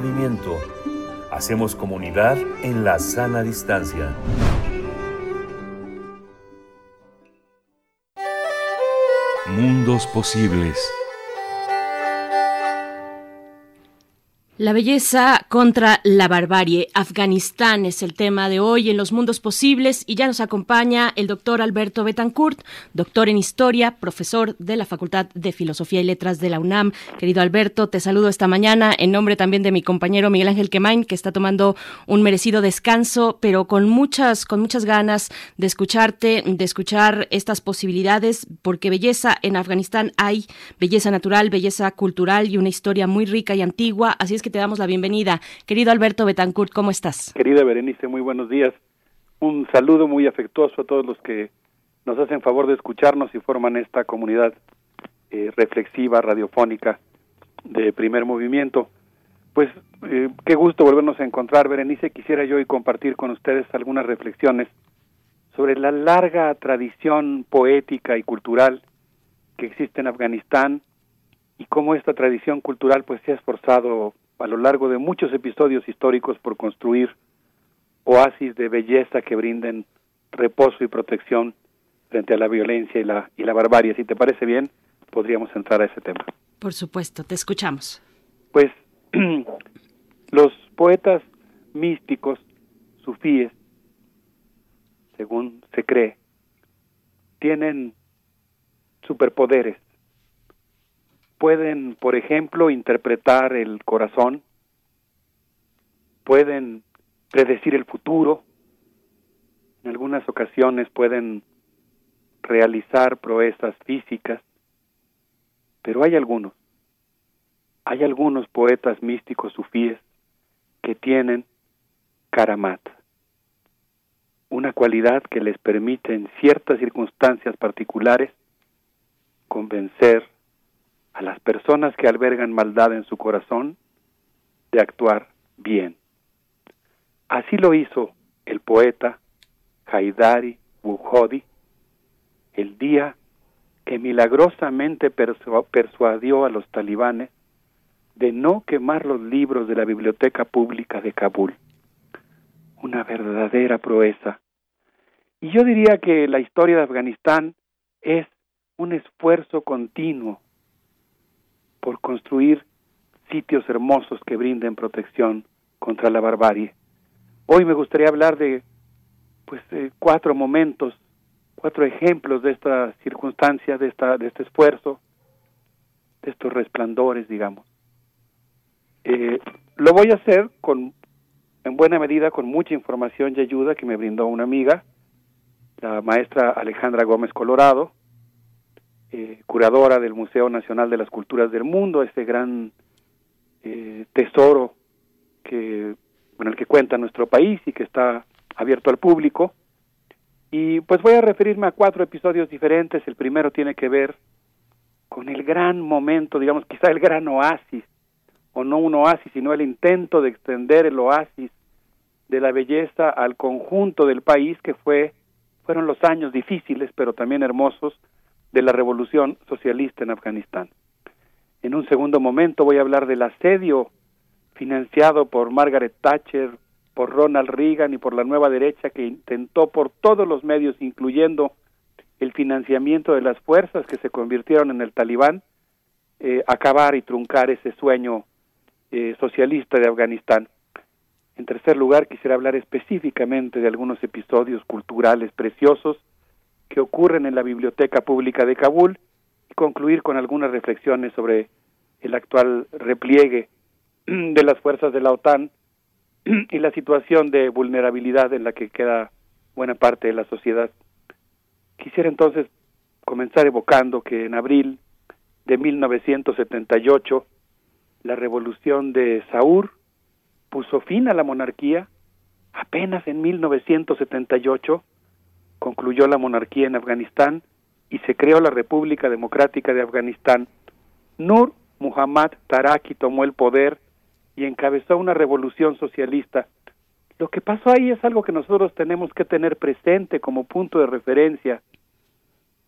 movimiento. Hacemos comunidad en la sana distancia. Mundos posibles. La belleza contra la barbarie. Afganistán es el tema de hoy en los mundos posibles y ya nos acompaña el doctor Alberto Betancourt, doctor en historia, profesor de la Facultad de Filosofía y Letras de la UNAM. Querido Alberto, te saludo esta mañana en nombre también de mi compañero Miguel Ángel Quemain, que está tomando un merecido descanso, pero con muchas, con muchas ganas de escucharte, de escuchar estas posibilidades, porque belleza en Afganistán hay belleza natural, belleza cultural y una historia muy rica y antigua. Así es que te damos la bienvenida. Querido Alberto Betancourt, ¿cómo estás? Querida Berenice, muy buenos días. Un saludo muy afectuoso a todos los que nos hacen favor de escucharnos y forman esta comunidad eh, reflexiva, radiofónica de primer movimiento. Pues eh, qué gusto volvernos a encontrar, Berenice. Quisiera yo hoy compartir con ustedes algunas reflexiones sobre la larga tradición poética y cultural que existe en Afganistán y cómo esta tradición cultural pues se ha esforzado a lo largo de muchos episodios históricos por construir oasis de belleza que brinden reposo y protección frente a la violencia y la, y la barbarie. Si te parece bien, podríamos entrar a ese tema. Por supuesto, te escuchamos. Pues los poetas místicos, sufíes, según se cree, tienen superpoderes pueden, por ejemplo, interpretar el corazón, pueden predecir el futuro, en algunas ocasiones pueden realizar proezas físicas, pero hay algunos, hay algunos poetas místicos sufíes que tienen karamat, una cualidad que les permite en ciertas circunstancias particulares convencer a las personas que albergan maldad en su corazón de actuar bien. Así lo hizo el poeta Haidari Bukhodi el día que milagrosamente persuadió a los talibanes de no quemar los libros de la biblioteca pública de Kabul. Una verdadera proeza. Y yo diría que la historia de Afganistán es un esfuerzo continuo por construir sitios hermosos que brinden protección contra la barbarie. Hoy me gustaría hablar de pues cuatro momentos, cuatro ejemplos de esta circunstancia, de esta de este esfuerzo, de estos resplandores, digamos. Eh, lo voy a hacer con en buena medida con mucha información y ayuda que me brindó una amiga, la maestra Alejandra Gómez Colorado, eh, curadora del Museo Nacional de las Culturas del Mundo, este gran eh, tesoro que con el que cuenta nuestro país y que está abierto al público. Y pues voy a referirme a cuatro episodios diferentes. El primero tiene que ver con el gran momento, digamos, quizá el gran oasis, o no un oasis, sino el intento de extender el oasis de la belleza al conjunto del país, que fue fueron los años difíciles, pero también hermosos, de la revolución socialista en Afganistán. En un segundo momento voy a hablar del asedio financiado por Margaret Thatcher, por Ronald Reagan y por la nueva derecha que intentó por todos los medios, incluyendo el financiamiento de las fuerzas que se convirtieron en el talibán, eh, acabar y truncar ese sueño eh, socialista de Afganistán. En tercer lugar, quisiera hablar específicamente de algunos episodios culturales preciosos que ocurren en la Biblioteca Pública de Kabul y concluir con algunas reflexiones sobre el actual repliegue de las fuerzas de la OTAN y la situación de vulnerabilidad en la que queda buena parte de la sociedad. Quisiera entonces comenzar evocando que en abril de 1978 la revolución de Saur puso fin a la monarquía. Apenas en 1978 concluyó la monarquía en Afganistán y se creó la República Democrática de Afganistán. Nur Muhammad Taraki tomó el poder y encabezó una revolución socialista. Lo que pasó ahí es algo que nosotros tenemos que tener presente como punto de referencia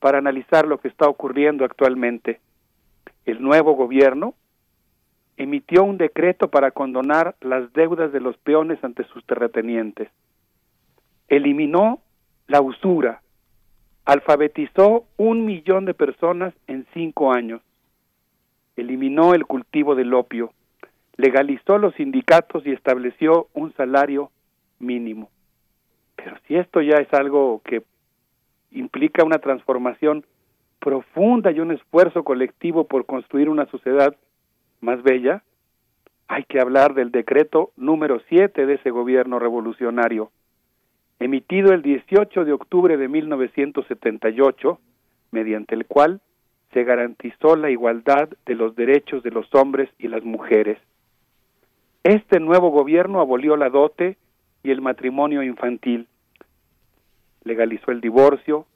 para analizar lo que está ocurriendo actualmente. El nuevo gobierno emitió un decreto para condonar las deudas de los peones ante sus terratenientes. Eliminó la usura. Alfabetizó un millón de personas en cinco años. Eliminó el cultivo del opio legalizó los sindicatos y estableció un salario mínimo. Pero si esto ya es algo que implica una transformación profunda y un esfuerzo colectivo por construir una sociedad más bella, hay que hablar del decreto número 7 de ese gobierno revolucionario, emitido el 18 de octubre de 1978, mediante el cual se garantizó la igualdad de los derechos de los hombres y las mujeres. Este nuevo gobierno abolió la dote y el matrimonio infantil, legalizó el divorcio,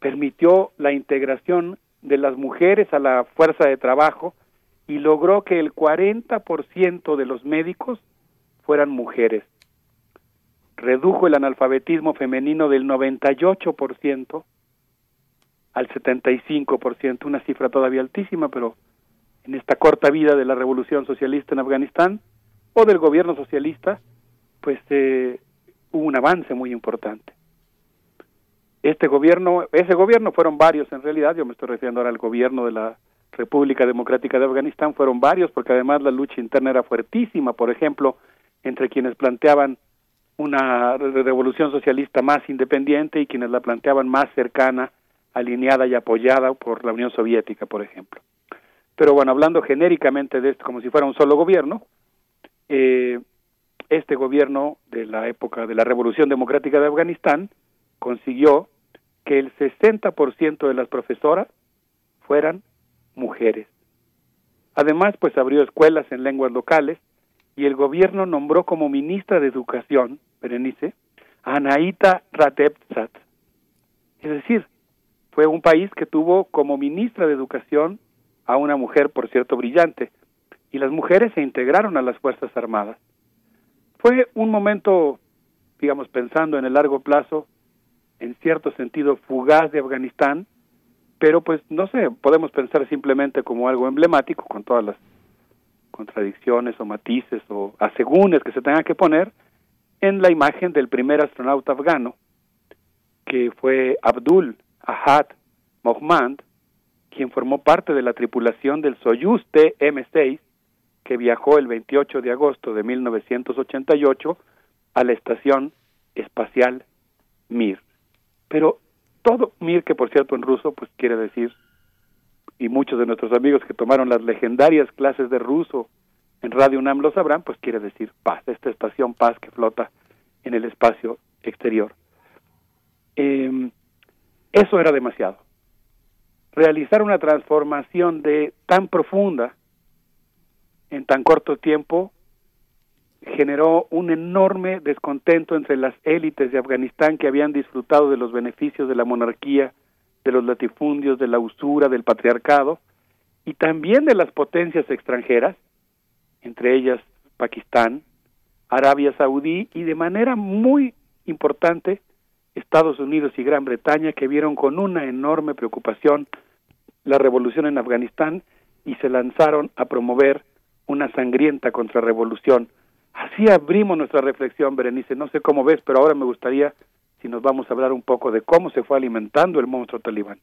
permitió la integración de las mujeres a la fuerza de trabajo y logró que el 40% de los médicos fueran mujeres. Redujo el analfabetismo femenino del 98% al 75%, una cifra todavía altísima, pero en esta corta vida de la revolución socialista en Afganistán, o del gobierno socialista, pues eh, hubo un avance muy importante. Este gobierno, ese gobierno fueron varios en realidad, yo me estoy refiriendo ahora al gobierno de la República Democrática de Afganistán, fueron varios porque además la lucha interna era fuertísima, por ejemplo, entre quienes planteaban una revolución socialista más independiente y quienes la planteaban más cercana, alineada y apoyada por la Unión Soviética, por ejemplo. Pero bueno, hablando genéricamente de esto como si fuera un solo gobierno, eh, este gobierno de la época de la Revolución Democrática de Afganistán consiguió que el 60% de las profesoras fueran mujeres. Además, pues abrió escuelas en lenguas locales y el gobierno nombró como ministra de Educación, Berenice, a Anaita Ratepzat. Es decir, fue un país que tuvo como ministra de Educación a una mujer, por cierto, brillante, y las mujeres se integraron a las Fuerzas Armadas. Fue un momento, digamos, pensando en el largo plazo, en cierto sentido fugaz de Afganistán, pero pues no sé, podemos pensar simplemente como algo emblemático con todas las contradicciones o matices o asegúnes que se tengan que poner en la imagen del primer astronauta afgano, que fue Abdul Ahad Mohmand, quien formó parte de la tripulación del Soyuz TM-6, que viajó el 28 de agosto de 1988 a la estación espacial Mir. Pero todo Mir, que por cierto en ruso, pues quiere decir, y muchos de nuestros amigos que tomaron las legendarias clases de ruso en Radio UNAM lo sabrán, pues quiere decir paz, esta estación paz que flota en el espacio exterior. Eh, eso era demasiado. Realizar una transformación de tan profunda en tan corto tiempo generó un enorme descontento entre las élites de Afganistán que habían disfrutado de los beneficios de la monarquía, de los latifundios, de la usura, del patriarcado, y también de las potencias extranjeras, entre ellas Pakistán, Arabia Saudí y de manera muy importante Estados Unidos y Gran Bretaña que vieron con una enorme preocupación la revolución en Afganistán y se lanzaron a promover una sangrienta contrarrevolución. Así abrimos nuestra reflexión, Berenice. No sé cómo ves, pero ahora me gustaría si nos vamos a hablar un poco de cómo se fue alimentando el monstruo talibán.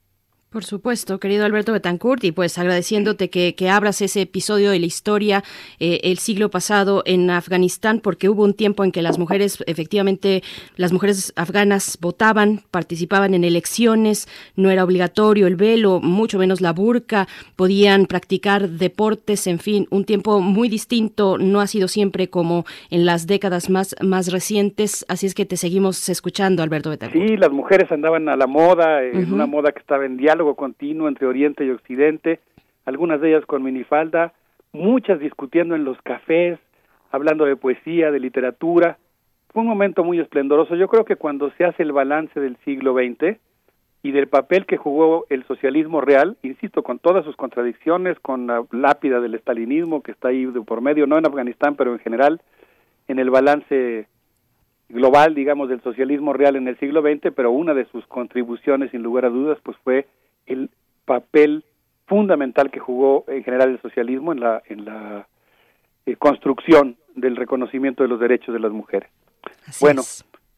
Por supuesto, querido Alberto Betancourt, y pues agradeciéndote que, que abras ese episodio de la historia eh, el siglo pasado en Afganistán, porque hubo un tiempo en que las mujeres, efectivamente, las mujeres afganas votaban, participaban en elecciones, no era obligatorio el velo, mucho menos la burka, podían practicar deportes, en fin, un tiempo muy distinto, no ha sido siempre como en las décadas más, más recientes, así es que te seguimos escuchando, Alberto Betancourt. Sí, las mujeres andaban a la moda, en una moda que estaba en diálogo continuo entre Oriente y Occidente, algunas de ellas con minifalda, muchas discutiendo en los cafés, hablando de poesía, de literatura. Fue un momento muy esplendoroso. Yo creo que cuando se hace el balance del siglo XX y del papel que jugó el socialismo real, insisto, con todas sus contradicciones, con la lápida del estalinismo que está ahí de por medio, no en Afganistán, pero en general, en el balance global, digamos, del socialismo real en el siglo XX, pero una de sus contribuciones, sin lugar a dudas, pues fue el papel fundamental que jugó en general el socialismo en la en la eh, construcción del reconocimiento de los derechos de las mujeres. bueno,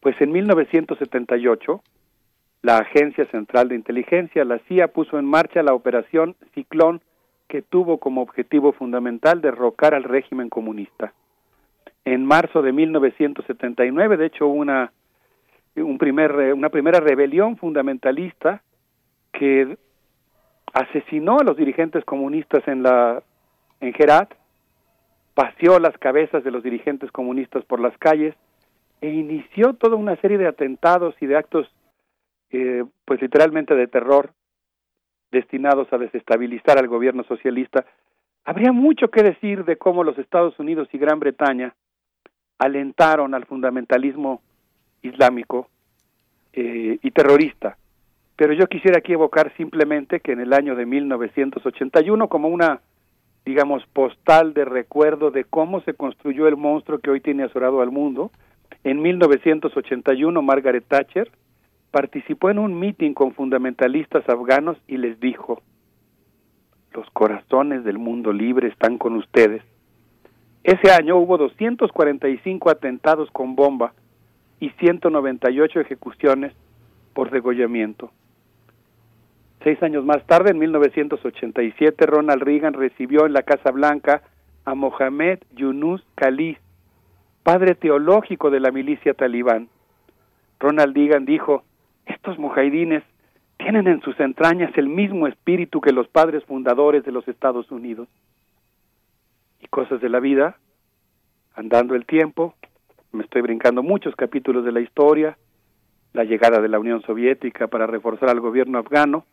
pues en 1978 la Agencia Central de Inteligencia, la CIA, puso en marcha la operación Ciclón que tuvo como objetivo fundamental derrocar al régimen comunista. En marzo de 1979, de hecho, una un primer, una primera rebelión fundamentalista que asesinó a los dirigentes comunistas en la en paseó las cabezas de los dirigentes comunistas por las calles e inició toda una serie de atentados y de actos eh, pues literalmente de terror destinados a desestabilizar al gobierno socialista. Habría mucho que decir de cómo los Estados Unidos y Gran Bretaña alentaron al fundamentalismo islámico eh, y terrorista pero yo quisiera aquí evocar simplemente que en el año de 1981, como una, digamos, postal de recuerdo de cómo se construyó el monstruo que hoy tiene azorado al mundo, en 1981 Margaret Thatcher participó en un meeting con fundamentalistas afganos y les dijo, los corazones del mundo libre están con ustedes. Ese año hubo 245 atentados con bomba y 198 ejecuciones por degollamiento. Seis años más tarde, en 1987, Ronald Reagan recibió en la Casa Blanca a Mohamed Yunus Khalid, padre teológico de la milicia talibán. Ronald Reagan dijo, estos mujahidines tienen en sus entrañas el mismo espíritu que los padres fundadores de los Estados Unidos. Y cosas de la vida, andando el tiempo, me estoy brincando muchos capítulos de la historia, la llegada de la Unión Soviética para reforzar al gobierno afgano,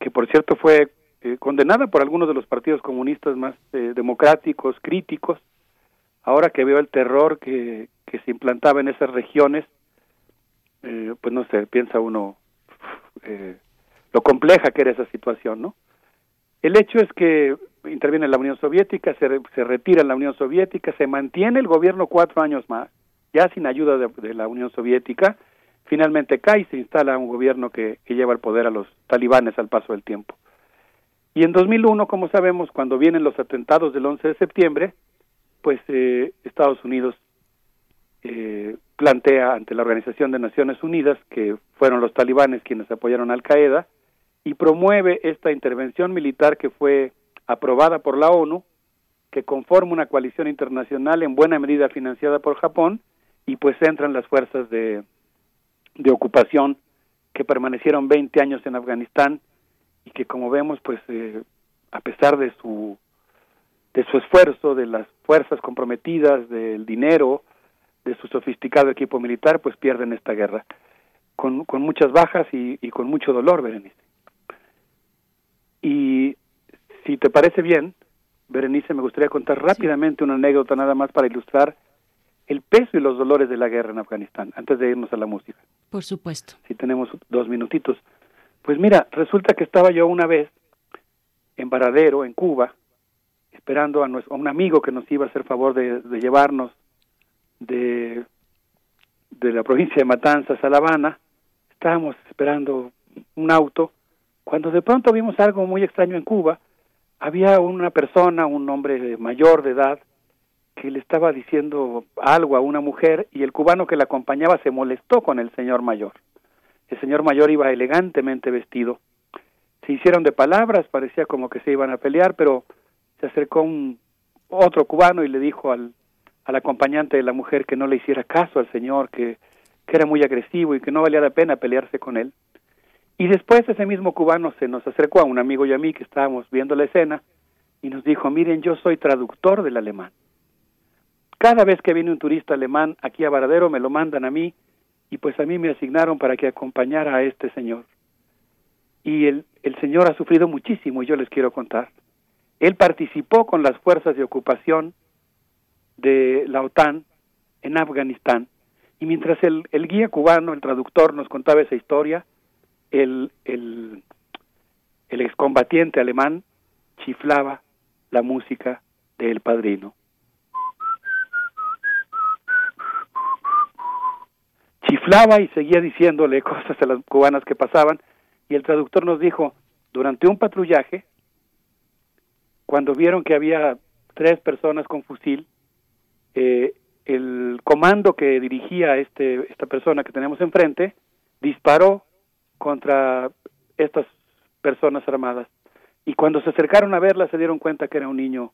que por cierto fue eh, condenada por algunos de los partidos comunistas más eh, democráticos, críticos, ahora que veo el terror que, que se implantaba en esas regiones, eh, pues no sé, piensa uno eh, lo compleja que era esa situación, ¿no? El hecho es que interviene la Unión Soviética, se, se retira la Unión Soviética, se mantiene el gobierno cuatro años más, ya sin ayuda de, la Unión Soviética, finalmente cae y se instala un gobierno que, lleva el poder a los talibanes al paso del tiempo. Y en 2001, como sabemos, cuando vienen los atentados del 11 de septiembre, pues eh, Estados Unidos eh, plantea ante la Organización de Naciones Unidas, que fueron los talibanes quienes apoyaron a Al Qaeda, y promueve esta intervención militar que fue aprobada por la ONU, que conforma una coalición internacional en buena medida financiada por Japón, y pues entran las fuerzas de, de ocupación que permanecieron 20 años en Afganistán y que como vemos pues eh, a pesar de su de su esfuerzo, de las fuerzas comprometidas, del dinero, de su sofisticado equipo militar, pues pierden esta guerra con, con muchas bajas y, y con mucho dolor, Berenice. Y si te parece bien, Berenice, me gustaría contar rápidamente una anécdota nada más para ilustrar el peso y los dolores de la guerra en Afganistán, antes de irnos a la música. Por supuesto. Si tenemos dos minutitos. Pues mira, resulta que estaba yo una vez en Varadero, en Cuba, esperando a, nuestro, un amigo que nos iba a hacer favor de, llevarnos de, de la provincia de Matanzas a La Habana. Estábamos esperando un auto, cuando de pronto vimos algo muy extraño en Cuba. Había una persona, un hombre mayor de edad, que le estaba diciendo algo a una mujer y el cubano que la acompañaba se molestó con el señor mayor. El señor mayor iba elegantemente vestido. Se hicieron de palabras, parecía como que se iban a pelear, pero se acercó un otro cubano y le dijo al, acompañante de la mujer que no le hiciera caso al señor, que, que era muy agresivo y que no valía la pena pelearse con él. Y después ese mismo cubano se nos acercó a un amigo y a mí que estábamos viendo la escena y nos dijo, miren, yo soy traductor del alemán. Cada vez que viene un turista alemán aquí a Varadero me lo mandan a mí y pues a mí me asignaron para que acompañara a este señor. Y el, el señor ha sufrido muchísimo y yo les quiero contar. Él participó con las fuerzas de ocupación de la OTAN en Afganistán y mientras el, el guía cubano, el traductor, nos contaba esa historia, el, el, el excombatiente alemán chiflaba la música de El Padrino. Chiflaba y seguía diciéndole cosas a las cubanas que pasaban y el traductor nos dijo, durante un patrullaje, cuando vieron que había tres personas con fusil, eh, el comando que dirigía este, esta persona que tenemos enfrente disparó contra estas personas armadas. Y cuando se acercaron a verla se dieron cuenta que era un niño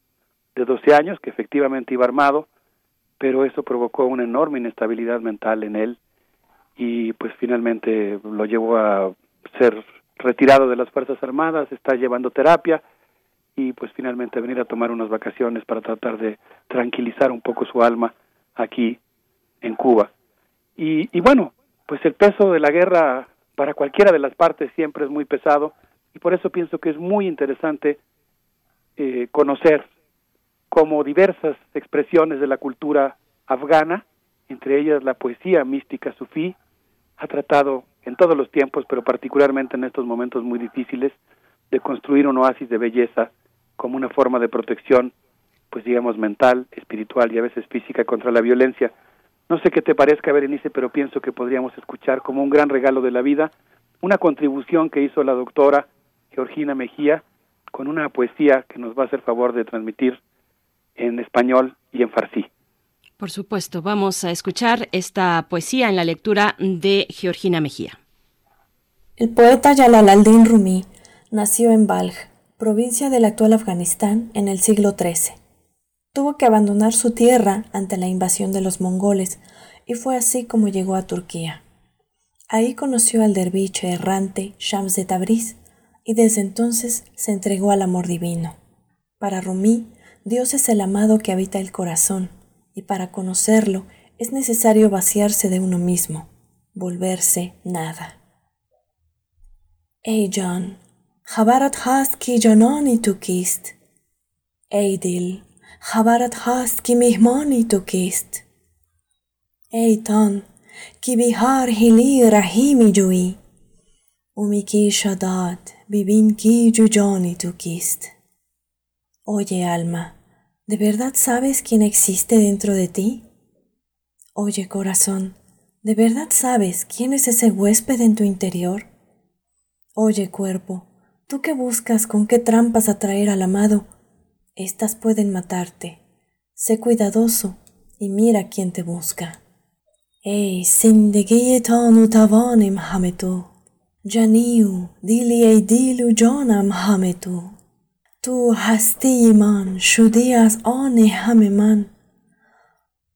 de 12 años, que efectivamente iba armado, pero eso provocó una enorme inestabilidad mental en él y pues finalmente lo llevó a ser retirado de las Fuerzas Armadas, está llevando terapia y pues finalmente venir a tomar unas vacaciones para tratar de tranquilizar un poco su alma aquí en Cuba. Y, y bueno, pues el peso de la guerra para cualquiera de las partes siempre es muy pesado y por eso pienso que es muy interesante eh, conocer cómo diversas expresiones de la cultura afgana, entre ellas la poesía mística sufí, ha tratado en todos los tiempos, pero particularmente en estos momentos muy difíciles, de construir un oasis de belleza como una forma de protección, pues digamos mental, espiritual y a veces física contra la violencia. No sé qué te parezca, Berenice, pero pienso que podríamos escuchar como un gran regalo de la vida una contribución que hizo la doctora Georgina Mejía con una poesía que nos va a hacer favor de transmitir en español y en farsi. Por supuesto, vamos a escuchar esta poesía en la lectura de Georgina Mejía. El poeta Jalal Rumi nació en Balj, provincia del actual Afganistán, en el siglo XIII. Tuvo que abandonar su tierra ante la invasión de los mongoles y fue así como llegó a Turquía. Ahí conoció al derviche errante Shams de Tabriz y desde entonces se entregó al amor divino. Para Rumi, Dios es el amado que habita el corazón y para conocerlo es necesario vaciarse de uno mismo, volverse nada. ای جان خبرت هست که جانانی تو کیست ای دل خبرت هست که مهمانی تو کیست ای تان که به هر هلی رحیمی جویی امی که شداد ببین که جو جانی tu کیست Oye alma, ¿de verdad sabes quién existe dentro de ti? Oye corazón, ¿de verdad sabes quién es ese huésped en tu interior? Oye cuerpo, tú que buscas con qué trampas atraer al amado, estas pueden matarte. Sé cuidadoso y mira quién te busca. ای زندگی تان و توانم همه تو جنیو دیلی ای دیل و جانم همه تو تو هستی من شدی از آن همه من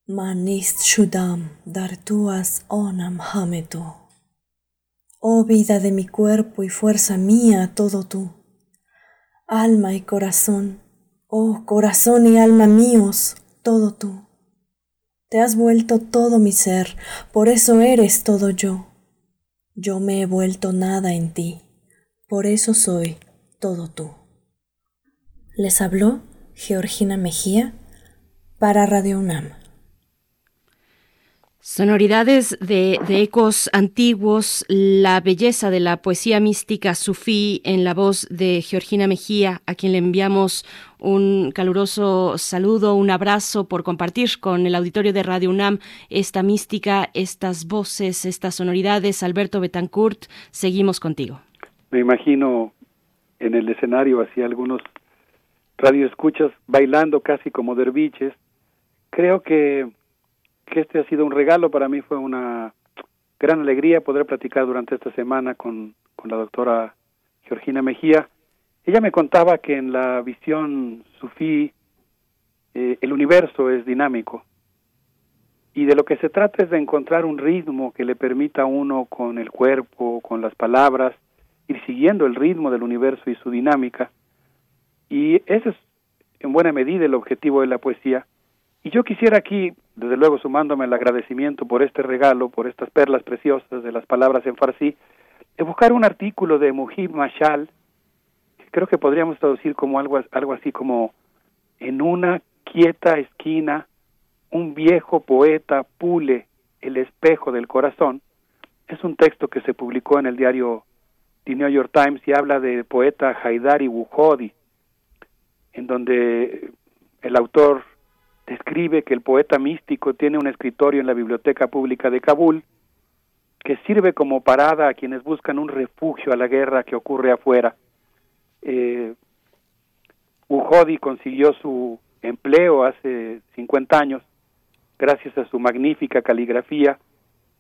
من نیست شدم در تو از آنم همه تو Oh vida de mi cuerpo y fuerza mía, todo tú. Alma y corazón, oh corazón y alma míos, todo tú. Te has vuelto todo mi ser, por eso eres todo yo. Yo me he vuelto nada en ti, por eso soy todo tú. Les habló Georgina Mejía para Radio UNAM. Sonoridades de, de, ecos antiguos, la belleza de la poesía mística sufí en la voz de Georgina Mejía, a quien le enviamos un caluroso saludo, un abrazo por compartir con el auditorio de Radio UNAM esta mística, estas voces, estas sonoridades. Alberto Betancourt, seguimos contigo. Me imagino en el escenario así algunos radioescuchas bailando casi como derviches. Creo que este ha sido un regalo para mí, fue una gran alegría poder platicar durante esta semana con, con la doctora Georgina Mejía. Ella me contaba que en la visión sufí eh, el universo es dinámico y de lo que se trata es de encontrar un ritmo que le permita a uno con el cuerpo, con las palabras, ir siguiendo el ritmo del universo y su dinámica. Y ese es en buena medida el objetivo de la poesía. Y yo quisiera aquí desde luego sumándome al agradecimiento por este regalo, por estas perlas preciosas de las palabras en farsi, de buscar un artículo de Mujib Mashal, que creo que podríamos traducir como algo, algo así como en una quieta esquina un viejo poeta pule el espejo del corazón. Es un texto que se publicó en el diario The New York Times y habla del poeta Haidari Wuhodi, en donde el autor describe que el poeta místico tiene un escritorio en la Biblioteca Pública de Kabul que sirve como parada a quienes buscan un refugio a la guerra que ocurre afuera. Eh, Ujodi consiguió su empleo hace 50 años gracias a su magnífica caligrafía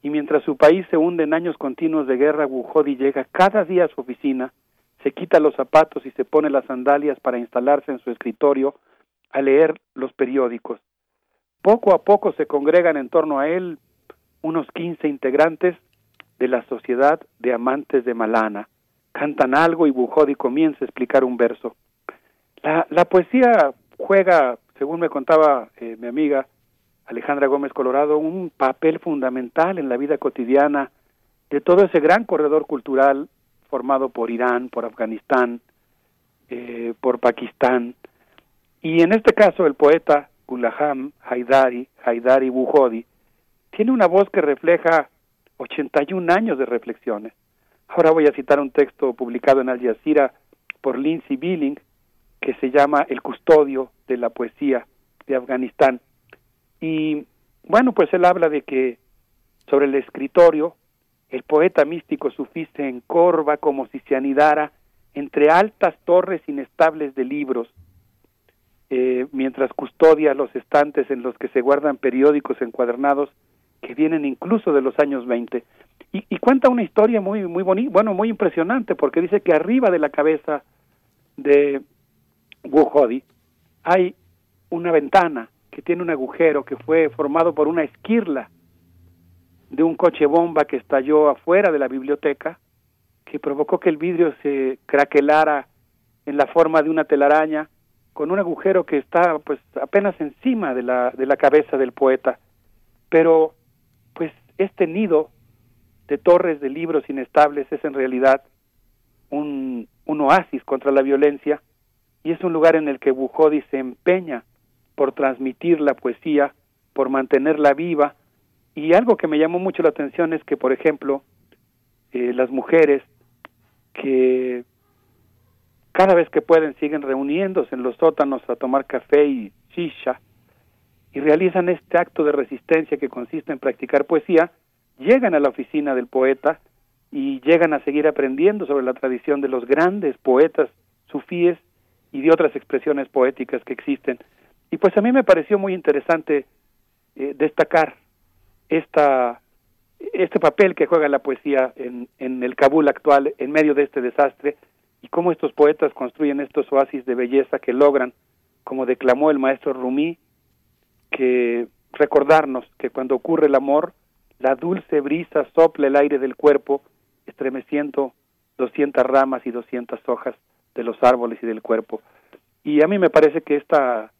y mientras su país se hunde en años continuos de guerra, Ujodi llega cada día a su oficina, se quita los zapatos y se pone las sandalias para instalarse en su escritorio a leer los periódicos. Poco a poco se congregan en torno a él unos 15 integrantes de la Sociedad de Amantes de Malana. Cantan algo y Bujodi comienza a explicar un verso. La, poesía juega, según me contaba eh, mi amiga Alejandra Gómez Colorado, un papel fundamental en la vida cotidiana de todo ese gran corredor cultural formado por Irán, por Afganistán, eh, por Pakistán, y en este caso el poeta Gulaham Haidari, Haidari Buhodi, tiene una voz que refleja 81 años de reflexiones. Ahora voy a citar un texto publicado en Al Jazeera por Lindsay Billing que se llama El custodio de la poesía de Afganistán. Y bueno, pues él habla de que sobre el escritorio el poeta místico sufí se encorva como si se anidara entre altas torres inestables de libros eh, mientras custodia los estantes en los que se guardan periódicos encuadernados que vienen incluso de los años 20. Y, cuenta una historia muy, muy bonita, bueno, muy impresionante, porque dice que arriba de la cabeza de Wuhodi hay una ventana que tiene un agujero que fue formado por una esquirla de un coche bomba que estalló afuera de la biblioteca, que provocó que el vidrio se craquelara en la forma de una telaraña con un agujero que está pues apenas encima de la, de la cabeza del poeta. Pero pues este nido de torres de libros inestables es en realidad un, un oasis contra la violencia y es un lugar en el que Bujodi se empeña por transmitir la poesía, por mantenerla viva. Y algo que me llamó mucho la atención es que, por ejemplo, eh, las mujeres que cada vez que pueden siguen reuniéndose en los sótanos a tomar café y shisha y realizan este acto de resistencia que consiste en practicar poesía, llegan a la oficina del poeta y llegan a seguir aprendiendo sobre la tradición de los grandes poetas sufíes y de otras expresiones poéticas que existen. Y pues a mí me pareció muy interesante eh, destacar esta, este papel que juega la poesía en, en el Kabul actual en medio de este desastre y cómo estos poetas construyen estos oasis de belleza que logran, como declamó el maestro Rumi, que recordarnos que cuando ocurre el amor, la dulce brisa sopla el aire del cuerpo, estremeciendo doscientas ramas y doscientas hojas de los árboles y del cuerpo. Y a mí me parece que esta,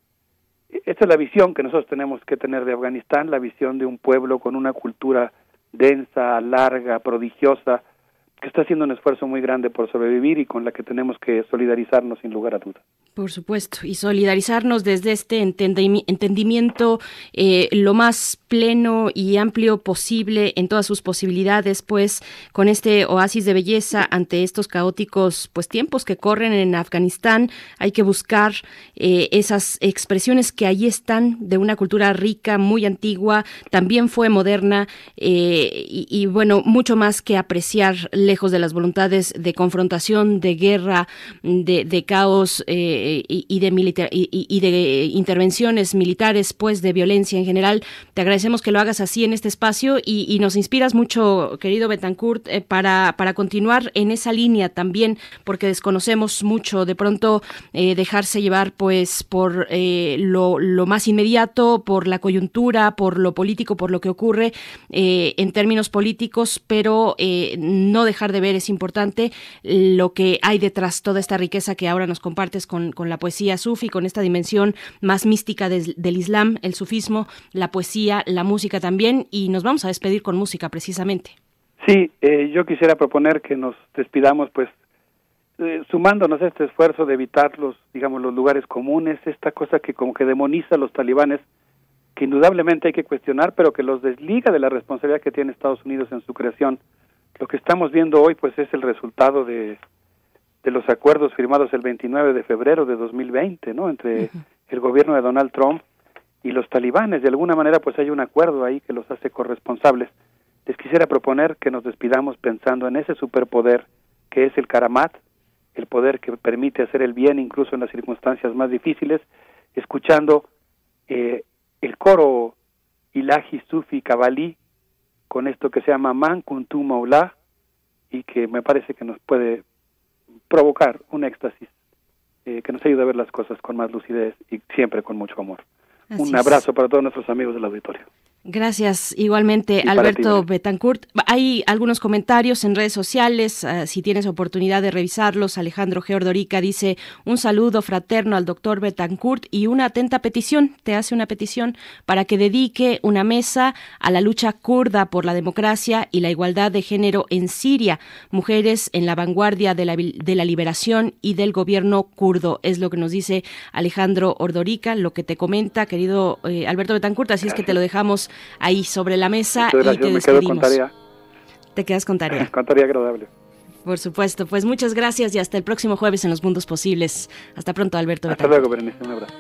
esta es la visión que nosotros tenemos que tener de Afganistán, la visión de un pueblo con una cultura densa, larga, prodigiosa, que está haciendo un esfuerzo muy grande por sobrevivir y con la que tenemos que solidarizarnos sin lugar a dudas. Por supuesto, y solidarizarnos desde este entendimiento eh, lo más pleno y amplio posible en todas sus posibilidades, pues con este oasis de belleza ante estos caóticos pues tiempos que corren en Afganistán, hay que buscar eh, esas expresiones que allí están de una cultura rica, muy antigua, también fue moderna eh, y, y, bueno, mucho más que apreciar lejos de las voluntades de confrontación, de guerra, de, de caos. Eh, y, de militar, y, de intervenciones militares, pues de violencia en general. Te agradecemos que lo hagas así en este espacio y, nos inspiras mucho, querido Betancourt, eh, para, para continuar en esa línea también, porque desconocemos mucho de pronto eh, dejarse llevar pues por eh, lo, lo, más inmediato, por la coyuntura, por lo político, por lo que ocurre en términos políticos, pero no dejar de ver es importante lo que hay detrás, toda esta riqueza que ahora nos compartes con, con, la poesía sufi, con esta dimensión más mística del Islam, el sufismo, la poesía, la música también, y nos vamos a despedir con música precisamente. Sí, eh, yo quisiera proponer que nos despidamos, pues, eh, sumándonos a este esfuerzo de evitar los, digamos, los lugares comunes, esta cosa que como que demoniza a los talibanes, que indudablemente hay que cuestionar, pero que los desliga de la responsabilidad que tiene Estados Unidos en su creación. Lo que estamos viendo hoy, pues, es el resultado de de los acuerdos firmados el 29 de febrero de 2020, ¿no? Entre el gobierno de Donald Trump y los talibanes. De alguna manera, pues hay un acuerdo ahí que los hace corresponsables. Les quisiera proponer que nos despidamos pensando en ese superpoder que es el Karamat, el poder que permite hacer el bien incluso en las circunstancias más difíciles, escuchando eh, el coro Ilahi Sufi Kabali con esto que se llama Man Kuntu Maulá y que me parece que nos puede provocar un éxtasis eh, que nos ayude a ver las cosas con más lucidez y siempre con mucho amor. un abrazo para todos nuestros amigos del auditorio. Gracias, igualmente Alberto Betancourt. Hay algunos comentarios en redes sociales, ah, si tienes oportunidad de revisarlos. Alejandro Geordorica dice un saludo fraterno al doctor Betancourt y una atenta petición, te hace una petición para que dedique una mesa a la lucha kurda por la democracia y la igualdad de género en Siria, mujeres en la vanguardia de la, de la liberación y del gobierno kurdo. Es lo que nos dice Alejandro Ordorica, lo que te comenta, querido eh, Alberto Betancourt, así es que te lo dejamos ahí sobre la mesa y te despedimos. Te quedas con tarea. Con tarea agradable. Por supuesto, pues muchas gracias y hasta el próximo jueves en Los Mundos Posibles. Hasta pronto, Alberto. Hasta luego, Berenice. Un abrazo.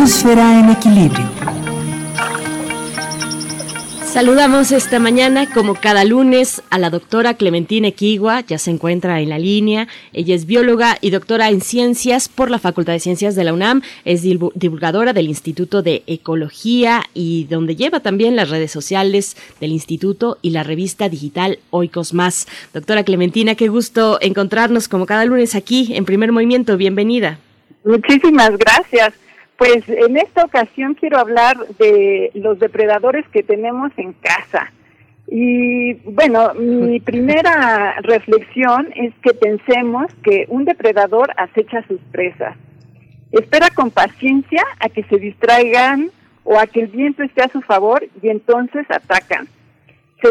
Biosfera en equilibrio. Saludamos esta mañana, como cada lunes, a la doctora Clementina Equigua, ya se encuentra en la línea. Ella es bióloga y doctora en ciencias por la Facultad de Ciencias de la UNAM, es divulgadora del Instituto de Ecología y donde lleva también las redes sociales del Instituto y la revista digital Oikos Más. Doctora Clementina, qué gusto encontrarnos como cada lunes aquí en Primer Movimiento. Bienvenida. Muchísimas gracias. Pues en esta ocasión quiero hablar de los depredadores que tenemos en casa. Y bueno, mi primera reflexión es que pensemos que un depredador acecha a sus presas. Espera con paciencia a que se distraigan o a que el viento esté a su favor y entonces atacan.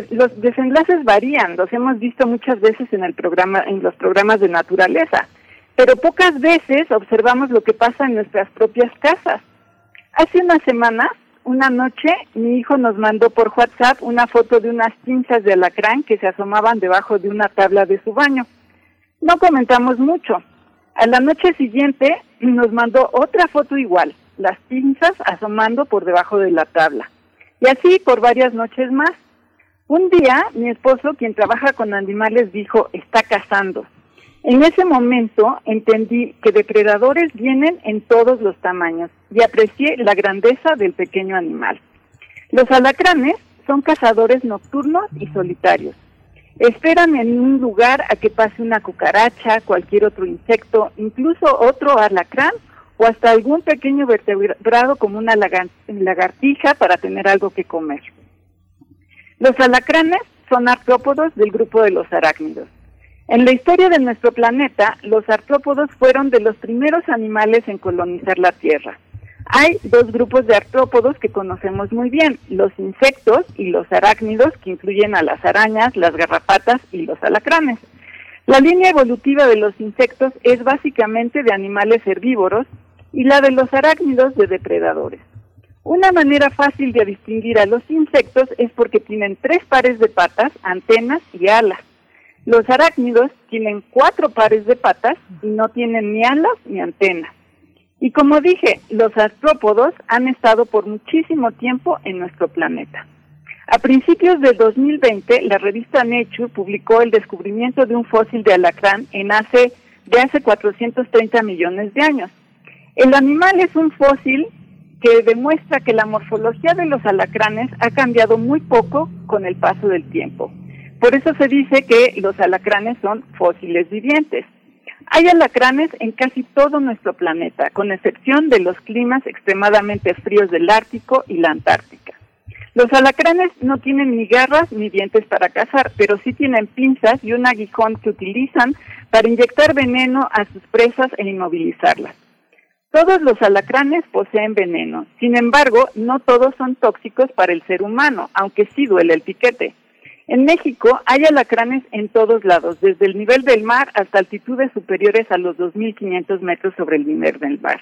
los desenlaces varían, los hemos visto muchas veces en el programa, en los programas de naturaleza pero pocas veces observamos lo que pasa en nuestras propias casas. Hace unas semanas, una noche, mi hijo nos mandó por WhatsApp una foto de unas pinzas de alacrán que se asomaban debajo de una tabla de su baño. No comentamos mucho. A la noche siguiente nos mandó otra foto igual, las pinzas asomando por debajo de la tabla. Y así por varias noches más. Un día, mi esposo, quien trabaja con animales, dijo, está cazando. En ese momento entendí que depredadores vienen en todos los tamaños y aprecié la grandeza del pequeño animal. Los alacranes son cazadores nocturnos y solitarios. Esperan en un lugar a que pase una cucaracha, cualquier otro insecto, incluso otro alacrán o hasta algún pequeño vertebrado como una lagartija para tener algo que comer. Los alacranes son artrópodos del grupo de los arácnidos. En la historia de nuestro planeta, los artrópodos fueron de los primeros animales en colonizar la Tierra. Hay dos grupos de artrópodos que conocemos muy bien, los insectos y los arácnidos, que incluyen a las arañas, las garrapatas y los alacranes. La línea evolutiva de los insectos es básicamente de animales herbívoros y la de los arácnidos de depredadores. Una manera fácil de distinguir a los insectos es porque tienen tres pares de patas, antenas y alas. Los arácnidos tienen cuatro pares de patas y no tienen ni alas ni antenas. Y como dije, los artrópodos han estado por muchísimo tiempo en nuestro planeta. A principios del 2020, la revista Nature publicó el descubrimiento de un fósil de alacrán en hace, de hace 430 millones de años. El animal es un fósil que demuestra que la morfología de los alacranes ha cambiado muy poco con el paso del tiempo. Por eso se dice que los alacranes son fósiles vivientes. Hay alacranes en casi todo nuestro planeta, con excepción de los climas extremadamente fríos del Ártico y la Antártica. Los alacranes no tienen ni garras ni dientes para cazar, pero sí tienen pinzas y un aguijón que utilizan para inyectar veneno a sus presas e inmovilizarlas. Todos los alacranes poseen veneno, sin embargo, no todos son tóxicos para el ser humano, aunque sí duele el piquete. En México hay alacranes en todos lados, desde el nivel del mar hasta altitudes superiores a los 2.500 metros sobre el nivel del mar.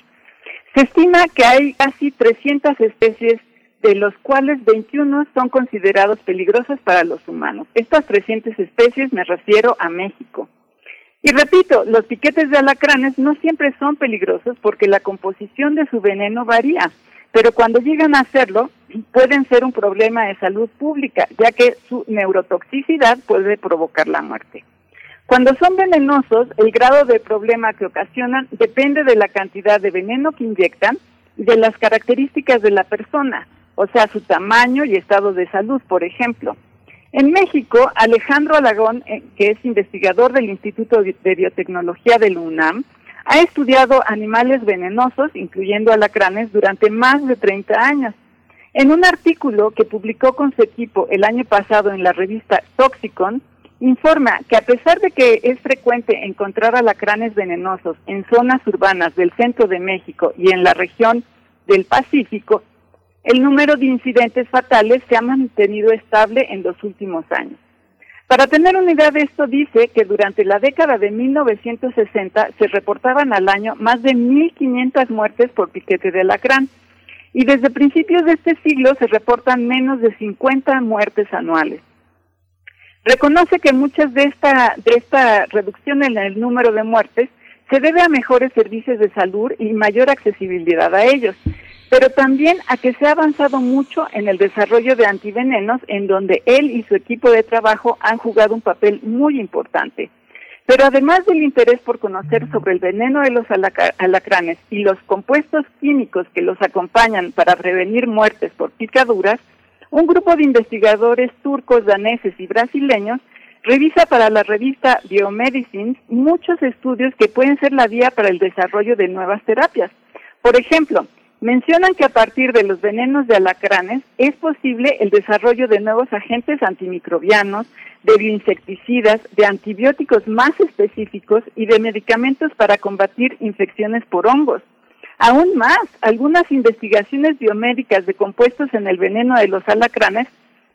Se estima que hay casi 300 especies, de los cuales 21 son considerados peligrosas para los humanos. Estas 300 especies me refiero a México. Y repito, los piquetes de alacranes no siempre son peligrosos porque la composición de su veneno varía pero cuando llegan a hacerlo pueden ser un problema de salud pública, ya que su neurotoxicidad puede provocar la muerte. Cuando son venenosos, el grado de problema que ocasionan depende de la cantidad de veneno que inyectan y de las características de la persona, o sea, su tamaño y estado de salud, por ejemplo. En México, Alejandro Alagón, eh, que es investigador del Instituto de Biotecnología del UNAM, ha estudiado animales venenosos, incluyendo alacranes, durante más de 30 años. En un artículo que publicó con su equipo el año pasado en la revista Toxicon, informa que a pesar de que es frecuente encontrar alacranes venenosos en zonas urbanas del centro de México y en la región del Pacífico, el número de incidentes fatales se ha mantenido estable en los últimos años. Para tener una idea de esto, dice que durante la década de 1960 se reportaban al año más de 1.500 muertes por piquete de alacrán y desde principios de este siglo se reportan menos de 50 muertes anuales. Reconoce que muchas de esta, de esta reducción en el número de muertes se debe a mejores servicios de salud y mayor accesibilidad a ellos. Pero también a que se ha avanzado mucho en el desarrollo de antivenenos, en donde él y su equipo de trabajo han jugado un papel muy importante. Pero además del interés por conocer sobre el veneno de los alacranes y los compuestos químicos que los acompañan para prevenir muertes por picaduras, un grupo de investigadores turcos, daneses y brasileños revisa para la revista Biomedicines muchos estudios que pueden ser la vía para el desarrollo de nuevas terapias. Por ejemplo, Mencionan que a partir de los venenos de alacranes es posible el desarrollo de nuevos agentes antimicrobianos, de bioinsecticidas, de antibióticos más específicos y de medicamentos para combatir infecciones por hongos. Aún más, algunas investigaciones biomédicas de compuestos en el veneno de los alacranes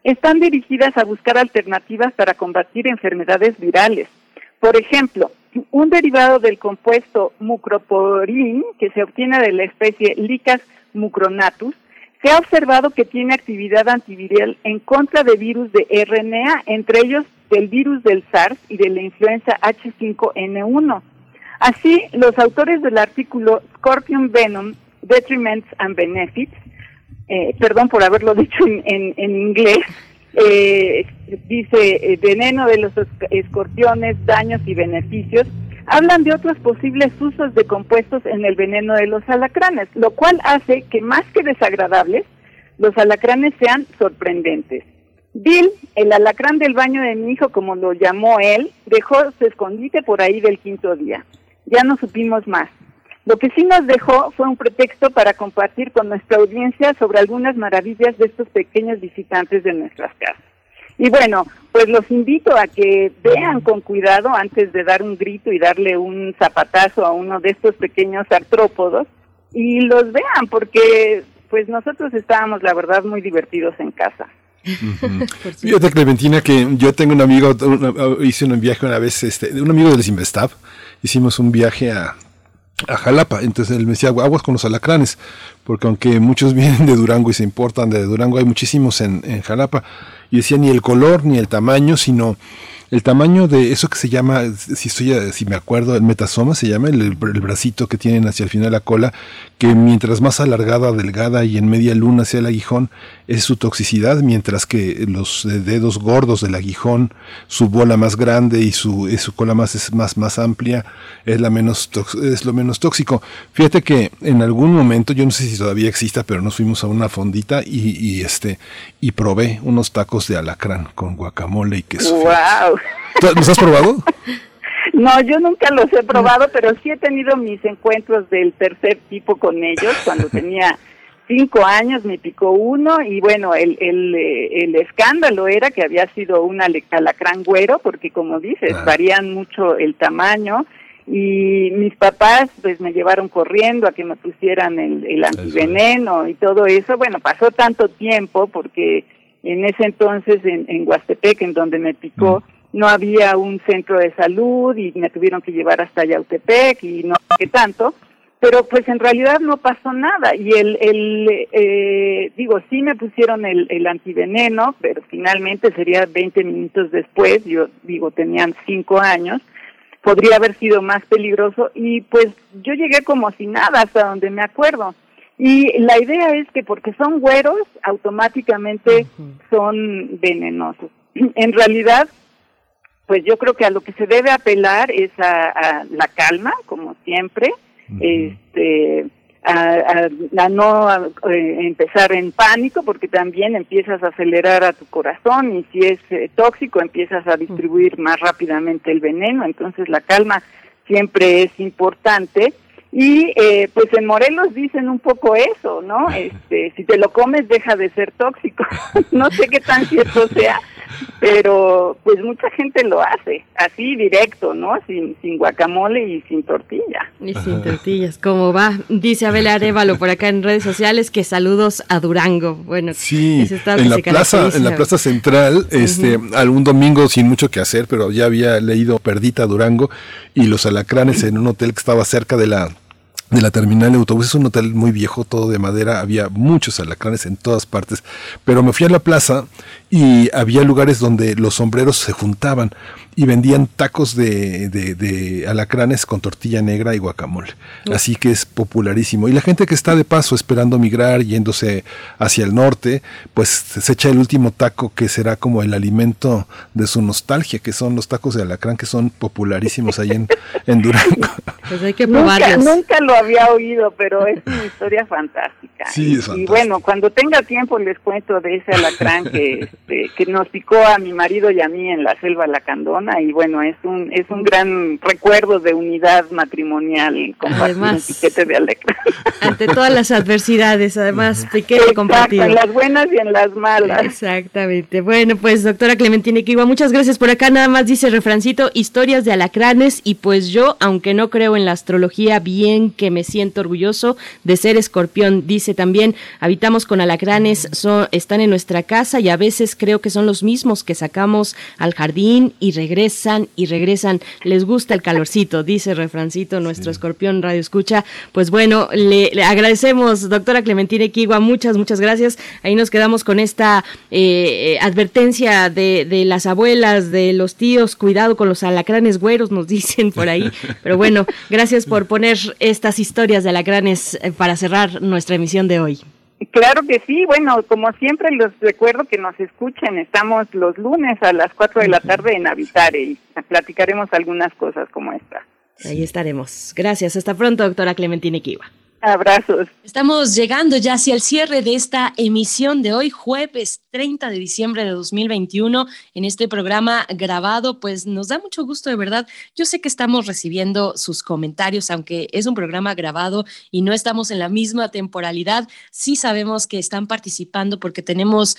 están dirigidas a buscar alternativas para combatir enfermedades virales. Por ejemplo, un derivado del compuesto mucroporin, que se obtiene de la especie Licas mucronatus, se ha observado que tiene actividad antiviral en contra de virus de RNA, entre ellos del virus del SARS y de la influenza H5N1. Así, los autores del artículo Scorpion Venom, Detriments and Benefits, eh, perdón por haberlo dicho en inglés, eh, dice eh, veneno de los escorpiones, daños y beneficios, hablan de otros posibles usos de compuestos en el veneno de los alacranes, lo cual hace que más que desagradables, los alacranes sean sorprendentes. Bill, el alacrán del baño de mi hijo, como lo llamó él, dejó su escondite por ahí del quinto día. Ya no supimos más. Lo que sí nos dejó fue un pretexto para compartir con nuestra audiencia sobre algunas maravillas de estos pequeños visitantes de nuestras casas. Y bueno, pues los invito a que vean con cuidado antes de dar un grito y darle un zapatazo a uno de estos pequeños artrópodos y los vean porque pues nosotros estábamos la verdad muy divertidos en casa. Fíjate Clementina que yo tengo un amigo, hice un viaje una vez, este, un amigo del Investav, hicimos un viaje a a Jalapa. Entonces él me decía, aguas con los alacranes, porque aunque muchos vienen de Durango y se importan de Durango, hay muchísimos en, en Jalapa. Y decía ni el color ni el tamaño, sino el tamaño de eso que se llama, si estoy, si me acuerdo, el metasoma se llama, el, bracito que tienen hacia el final de la cola, que mientras más alargada, delgada y en media luna sea el aguijón, es su toxicidad, mientras que los dedos gordos del aguijón, su bola más grande y su, su cola más, es más, más amplia, es, la menos es lo menos tóxico. Fíjate que en algún momento, yo no sé si todavía exista, pero nos fuimos a una fondita y, y este, y probé unos tacos de alacrán con guacamole y queso. ¡Wow! ¿Los has probado? No, yo nunca los he probado, pero sí he tenido mis encuentros del tercer tipo con ellos. Cuando tenía cinco años me picó uno y bueno, el, el, eh, el escándalo era que había sido un alacrán güero, porque como dices, varían mucho el tamaño y mis papás pues me llevaron corriendo a que me pusieran el, el antiveneno y todo eso. Bueno, pasó tanto tiempo porque en ese entonces en, en Huastepec, en donde me picó, no había un centro de salud y me tuvieron que llevar hasta Yautepec y no sé qué tanto, pero pues en realidad no pasó nada y el, el eh, digo, sí me pusieron el, el antiveneno, pero finalmente sería 20 minutos después, yo digo, tenían 5 años, podría haber sido más peligroso y pues yo llegué como si nada hasta donde me acuerdo. Y la idea es que porque son güeros, automáticamente son venenosos. En realidad, pues yo creo que a lo que se debe apelar es a, la calma, como siempre, este, a, no eh, empezar en pánico, porque también empiezas a acelerar a tu corazón y si es eh, tóxico empiezas a distribuir más rápidamente el veneno, entonces la calma siempre es importante. Y eh, pues en Morelos dicen un poco eso, ¿no? Este, si te lo comes deja de ser tóxico. no sé qué tan cierto sea, pero pues mucha gente lo hace, así directo, ¿no? Sin, sin guacamole y sin tortilla. Y sin tortillas, ¿cómo va? Dice Abel Arevalo por acá en redes sociales que saludos a Durango. Bueno, sí, en la plaza, en la plaza central, este, algún domingo sin mucho que hacer, pero ya había leído Perdita Durango y los alacranes en un hotel que estaba cerca de la de la terminal de autobuses, es un hotel muy viejo, todo de madera, había muchos alacranes en todas partes, pero me fui a la plaza y había lugares donde los sombreros se juntaban y vendían tacos de, de, alacranes con tortilla negra y guacamole. Así que es popularísimo. Y la gente que está de paso esperando migrar, yéndose hacia el norte, pues se echa el último taco que será como el alimento de su nostalgia, que son los tacos de alacrán que son popularísimos ahí en, en Durango. Pues hay que Nunca, nunca, lo había oído, pero es una historia fantástica. Sí, y, bueno, cuando tenga tiempo les cuento de ese alacrán que, este, que nos picó a mi marido y a mí en la selva lacandona y bueno, es un es un gran recuerdo de unidad matrimonial además, un piquete de Alexa. Ante todas las adversidades, además, piquete compartido. en las buenas y en las malas. Exactamente. Bueno, pues doctora Clementina Kiwa, muchas gracias por acá. Nada más dice refrancito, historias de alacranes y pues yo, aunque no creo en la astrología, bien que me siento orgulloso de ser escorpión. Dice también, habitamos con alacranes, son, están en nuestra casa y a veces creo que son los mismos que sacamos al jardín y regresan y regresan. Les gusta el calorcito, dice refrancito, nuestro escorpión Radio Escucha. Pues bueno, le, agradecemos, doctora Clementina Equigua, muchas, muchas gracias. Ahí nos quedamos con esta eh, advertencia de, de las abuelas, de los tíos, cuidado con los alacranes güeros, nos dicen por ahí. Pero bueno, gracias por poner estas historias de alacranes eh, para cerrar nuestra emisión de hoy. Claro que sí, bueno, como siempre los recuerdo que nos escuchen, estamos los lunes a las 4 de la tarde en Habitare y platicaremos algunas cosas como esta. Ahí estaremos. Gracias, hasta pronto, doctora Clementina Kiva. Abrazos. Estamos llegando ya hacia el cierre de esta emisión de hoy, jueves 30 de diciembre de 2021, en este programa grabado. Pues nos da mucho gusto, de verdad. Yo sé que estamos recibiendo sus comentarios, aunque es un programa grabado y no estamos en la misma temporalidad. Sí sabemos que están participando porque tenemos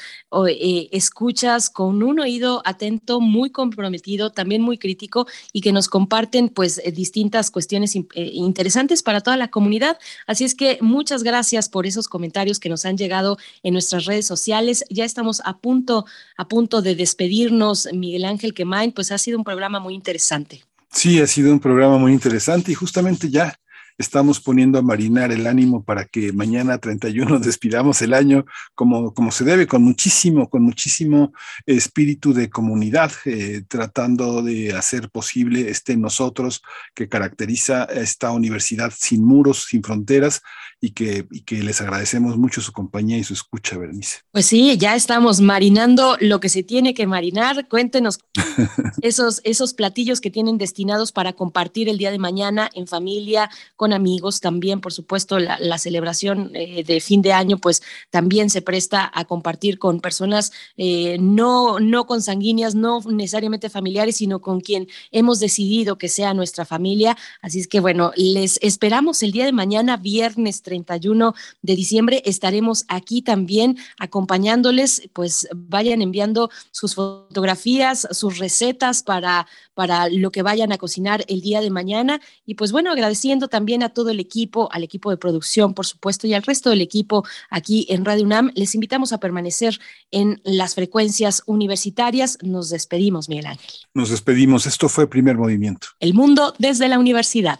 eh, escuchas con un oído atento, muy comprometido, también muy crítico y que nos comparten pues eh, distintas cuestiones eh, interesantes para toda la comunidad. Así es que muchas gracias por esos comentarios que nos han llegado en nuestras redes sociales. Ya estamos a punto, a punto de despedirnos, Miguel Ángel Quemain, pues ha sido un programa muy interesante. Sí, ha sido un programa muy interesante y justamente ya estamos poniendo a marinar el ánimo para que mañana 31 despidamos el año como, como se debe, con muchísimo, con muchísimo espíritu de comunidad, eh, tratando de hacer posible este nosotros que caracteriza esta universidad sin muros, sin fronteras y que, y que les agradecemos mucho su compañía y su escucha, Bernice. Pues sí, ya estamos marinando lo que se tiene que marinar. Cuéntenos esos, esos platillos que tienen destinados para compartir el día de mañana en familia, con amigos también, por supuesto, la, celebración eh, de fin de año, pues también se presta a compartir con personas eh, no, no consanguíneas, no necesariamente familiares, sino con quien hemos decidido que sea nuestra familia. Así es que, bueno, les esperamos el día de mañana, viernes 31 de diciembre. Estaremos aquí también acompañándoles, pues vayan enviando sus fotografías, sus recetas para, para lo que vayan a cocinar el día de mañana. Y pues bueno, agradeciendo también a todo el equipo, al equipo de producción, por supuesto, y al resto del equipo aquí en Radio UNAM. Les invitamos a permanecer en las frecuencias universitarias. Nos despedimos, Miguel Ángel. Nos despedimos. Esto fue Primer Movimiento. El mundo desde la universidad.